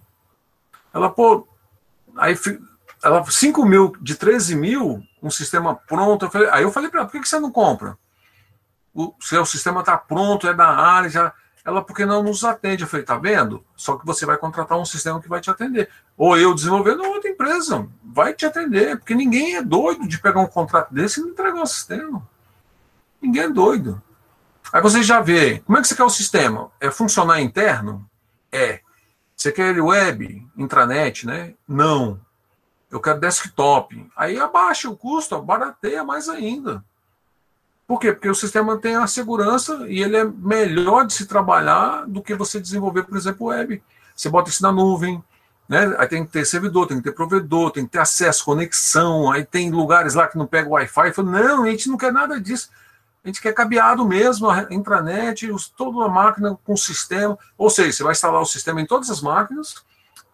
Ela, pô, aí ela, 5 mil de 13 mil, um sistema pronto. Eu falei, aí eu falei para ela, por que, você não compra? O seu sistema está pronto, é da área, já. Ela, porque não nos atende? Eu falei, tá vendo? Só que você vai contratar um sistema que vai te atender. Ou eu desenvolvendo outra empresa, vai te atender. Porque ninguém é doido de pegar um contrato desse e não entregar o sistema. Ninguém é doido. Aí você já vê, como é que você quer o sistema? É funcionar interno? É. Você quer web, intranet, né? Não. Eu quero desktop. Aí abaixa o custo, barateia mais ainda. Por quê? Porque o sistema tem a segurança e ele é melhor de se trabalhar do que você desenvolver, por exemplo, web. Você bota isso na nuvem, né? Aí tem que ter servidor, tem que ter provedor, tem que ter acesso, conexão. Aí tem lugares lá que não pega Wi-Fi. Não, a gente não quer nada disso. A gente quer cabeado mesmo, a intranet, toda a máquina com sistema. Ou seja, você vai instalar o sistema em todas as máquinas,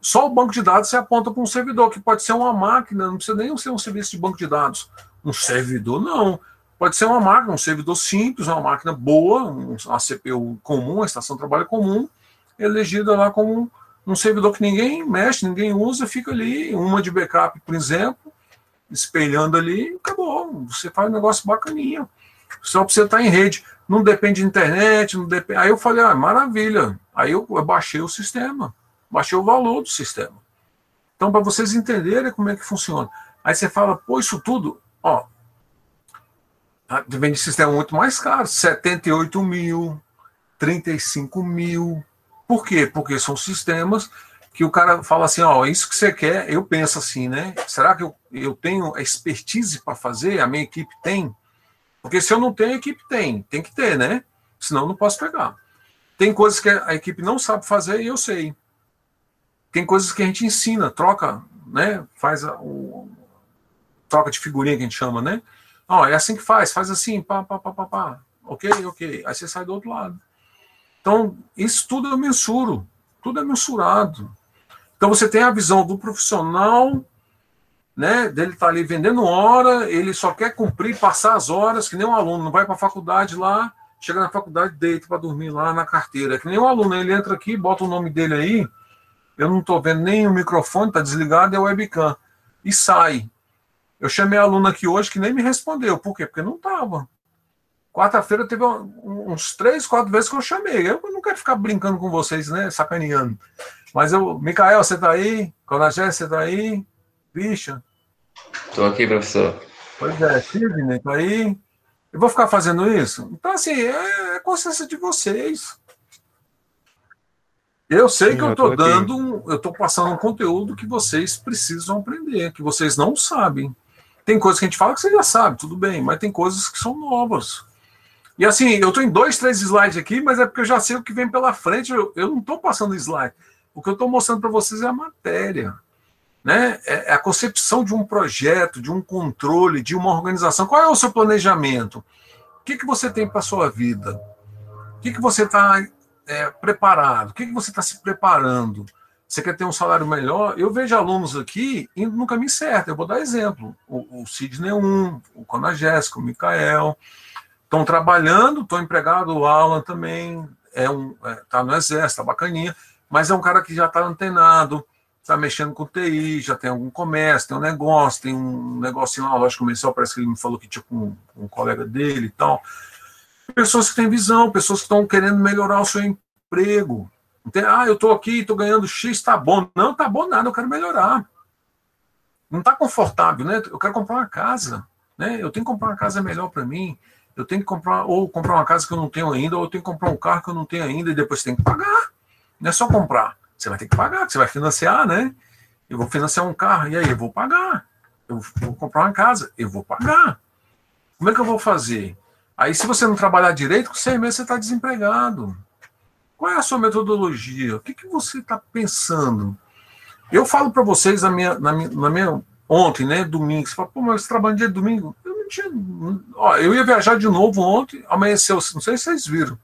só o banco de dados você aponta para um servidor, que pode ser uma máquina, não precisa nem ser um serviço de banco de dados. Um servidor, não. Pode ser uma máquina, um servidor simples, uma máquina boa, uma CPU comum, uma estação de trabalho comum, elegida lá como um, servidor que ninguém mexe, ninguém usa, fica ali, uma de backup, por exemplo, espelhando ali, acabou. Você faz um negócio bacaninha. Só para você estar em rede. Não depende de internet, não depende. Aí eu falei, ah, maravilha. Aí eu, eu baixei o sistema, baixei o valor do sistema. Então, para vocês entenderem como é que funciona. Aí você fala, pô, isso tudo, ó, vem de sistema muito mais caro, 78 mil, 35 mil. Por quê? Porque são sistemas que o cara fala assim, ó, isso que você quer, eu penso assim, né? Será que eu, eu tenho a expertise para fazer? A minha equipe tem? Porque se eu não tenho, a equipe tem. Tem que ter, né? Senão eu não posso pegar. Tem coisas que a equipe não sabe fazer e eu sei. Tem coisas que a gente ensina, troca, né? Faz a, o, troca de figurinha que a gente chama, né? Ó, é assim que faz, faz assim, pá, pá, pá, pá, pá. Ok, ok. Aí você sai do outro lado. Então, isso tudo eu mensuro. Tudo é mensurado. Então você tem a visão do profissional né, dele tá ali vendendo hora, ele só quer cumprir, passar as horas, que nem um aluno, não vai para a faculdade lá, chega na faculdade, deita para dormir lá na carteira. É que nem um aluno, ele entra aqui, bota o nome dele aí, eu não estou vendo nem o microfone, está desligado, é o webcam, e sai. Eu chamei a aluna aqui hoje que nem me respondeu. Por quê? Porque não estava. Quarta-feira teve uns três, quatro vezes que eu chamei. Eu não quero ficar brincando com vocês, né? Sacaneando. Mas eu, Micael, você está aí? Conagé, você está aí? Christian? Estou aqui, professor. Pois é, Sidney, tá aí. Eu vou ficar fazendo isso? Então, assim, é, é consciência de vocês. Eu sei Sim, que eu estou dando, um, eu estou passando um conteúdo que vocês precisam aprender, que vocês não sabem. Tem coisas que a gente fala que você já sabe, tudo bem, mas tem coisas que são novas. E assim, eu estou em dois, três slides aqui, mas é porque eu já sei o que vem pela frente, eu, eu não estou passando slide. O que eu estou mostrando para vocês é a matéria né? É, é a concepção de um projeto, de um controle, de uma organização. Qual é o seu planejamento? O que, que você tem para a sua vida? O que, que você está é, preparado? O que, que você está se preparando? Você quer ter um salário melhor? Eu vejo alunos aqui indo no caminho certo. Eu vou dar exemplo. O, o Sidney 1, o Conagésico, o Mikael, estão trabalhando, estão empregado, o Alan também, é um, é, tá no exército, tá bacaninha, mas é um cara que já está antenado, está mexendo com TI, já tem algum comércio, tem um negócio, tem um negocinho, uma loja comercial, parece que ele me falou que tinha com, com um colega dele e tal. Pessoas que têm visão, pessoas que estão querendo melhorar o seu emprego. Ah, eu estou aqui, estou ganhando X, tá bom. Não, tá bom nada, eu quero melhorar. Não está confortável, né? Eu quero comprar uma casa, né? Eu tenho que comprar uma casa melhor para mim. Eu tenho que comprar, ou comprar uma casa que eu não tenho ainda, ou eu tenho que comprar um carro que eu não tenho ainda, e depois tem que pagar. Não é só comprar. Você vai ter que pagar, você vai financiar, né? Eu vou financiar um carro, e aí eu vou pagar. Eu vou comprar uma casa, eu vou pagar. Como é que eu vou fazer? Aí, se você não trabalhar direito, com seis meses você está desempregado. Qual é a sua metodologia? O que, que você está pensando? Eu falo para vocês na minha, na minha, na minha ontem, né, domingo, você fala, pô, mas trabalho dia de domingo. Eu não tinha. Ó, eu ia viajar de novo ontem, amanheceu, não sei se vocês viram.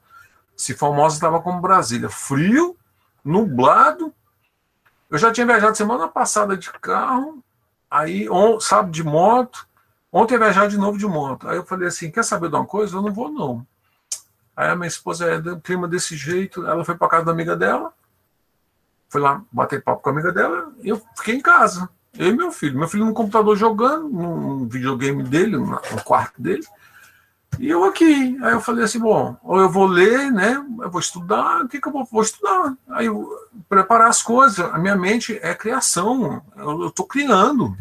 Se Formosa estava como Brasília, frio, nublado. Eu já tinha viajado semana passada de carro, aí, on, sábado de moto. Ontem ia viajar de novo de moto. Aí eu falei assim: quer saber de uma coisa? Eu não vou, não. Aí a minha esposa é do clima desse jeito, ela foi para casa da amiga dela, foi lá bater papo com a amiga dela, e eu fiquei em casa. Eu e meu filho. Meu filho no computador jogando, no videogame dele, no quarto dele. E eu aqui. Aí eu falei assim, bom, ou eu vou ler, né? Eu vou estudar, o que, que eu vou, vou estudar? Aí eu preparar as coisas. A minha mente é criação. Eu estou criando.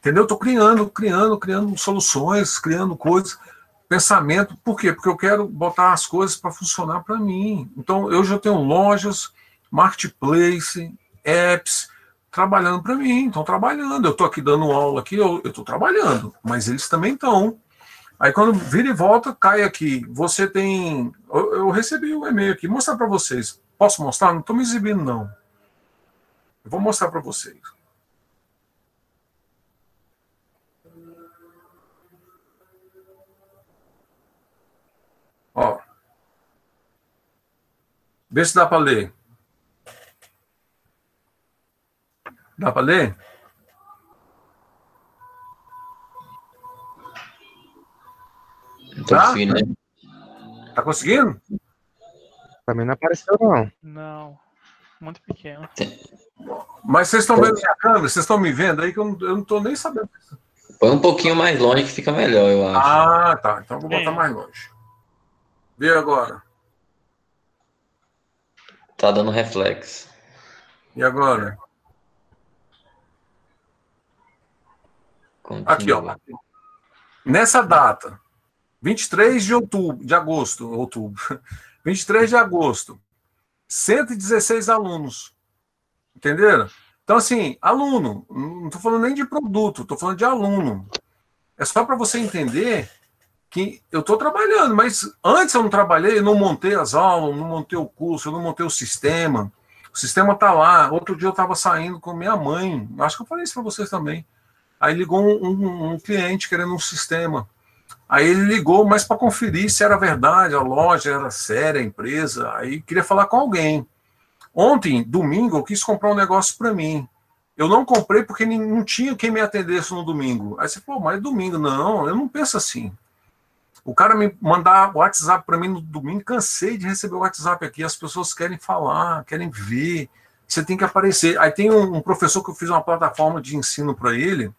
Entendeu? Eu estou criando, criando, criando soluções, criando coisas, pensamento. Por quê? Porque eu quero botar as coisas para funcionar para mim. Então, eu já tenho lojas, marketplace, apps, trabalhando para mim, estão trabalhando. Eu estou aqui dando aula aqui, eu estou trabalhando, mas eles também estão. Aí quando vira e volta, cai aqui. Você tem. Eu, eu recebi um e-mail aqui, mostrar para vocês. Posso mostrar? Não estou me exibindo, não. Eu vou mostrar para vocês. Ó. Vê se dá para ler. Dá para ler? Não tô Tá? conseguindo, né? Tá conseguindo? Mim não apareceu, não. Não. Muito pequeno. Mas vocês estão vendo minha câmera? Vocês estão me vendo aí que eu não, eu não tô nem sabendo. Põe um pouquinho mais longe que fica melhor, eu acho. Ah, tá. Então eu vou botar Sim. mais longe. Vê agora. Tá dando reflexo. E agora? Aqui, ó. Continua. Nessa data, 23 de outubro, de agosto, outubro, 23 de agosto, 116 alunos. Entenderam? Então, assim, aluno, não estou falando nem de produto, estou falando de aluno. É só para você entender que eu estou trabalhando, mas antes eu não trabalhei, eu não montei as aulas, não montei o curso, eu não montei o sistema. O sistema está lá. Outro dia eu estava saindo com minha mãe, acho que eu falei isso para vocês também. Aí ligou um, um- um cliente querendo um sistema. Aí ele ligou, mas para conferir se era verdade, a loja era séria, a empresa. Aí queria falar com alguém. Ontem, domingo, eu quis comprar um negócio para mim. Eu não comprei porque não tinha quem me atendesse no domingo. Aí você falou, mas domingo. Não, eu não penso assim. O cara me mandar WhatsApp para mim no domingo, cansei de receber o WhatsApp aqui. As pessoas querem falar, querem ver. Você tem que aparecer. Aí tem um, professor que eu fiz uma plataforma de ensino para ele,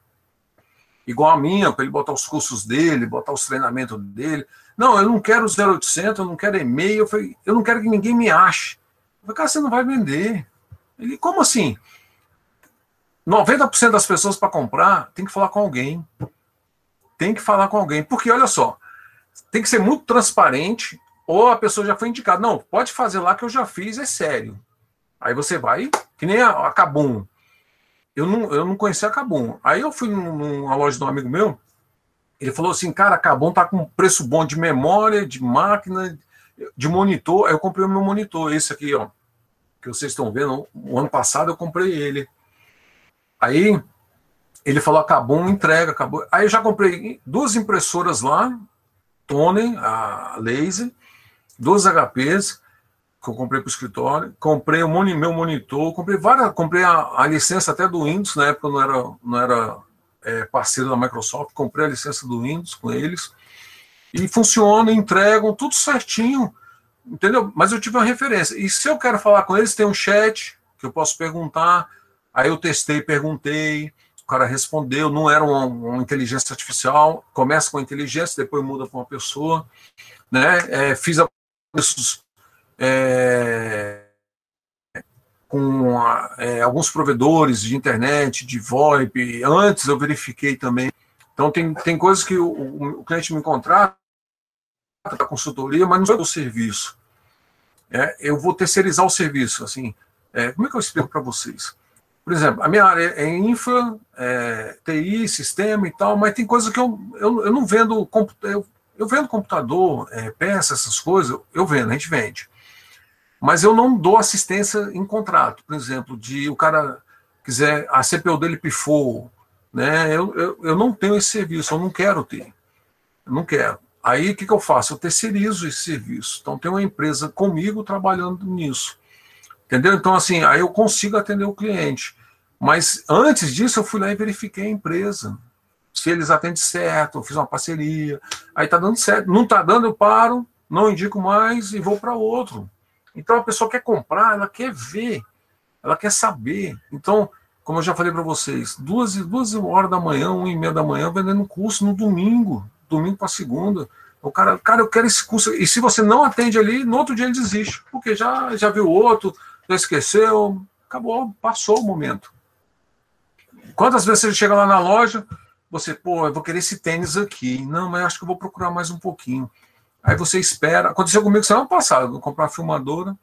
igual a minha, para ele botar os cursos dele, botar os treinamentos dele. Não, eu não quero 0800, eu não quero e-mail, eu, eu não quero que ninguém me ache. Eu falei, cara, você não vai vender. Ele, como assim? 90% das pessoas para comprar tem que falar com alguém. Tem que falar com alguém. Porque, olha só, tem que ser muito transparente, ou a pessoa já foi indicada. Não, pode fazer lá que eu já fiz, é sério. Aí você vai, que nem a, a Kabum. Eu não, eu não conhecia a Kabum. Aí eu fui num- numa loja de um amigo meu, ele falou assim, cara, a Kabum tá com preço bom de memória, de máquina, de monitor. Aí eu comprei o meu monitor, esse aqui, ó, que vocês estão vendo. O ano passado eu comprei ele. Aí ele falou, acabou, entrega, acabou. Aí eu já comprei duas impressoras lá, Tony, a laser, duas HPs, que eu comprei para o escritório, comprei o meu monitor, comprei várias, comprei a, a licença até do Windows, na época eu não era, não era é, parceiro da Microsoft, comprei a licença do Windows com eles, e funciona, entregam, tudo certinho, entendeu? Mas eu tive uma referência. E se eu quero falar com eles, tem um chat que eu posso perguntar, aí eu testei, perguntei, o cara respondeu, não era uma, uma inteligência artificial, começa com a inteligência, depois muda para uma pessoa, né? É, fiz a preços é, com a- é, alguns provedores de internet, de VoIP. Antes eu verifiquei também. Então tem, tem coisas que o, o- cliente me contrata para consultoria, mas não sou o serviço. É, eu vou terceirizar o serviço. Assim, é, como é que eu explico para vocês? Por exemplo, a minha área é infra, é, TI, sistema e tal, mas tem coisas que eu, eu, eu não vendo. Eu, eu vendo computador, é, peça, essas coisas, eu vendo, a gente vende. Mas eu não dou assistência em contrato. Por exemplo, de o cara quiser, a CPU dele pifou, né? Eu, eu, eu não tenho esse serviço, eu não quero ter. Eu não quero. Aí o que, que eu faço? Eu terceirizo esse serviço. Então tem uma empresa comigo trabalhando nisso. Entendeu? Então, assim, aí eu consigo atender o cliente. Mas antes disso, eu fui lá e verifiquei a empresa. Se eles atendem certo, eu fiz uma parceria. Aí tá dando certo. Não tá dando, eu paro, não indico mais e vou para outro. Então a pessoa quer comprar, ela quer ver, ela quer saber. Então, como eu já falei para vocês, duas, duas horas da manhã, uma e meia da manhã, vendendo curso no domingo, domingo para segunda. O cara, cara, eu quero esse curso. E se você não atende ali, no outro dia ele desiste, porque já, já viu outro, esqueceu, acabou, passou o momento. Quantas vezes você chega lá na loja, você, pô, eu vou querer esse tênis aqui. Não, mas acho que eu vou procurar mais um pouquinho. Aí você espera. Aconteceu comigo semana passada, eu comprar uma filmadora.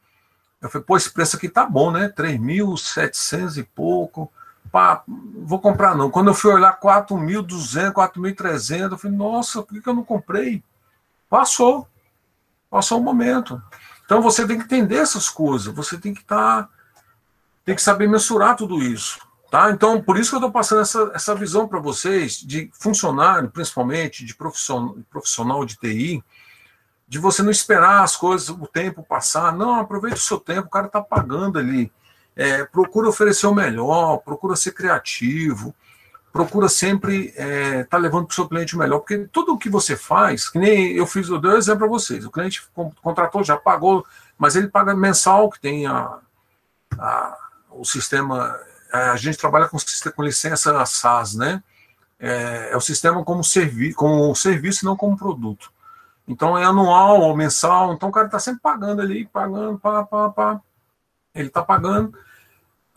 Eu falei, pô, esse preço aqui tá bom, né? 3.700 e pouco. Pá, vou comprar não. Quando eu fui olhar 4.200, 4.300, eu falei, nossa, por que, que eu não comprei? Passou. Passou o momento. Então você tem que entender essas coisas. Você tem que estar. Tá, tem que saber mensurar tudo isso. Tá? Então, por isso que eu estou passando essa, essa visão para vocês, de funcionário, principalmente, de profissional, de TI, de você não esperar as coisas, o tempo passar. Não, aproveite o seu tempo, o cara está pagando ali. É, procura oferecer o melhor, procura ser criativo, procura sempre estar é, tá levando para o seu cliente melhor, porque tudo o que você faz, que nem eu fiz, eu dei um exemplo para vocês, o cliente contratou, já pagou, mas ele paga mensal, que tem a, a o sistema a gente trabalha com, com licença SaaS, né? É, é o sistema como, servi como serviço, não como produto. Então é anual ou mensal, então o cara está sempre pagando ali, pagando, pá, pá, pá. Ele está pagando.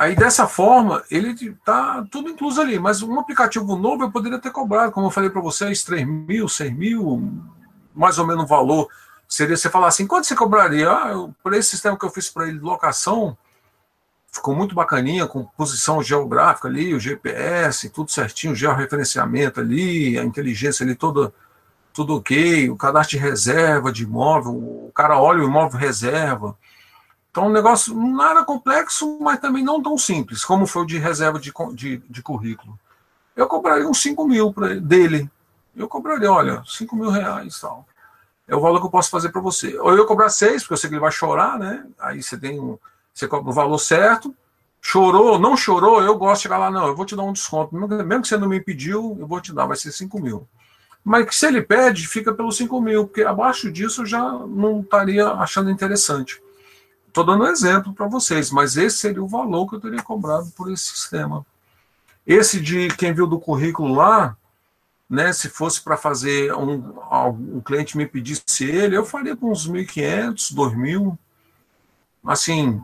Aí dessa forma, ele está tudo incluso ali, mas um aplicativo novo eu poderia ter cobrado, como eu falei para vocês, 3 mil, 6 mil, mais ou menos o valor. Seria você falar assim, quanto você cobraria? Ah, por esse sistema que eu fiz para ele de locação, ficou muito bacaninha, com posição geográfica ali, o GPS, tudo certinho, o georreferenciamento ali, a inteligência ali toda, tudo ok, o cadastro de reserva de imóvel, o cara olha o imóvel reserva. Então, um negócio nada complexo, mas também não tão simples, como foi o de reserva de, de, de currículo. Eu cobraria uns 5 mil pra, dele. Eu cobraria, olha, 5 mil reais tal. É o valor que eu posso fazer para você. Ou eu cobrar 6, porque eu sei que ele vai chorar, né? Aí você tem um você cobra o valor certo. Chorou, não chorou, eu gosto de chegar lá, não, eu vou te dar um desconto. Mesmo que você não me pediu, eu vou te dar, vai ser 5 mil. Mas se ele pede, fica pelos 5 mil, porque abaixo disso eu já não estaria achando interessante. Estou dando um exemplo para vocês, mas esse seria o valor que eu teria cobrado por esse sistema. Esse de quem viu do currículo lá, né, se fosse para fazer um, um cliente me pedisse ele, eu faria com uns 1.500, 2.000. Assim,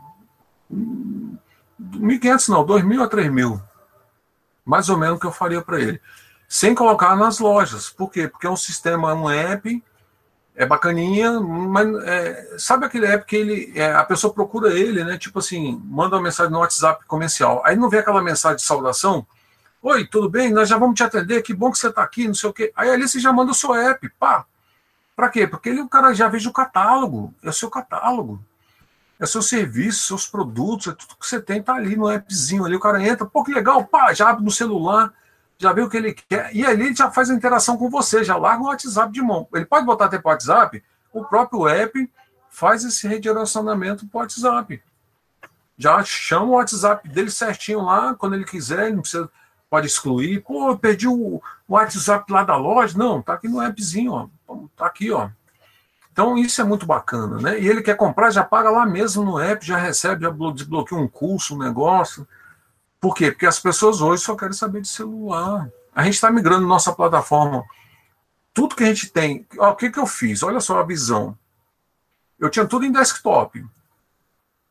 1.500 não, 2.000 a 3.000. Mais ou menos o que eu faria para ele. Sem colocar nas lojas. Por quê? Porque é um sistema, um app, é bacaninha, mas é, sabe aquele app que ele, é, a pessoa procura ele, né? Tipo assim, manda uma mensagem no WhatsApp comercial. Aí não vê aquela mensagem de saudação. Oi, tudo bem? Nós já vamos te atender, que bom que você está aqui, não sei o quê. Aí ali você já manda o seu app, pá. Para quê? Porque ele, o cara já veja o catálogo, é o seu catálogo é seu serviço, seus produtos, é tudo que você tem, tá ali no appzinho ali. O cara entra, pô, que legal, pá, já abre no celular, já vê o que ele quer, e ali ele já faz a interação com você, já larga o WhatsApp de mão. Ele pode botar até para o WhatsApp, o próprio app faz esse redirecionamento para o WhatsApp. Já chama o WhatsApp dele certinho lá, quando ele quiser, ele não precisa, pode excluir. Pô, eu perdi o WhatsApp lá da loja. Não, tá aqui no appzinho, ó. Tá aqui, ó. Então isso é muito bacana, né? E ele quer comprar, já paga lá mesmo no app, já recebe, já desbloqueia um curso, um negócio. Por quê? Porque as pessoas hoje só querem saber de celular. A gente está migrando nossa plataforma. Tudo que a gente tem. Ó, o que, que eu fiz? Olha só a visão. Eu tinha tudo em desktop.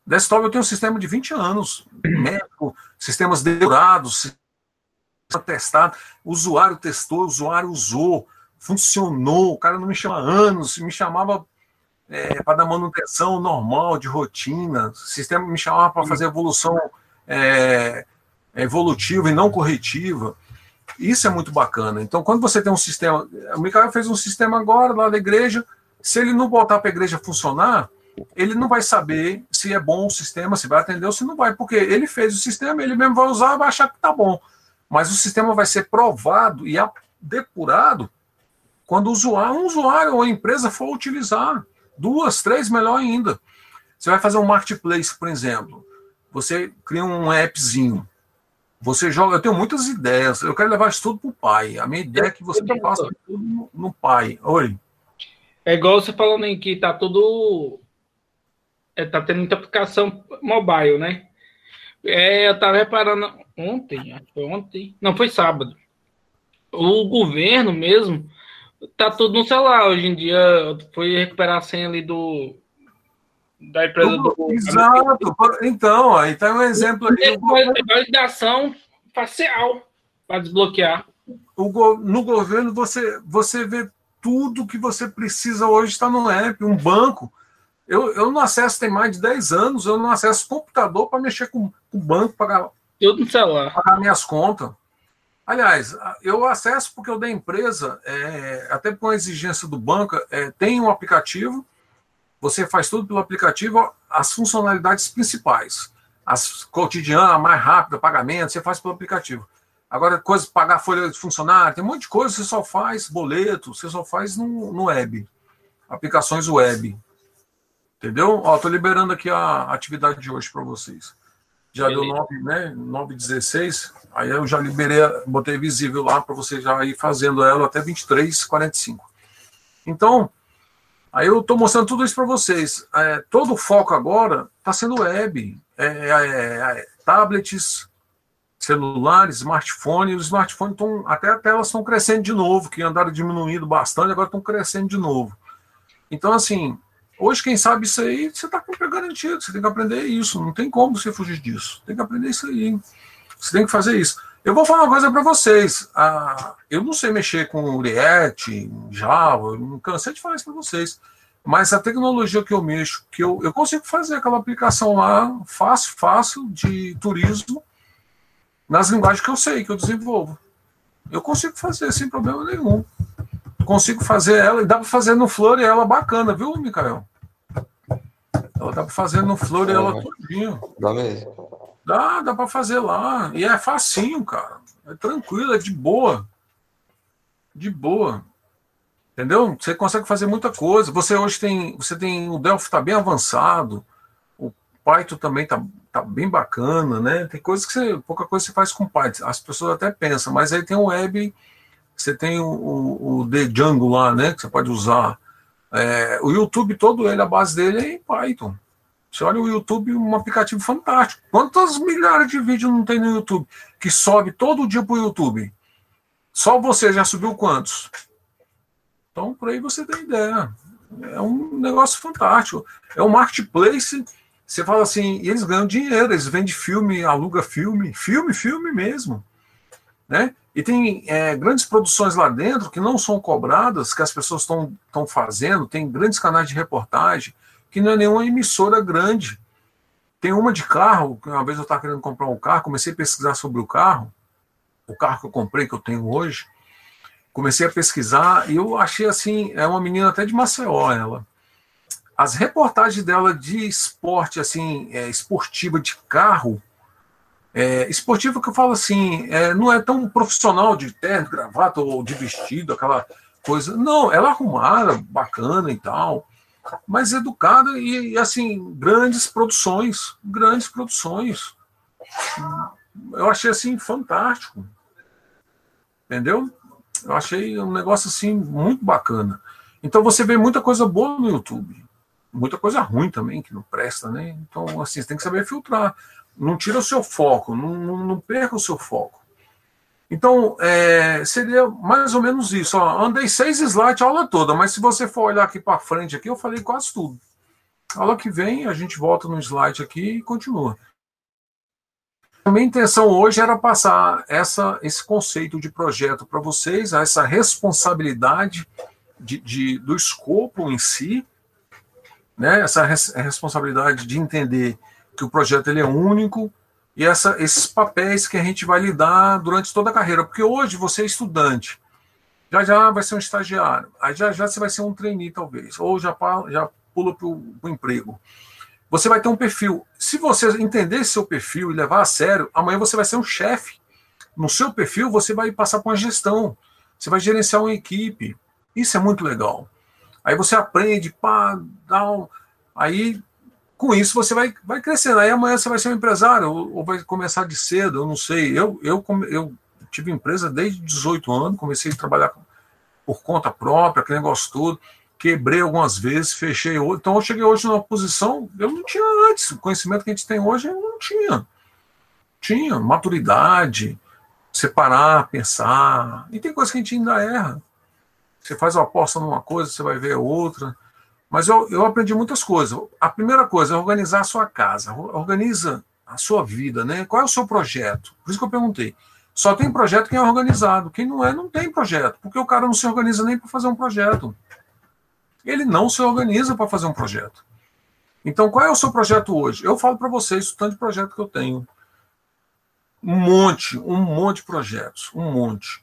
Desktop eu tenho um sistema de 20 anos. Médico, sistemas decorados, testado. O usuário testou, usuário usou funcionou, o cara não me chama anos, me chamava é, para dar manutenção normal, de rotina, sistema me chamava para fazer evolução é, evolutiva e não corretiva. Isso é muito bacana. Então, quando você tem um sistema. O Micael fez um sistema agora lá da igreja. Se ele não botar para a igreja funcionar, ele não vai saber se é bom o sistema, se vai atender ou se não vai, porque ele fez o sistema, ele mesmo vai usar, vai achar que tá bom. Mas o sistema vai ser provado e depurado quando o usuário, um usuário ou empresa for utilizar. Duas, três, melhor ainda. Você vai fazer um marketplace, por exemplo. Você cria um appzinho. Você joga. Eu tenho muitas ideias. Eu quero levar isso tudo para o pai. A minha ideia é que você faça tudo no, no pai. Oi. É igual você falando aí que tá tudo. É, tá tendo muita aplicação mobile, né? É, eu tava reparando ontem, acho que foi ontem. Não, foi sábado. O governo mesmo tá tudo no celular. Hoje em dia foi recuperar a senha ali do. Da empresa do. Exato. Então, aí tá um exemplo aí. É validação facial para desbloquear. O no governo você, você vê tudo que você precisa hoje está no app, um banco. Eu, eu não acesso tem mais de 10 anos, eu não acesso computador para mexer com o banco, pagar, Tudo no celular. pagar minhas contas. Aliás, eu acesso porque o da empresa, é, até com a exigência do banco, é, tem um aplicativo, você faz tudo pelo aplicativo, as funcionalidades principais. As cotidianas, a mais rápida, pagamento, você faz pelo aplicativo. Agora, coisa pagar folha de funcionário, tem um monte de coisa, você só faz boleto, você só faz no, no web. Aplicações web. Entendeu? Ó, tô liberando aqui a atividade de hoje para vocês. Já deu 9, né? 9 16. Aí eu já liberei, botei visível lá para você já ir fazendo ela até 23, 45. Então, aí eu estou mostrando tudo isso para vocês. É, todo o foco agora está sendo web, é, é, é, tablets, celulares, smartphone. Os smartphones estão, até a telas estão crescendo de novo, que andaram diminuindo bastante, agora estão crescendo de novo. Então, assim, hoje quem sabe isso aí, você está com garantido, você tem que aprender isso, não tem como você fugir disso. Tem que aprender isso aí. Você tem que fazer isso. Eu vou falar uma coisa para vocês. Ah, eu não sei mexer com React, Java, eu não cansei de falar isso para vocês. Mas a tecnologia que eu mexo, que eu, eu consigo fazer aquela aplicação lá, fácil, fácil, de turismo, nas linguagens que eu sei, que eu desenvolvo. Eu consigo fazer sem problema nenhum. Consigo fazer ela, e dá para fazer no Flor ela bacana, viu, Mikael? Ela dá para fazer no Flor ela todinho. Dá mesmo. Dá, dá para fazer lá. E é facinho, cara. É tranquilo, é de boa. De boa. Entendeu? Você consegue fazer muita coisa. Você hoje tem. Você tem. O Delphi está bem avançado. O Python também tá, tá bem bacana, né? Tem coisas que você. Pouca coisa você faz com Python. As pessoas até pensam, mas aí tem o web. Você tem o, o, o The Django lá, né? Que você pode usar. É, o YouTube todo ele, a base dele é em Python. Você olha o YouTube, um aplicativo fantástico. Quantas milhares de vídeos não tem no YouTube? Que sobe todo dia para o YouTube. Só você já subiu quantos? Então, por aí você tem ideia. É um negócio fantástico. É um marketplace. Você fala assim, e eles ganham dinheiro, eles vendem filme, aluga filme, filme, filme mesmo. Né? E tem é, grandes produções lá dentro que não são cobradas, que as pessoas estão fazendo, tem grandes canais de reportagem, que não é nenhuma emissora grande. Tem uma de carro, que uma vez eu estava querendo comprar um carro, comecei a pesquisar sobre o carro, o carro que eu comprei, que eu tenho hoje, comecei a pesquisar e eu achei assim, é uma menina até de Maceió, ela. As reportagens dela de esporte, assim, é, esportiva de carro, é, esportiva que eu falo assim, é, não é tão profissional de terno, gravata ou de vestido, aquela coisa. Não, ela arrumada, bacana e tal mas educada e, e, assim grandes produções, grandes produções. Eu achei assim fantástico, entendeu? Eu achei um negócio assim muito bacana. Então você vê muita coisa boa no YouTube, muita coisa ruim também que não presta, né? Então assim você tem que saber filtrar. Não tira o seu foco, não, não, não perca o seu foco. Então, é, seria mais ou menos isso. Ó, andei seis slides a aula toda, mas se você for olhar aqui para frente, aqui eu falei quase tudo. A aula que vem, a gente volta no slide aqui e continua. A minha intenção hoje era passar essa, esse conceito de projeto para vocês, essa responsabilidade de, de, do escopo em si, né? essa res, responsabilidade de entender que o projeto ele é único, e essa, esses papéis que a gente vai lidar durante toda a carreira. Porque hoje você é estudante, já já vai ser um estagiário, aí já já você vai ser um trainee, talvez, ou já, já pula para o emprego. Você vai ter um perfil. Se você entender seu perfil e levar a sério, amanhã você vai ser um chefe. No seu perfil, você vai passar por uma gestão. Você vai gerenciar uma equipe. Isso é muito legal. Aí você aprende, pá, dá um... Aí, com isso, você vai, vai crescendo. Aí amanhã você vai ser um empresário, ou, ou vai começar de cedo, eu não sei. Eu, eu, eu tive empresa desde 18 anos, comecei a trabalhar por conta própria, aquele negócio todo quebrei algumas vezes, fechei outro. Então eu cheguei hoje numa posição, eu não tinha antes. O conhecimento que a gente tem hoje eu não tinha. Tinha maturidade, separar, pensar. E tem coisa que a gente ainda erra. Você faz uma aposta numa coisa, você vai ver outra. Mas eu, eu aprendi muitas coisas. A primeira coisa é organizar a sua casa. Organiza a sua vida, né? Qual é o seu projeto? Por isso que eu perguntei. Só tem projeto quem é organizado. Quem não é, não tem projeto. Porque o cara não se organiza nem para fazer um projeto ele não se organiza para fazer um projeto. Então, qual é o seu projeto hoje? Eu falo para vocês o tanto de projeto que eu tenho. Um monte, um monte de projetos, um monte.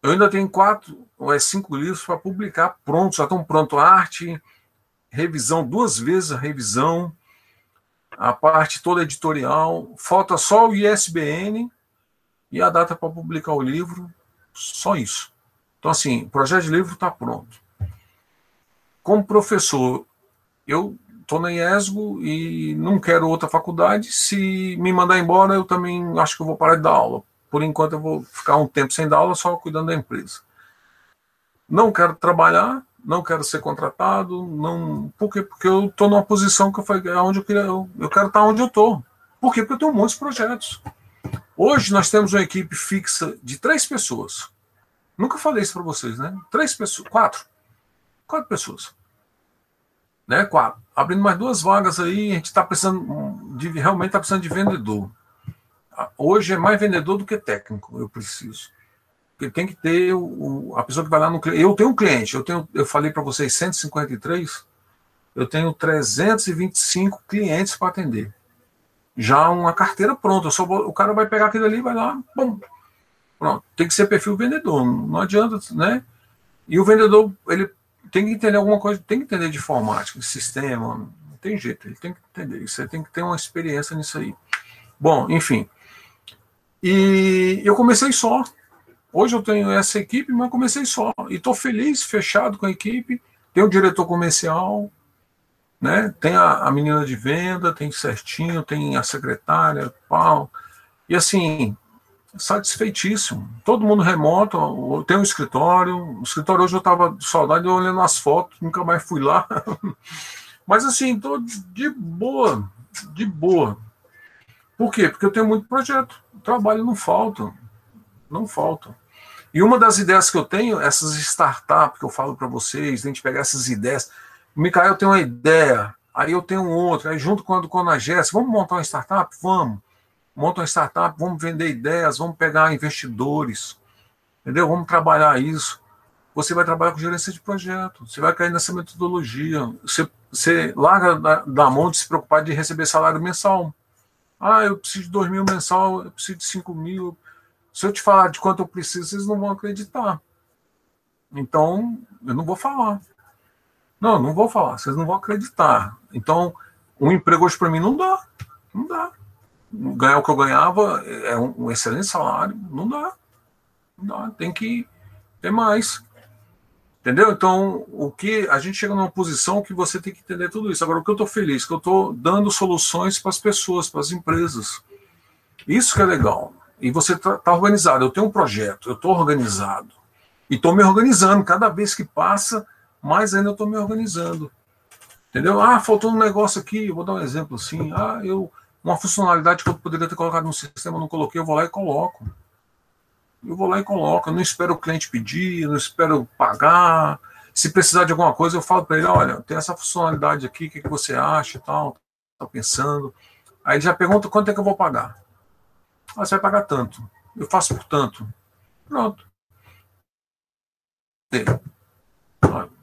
Eu ainda tenho quatro ou é cinco livros para publicar prontos, já estão pronto arte, revisão duas vezes a revisão, a parte toda editorial, falta só o ISBN e a data para publicar o livro, só isso. Então assim, o projeto de livro está pronto como professor, eu estou na IESGO e não quero outra faculdade. Se me mandar embora, eu também acho que eu vou parar de dar aula. Por enquanto, eu vou ficar um tempo sem dar aula, só cuidando da empresa. Não quero trabalhar, não quero ser contratado, não. Por quê? Porque eu estou numa posição que eu falei, é onde eu queria. Eu, eu quero estar onde eu estou. Por quê? Porque eu tenho muitos projetos. Hoje nós temos uma equipe fixa de três pessoas. Nunca falei isso para vocês, né? Três pessoas, quatro Quatro pessoas. Né? Quatro. Abrindo mais duas vagas aí, a gente está precisando de realmente está precisando de vendedor. Hoje é mais vendedor do que técnico, eu preciso. Tem que ter o, a pessoa que vai lá no cliente. Eu tenho um cliente, eu tenho, eu falei para vocês 153, eu tenho 325 clientes para atender. Já uma carteira pronta, só o cara vai pegar aquilo ali, vai lá, bom, pronto. Tem que ser perfil vendedor, não adianta, né? E o vendedor, ele tem que entender alguma coisa, tem que entender de informática, de sistema, não tem jeito, ele tem que entender. Você tem que ter uma experiência nisso aí. Bom, enfim. E eu comecei só. Hoje eu tenho essa equipe, mas comecei só. E estou feliz, fechado com a equipe. Tem o diretor comercial, né? tem a, a menina de venda, tem certinho, tem a secretária, pau. E assim, satisfeitíssimo. Todo mundo remoto, tem um escritório. O escritório hoje eu estava de saudade olhando as fotos, nunca mais fui lá. Mas assim, estou de boa, de boa. Por quê? Porque eu tenho muito projeto. Trabalho não falta. Não falta. E uma das ideias que eu tenho, essas startups que eu falo para vocês, a gente pegar essas ideias. O Micael tem uma ideia, aí eu tenho outra, aí junto com a do Conagés, vamos montar uma startup? Vamos monta uma startup, vamos vender ideias, vamos pegar investidores, entendeu? Vamos trabalhar isso. Você vai trabalhar com gerência de projeto, você vai cair nessa metodologia, você, você larga da, da mão de se preocupar de receber salário mensal. Ah, eu preciso de 2 mil mensal, eu preciso de 5 mil. Se eu te falar de quanto eu preciso, vocês não vão acreditar. Então, eu não vou falar. Não, não vou falar, vocês não vão acreditar. Então, um emprego hoje para mim não dá. Não dá ganhar o que eu ganhava é um, excelente salário, não dá. Não dá, tem que ter mais. Entendeu? Então, o que a gente chega numa posição que você tem que entender tudo isso. Agora, o que eu estou feliz, que eu estou dando soluções para as pessoas, para as empresas. Isso que é legal. E você está tá organizado. Eu tenho um projeto, eu estou organizado. E estou me organizando. Cada vez que passa, mais ainda eu estou me organizando. Entendeu? Ah, faltou um negócio aqui. Eu vou dar um exemplo assim. Ah, eu uma funcionalidade que eu poderia ter colocado no sistema, não coloquei, eu vou lá e coloco. Eu vou lá e coloco. Eu não espero o cliente pedir, não espero pagar. Se precisar de alguma coisa, eu falo para ele: olha, tem essa funcionalidade aqui, o que, que você acha e tal, está pensando. Aí ele já pergunta quanto é que eu vou pagar. Ah, você vai pagar tanto. Eu faço por tanto. Pronto.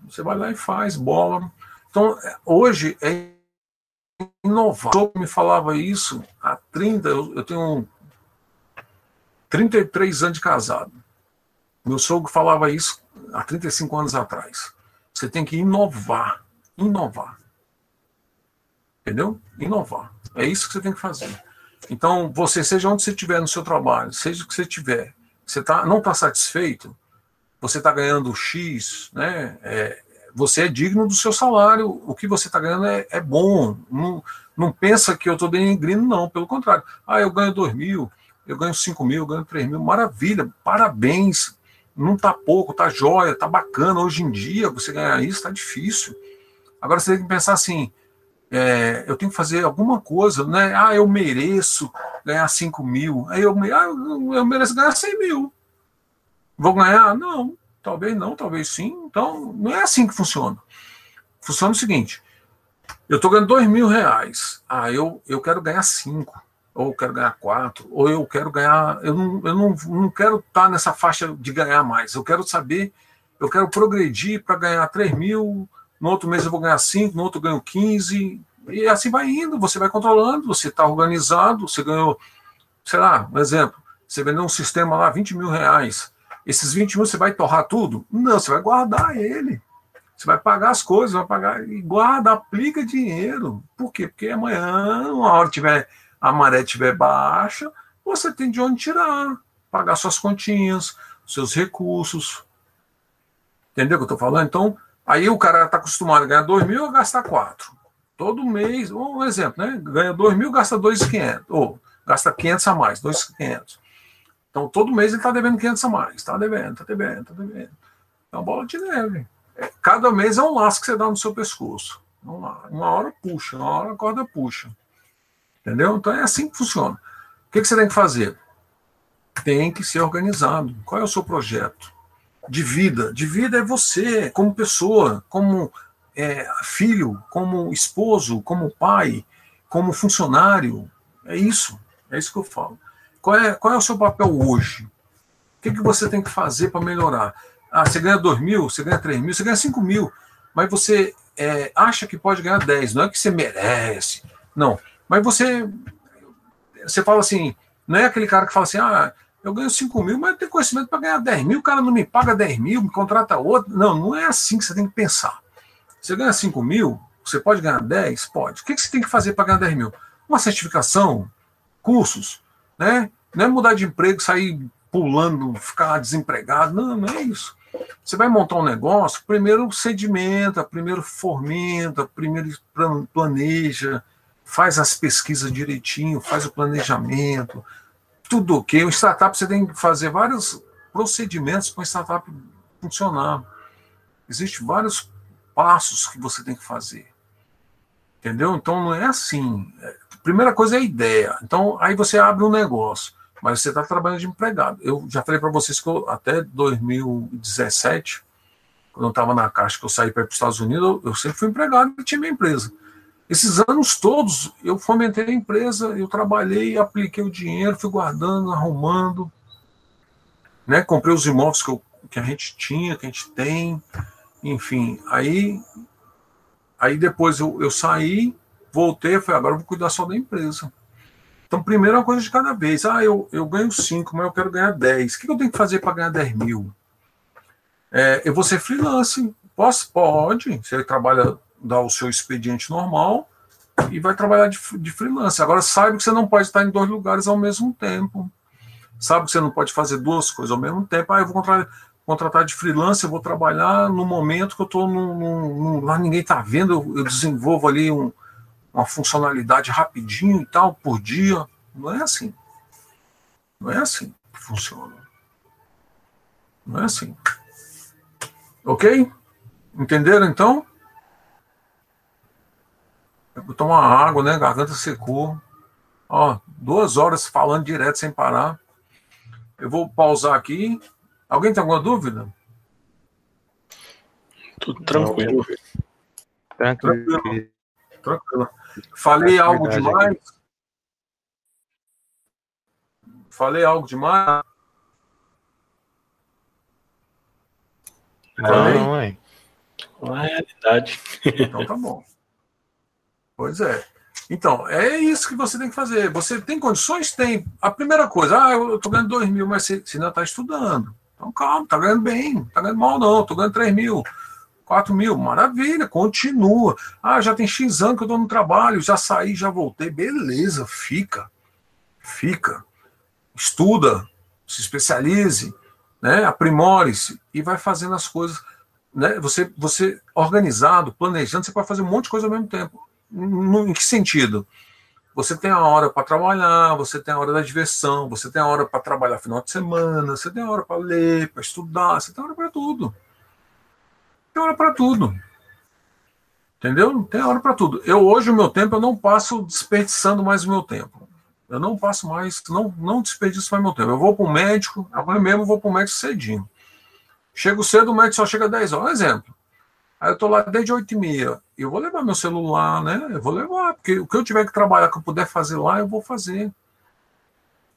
Você vai lá e faz, bola. Então, hoje é inovar. O me falava isso há 30, eu, eu tenho 33 anos de casado. Meu sogro falava isso há 35 anos atrás. Você tem que inovar, inovar. Entendeu? Inovar. É isso que você tem que fazer. Então, você, seja onde você estiver no seu trabalho, seja o que você tiver, você tá, não está satisfeito, você está ganhando X, né? É, você é digno do seu salário, o que você está ganhando é, é, bom. Não, não pensa que eu estou denegrindo, não, pelo contrário. Ah, eu ganho 2 mil, eu ganho 5 mil, eu ganho 3 mil, maravilha, parabéns. Não está pouco, está jóia, está bacana. Hoje em dia, você ganhar isso está difícil. Agora você tem que pensar assim: é, eu tenho que fazer alguma coisa, né? Ah, eu mereço ganhar 5 mil, aí eu, ah, eu mereço ganhar 100 mil. Vou ganhar? Não, talvez não, talvez sim. Então, não é assim que funciona. Funciona o seguinte: eu estou ganhando 2 mil reais, ah, eu, eu quero ganhar 5 ou eu quero ganhar quatro, ou eu quero ganhar. Eu não, eu não, não quero estar tá nessa faixa de ganhar mais. Eu quero saber, eu quero progredir para ganhar 3 mil, no outro mês eu vou ganhar 5, no outro eu ganho 15, e assim vai indo, você vai controlando, você está organizado, você ganhou, sei lá, um exemplo, você vendeu um sistema lá, 20 mil reais. Esses 20 mil você vai torrar tudo? Não, você vai guardar ele. Você vai pagar as coisas, vai pagar e guarda, aplica dinheiro. Por quê? Porque amanhã, uma hora tiver a maré estiver baixa, você tem de onde tirar, pagar suas continhas, seus recursos. Entendeu o que eu estou falando? Então, aí o cara está acostumado a ganhar 2 mil ou gastar 4. Todo mês, um exemplo, né? Ganha 2 mil, gasta 2,500. Ou gasta 500 a mais, 2,500. Então, todo mês ele está devendo 500 a mais. Está devendo, está devendo, está devendo. É uma bola de neve. É, cada mês é um laço que você dá no seu pescoço. Uma hora puxa, uma hora a corda puxa. Entendeu? Então é assim que funciona. O que, que você tem que fazer? Tem que ser organizado. Qual é o seu projeto? De vida. De vida é você, como pessoa, como é, filho, como esposo, como pai, como funcionário. É isso. É isso que eu falo. Qual é, qual é o seu papel hoje? O que, que você tem que fazer para melhorar? Ah, você ganha 2 mil, você ganha 3 mil, você ganha 5 mil, mas você é, acha que pode ganhar 10, não é que você merece. Não. Mas você, você fala assim, não é aquele cara que fala assim, ah, eu ganho 5 mil, mas eu tenho conhecimento para ganhar 10 mil, o cara não me paga 10 mil, me contrata outro. Não, não é assim que você tem que pensar. Você ganha 5 mil, você pode ganhar 10? Pode. O que você tem que fazer para ganhar 10 mil? Uma certificação, cursos, né? Não é mudar de emprego, sair pulando, ficar desempregado. Não, não é isso. Você vai montar um negócio, primeiro sedimenta, primeiro fomenta, primeiro planeja, faz as pesquisas direitinho, faz o planejamento, tudo ok. O startup você tem que fazer vários procedimentos para o startup funcionar. Existem vários passos que você tem que fazer. Entendeu? Então não é assim. É, primeira coisa é a ideia. Então aí você abre um negócio, mas você está trabalhando de empregado. Eu já falei para vocês que eu, até 2017, quando eu estava na Caixa, que eu saí para os Estados Unidos, eu, eu sempre fui empregado e tinha minha empresa. Esses anos todos eu fomentei a empresa, eu trabalhei, apliquei o dinheiro, fui guardando, arrumando, né? Comprei os imóveis que, eu, que a gente tinha, que a gente tem, enfim. Aí, aí depois eu, eu saí, voltei, falei, agora eu vou cuidar só da empresa. Então, primeiro uma coisa de cada vez. Ah, eu, eu ganho 5, mas eu quero ganhar 10. O que eu tenho que fazer para ganhar 10 mil? É, eu vou ser freelance. Posso? Pode. Você trabalha dar o seu expediente normal e vai trabalhar de, de freelance. Agora, saiba que você não pode estar em dois lugares ao mesmo tempo. Sabe que você não pode fazer duas coisas ao mesmo tempo. Ah, eu vou contratar, contratar de freelance, eu vou trabalhar no momento que eu estou lá ninguém está vendo, eu, eu, desenvolvo ali um, uma funcionalidade rapidinho e tal, por dia. Não é assim. Não é assim que funciona. Não é assim. Ok? Entenderam então? Tomar água, né? Garganta secou. Ó, duas horas falando direto sem parar. Eu vou pausar aqui. Alguém tem alguma dúvida? Tudo tranquilo. Tranquilo. Tranquilo. Falei algo demais? Falei algo demais? Não, não é. Não é realidade. Então tá bom. Pois é. Então, é isso que você tem que fazer. Você tem condições? Tem. A primeira coisa, ah, eu estou ganhando 2 mil, mas você, ainda está estudando. Então, calma, está ganhando bem, está ganhando mal não, estou ganhando 3 mil. 4 mil, maravilha, continua. Ah, já tem X anos que eu estou no trabalho, já saí, já voltei. Beleza, fica. Fica. Estuda, se especialize, né? aprimore-se e vai fazendo as coisas. Né? Você, você organizado, planejando, você pode fazer um monte de coisa ao mesmo tempo. Em que sentido? Você tem a hora para trabalhar, você tem a hora da diversão, você tem a hora para trabalhar final de semana, você tem a hora para ler, para estudar, você tem hora para tudo. Tem hora para tudo. Entendeu? Tem hora para tudo. Eu hoje o meu tempo eu não passo desperdiçando mais o meu tempo. Eu não passo mais, não, não desperdiço mais meu tempo. Eu vou para o médico, agora mesmo eu vou para o médico cedinho. Chego cedo, o médico só chega às 10 horas. Exemplo. Aí eu tô lá desde 8 e meia. Eu vou levar meu celular, né? Eu vou levar, porque o que eu tiver que trabalhar, que eu puder fazer lá, eu vou fazer.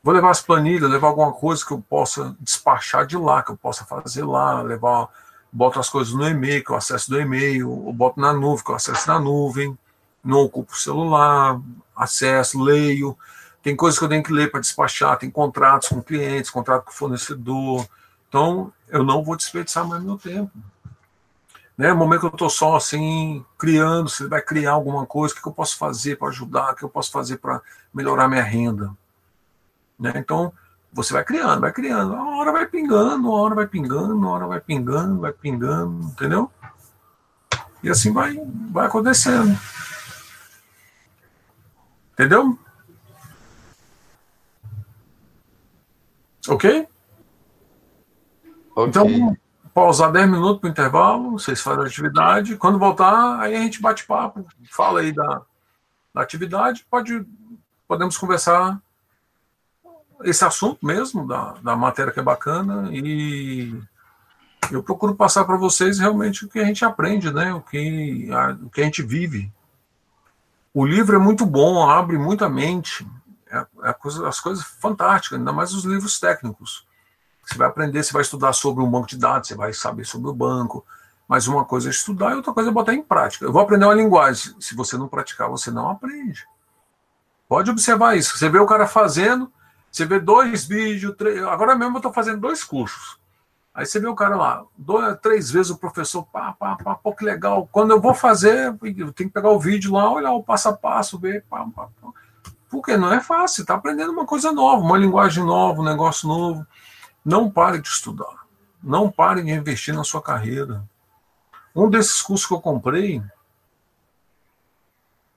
Vou levar as planilhas, levar alguma coisa que eu possa despachar de lá, que eu possa fazer lá, levar, boto as coisas no e-mail, que eu acesso do e-mail, ou boto na nuvem, que eu acesso na nuvem, não ocupo o celular, acesso, leio. Tem coisas que eu tenho que ler para despachar, tem contratos com clientes, contrato com fornecedor. Então, eu não vou desperdiçar mais meu tempo. Né? No momento que eu estou só assim, criando, você vai criar alguma coisa, o que eu posso fazer para ajudar, o que eu posso fazer para melhorar minha renda. Né? Então, você vai criando, vai criando, a hora vai pingando, a hora vai pingando, a hora vai pingando, vai pingando, entendeu? E assim vai, vai acontecendo. Entendeu? Ok? Ok. Então, pausar 10 minutos para o intervalo, vocês fazem a atividade. Quando voltar, aí a gente bate papo, fala aí da, da atividade, pode, podemos conversar esse assunto mesmo, da, da matéria que é bacana, e eu procuro passar para vocês realmente o que a gente aprende, né? o, que, a, o que a gente vive. O livro é muito bom, abre muita mente, é, é coisa, as coisas fantásticas, ainda mais os livros técnicos. Você vai aprender, você vai estudar sobre um banco de dados, você vai saber sobre o banco. Mas uma coisa é estudar e outra coisa é botar em prática. Eu vou aprender uma linguagem. Se você não praticar, você não aprende. Pode observar isso. Você vê o cara fazendo, você vê dois vídeos, três, agora mesmo eu estou fazendo dois cursos. Aí você vê o cara lá, dois, três vezes o professor, pá, pá, pá, pô, que legal. Quando eu vou fazer, eu tenho que pegar o vídeo lá, olhar o passo a passo, ver, pá, pá, pá. Porque não é fácil, está aprendendo uma coisa nova, uma linguagem nova, um negócio novo. Não pare de estudar. Não pare de investir na sua carreira. Um desses cursos que eu comprei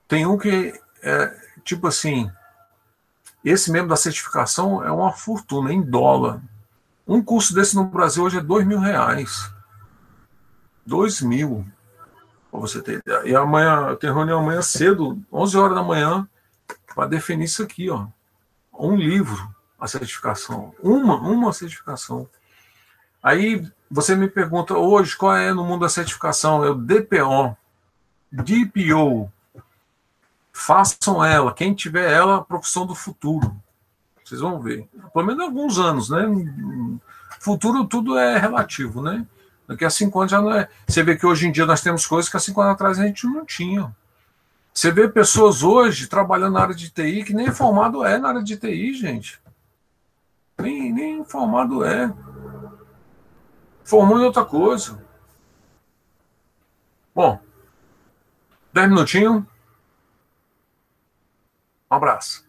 tem um que é tipo assim. Esse mesmo da certificação é uma fortuna em dólar. Um curso desse no Brasil hoje é dois mil reais. Dois mil. Pra você ter ideia. E amanhã, eu tenho reunião amanhã cedo, 11 horas da manhã, para definir isso aqui, ó. Um livro a certificação. Uma, uma certificação. Aí você me pergunta hoje qual é no mundo da certificação? É o DPO, DPO. Façam ela, quem tiver ela, profissão do futuro. Vocês vão ver. Pelo menos alguns anos, né? Futuro tudo é relativo, né? Daqui a cinco anos já não é. Você vê que hoje em dia nós temos coisas que há cinco anos atrás a gente não tinha. Você vê pessoas hoje trabalhando na área de TI que nem formado é na área de TI, gente. Nem, nem formado é. Formou em outra coisa. Bom, dez minutinhos. Um abraço.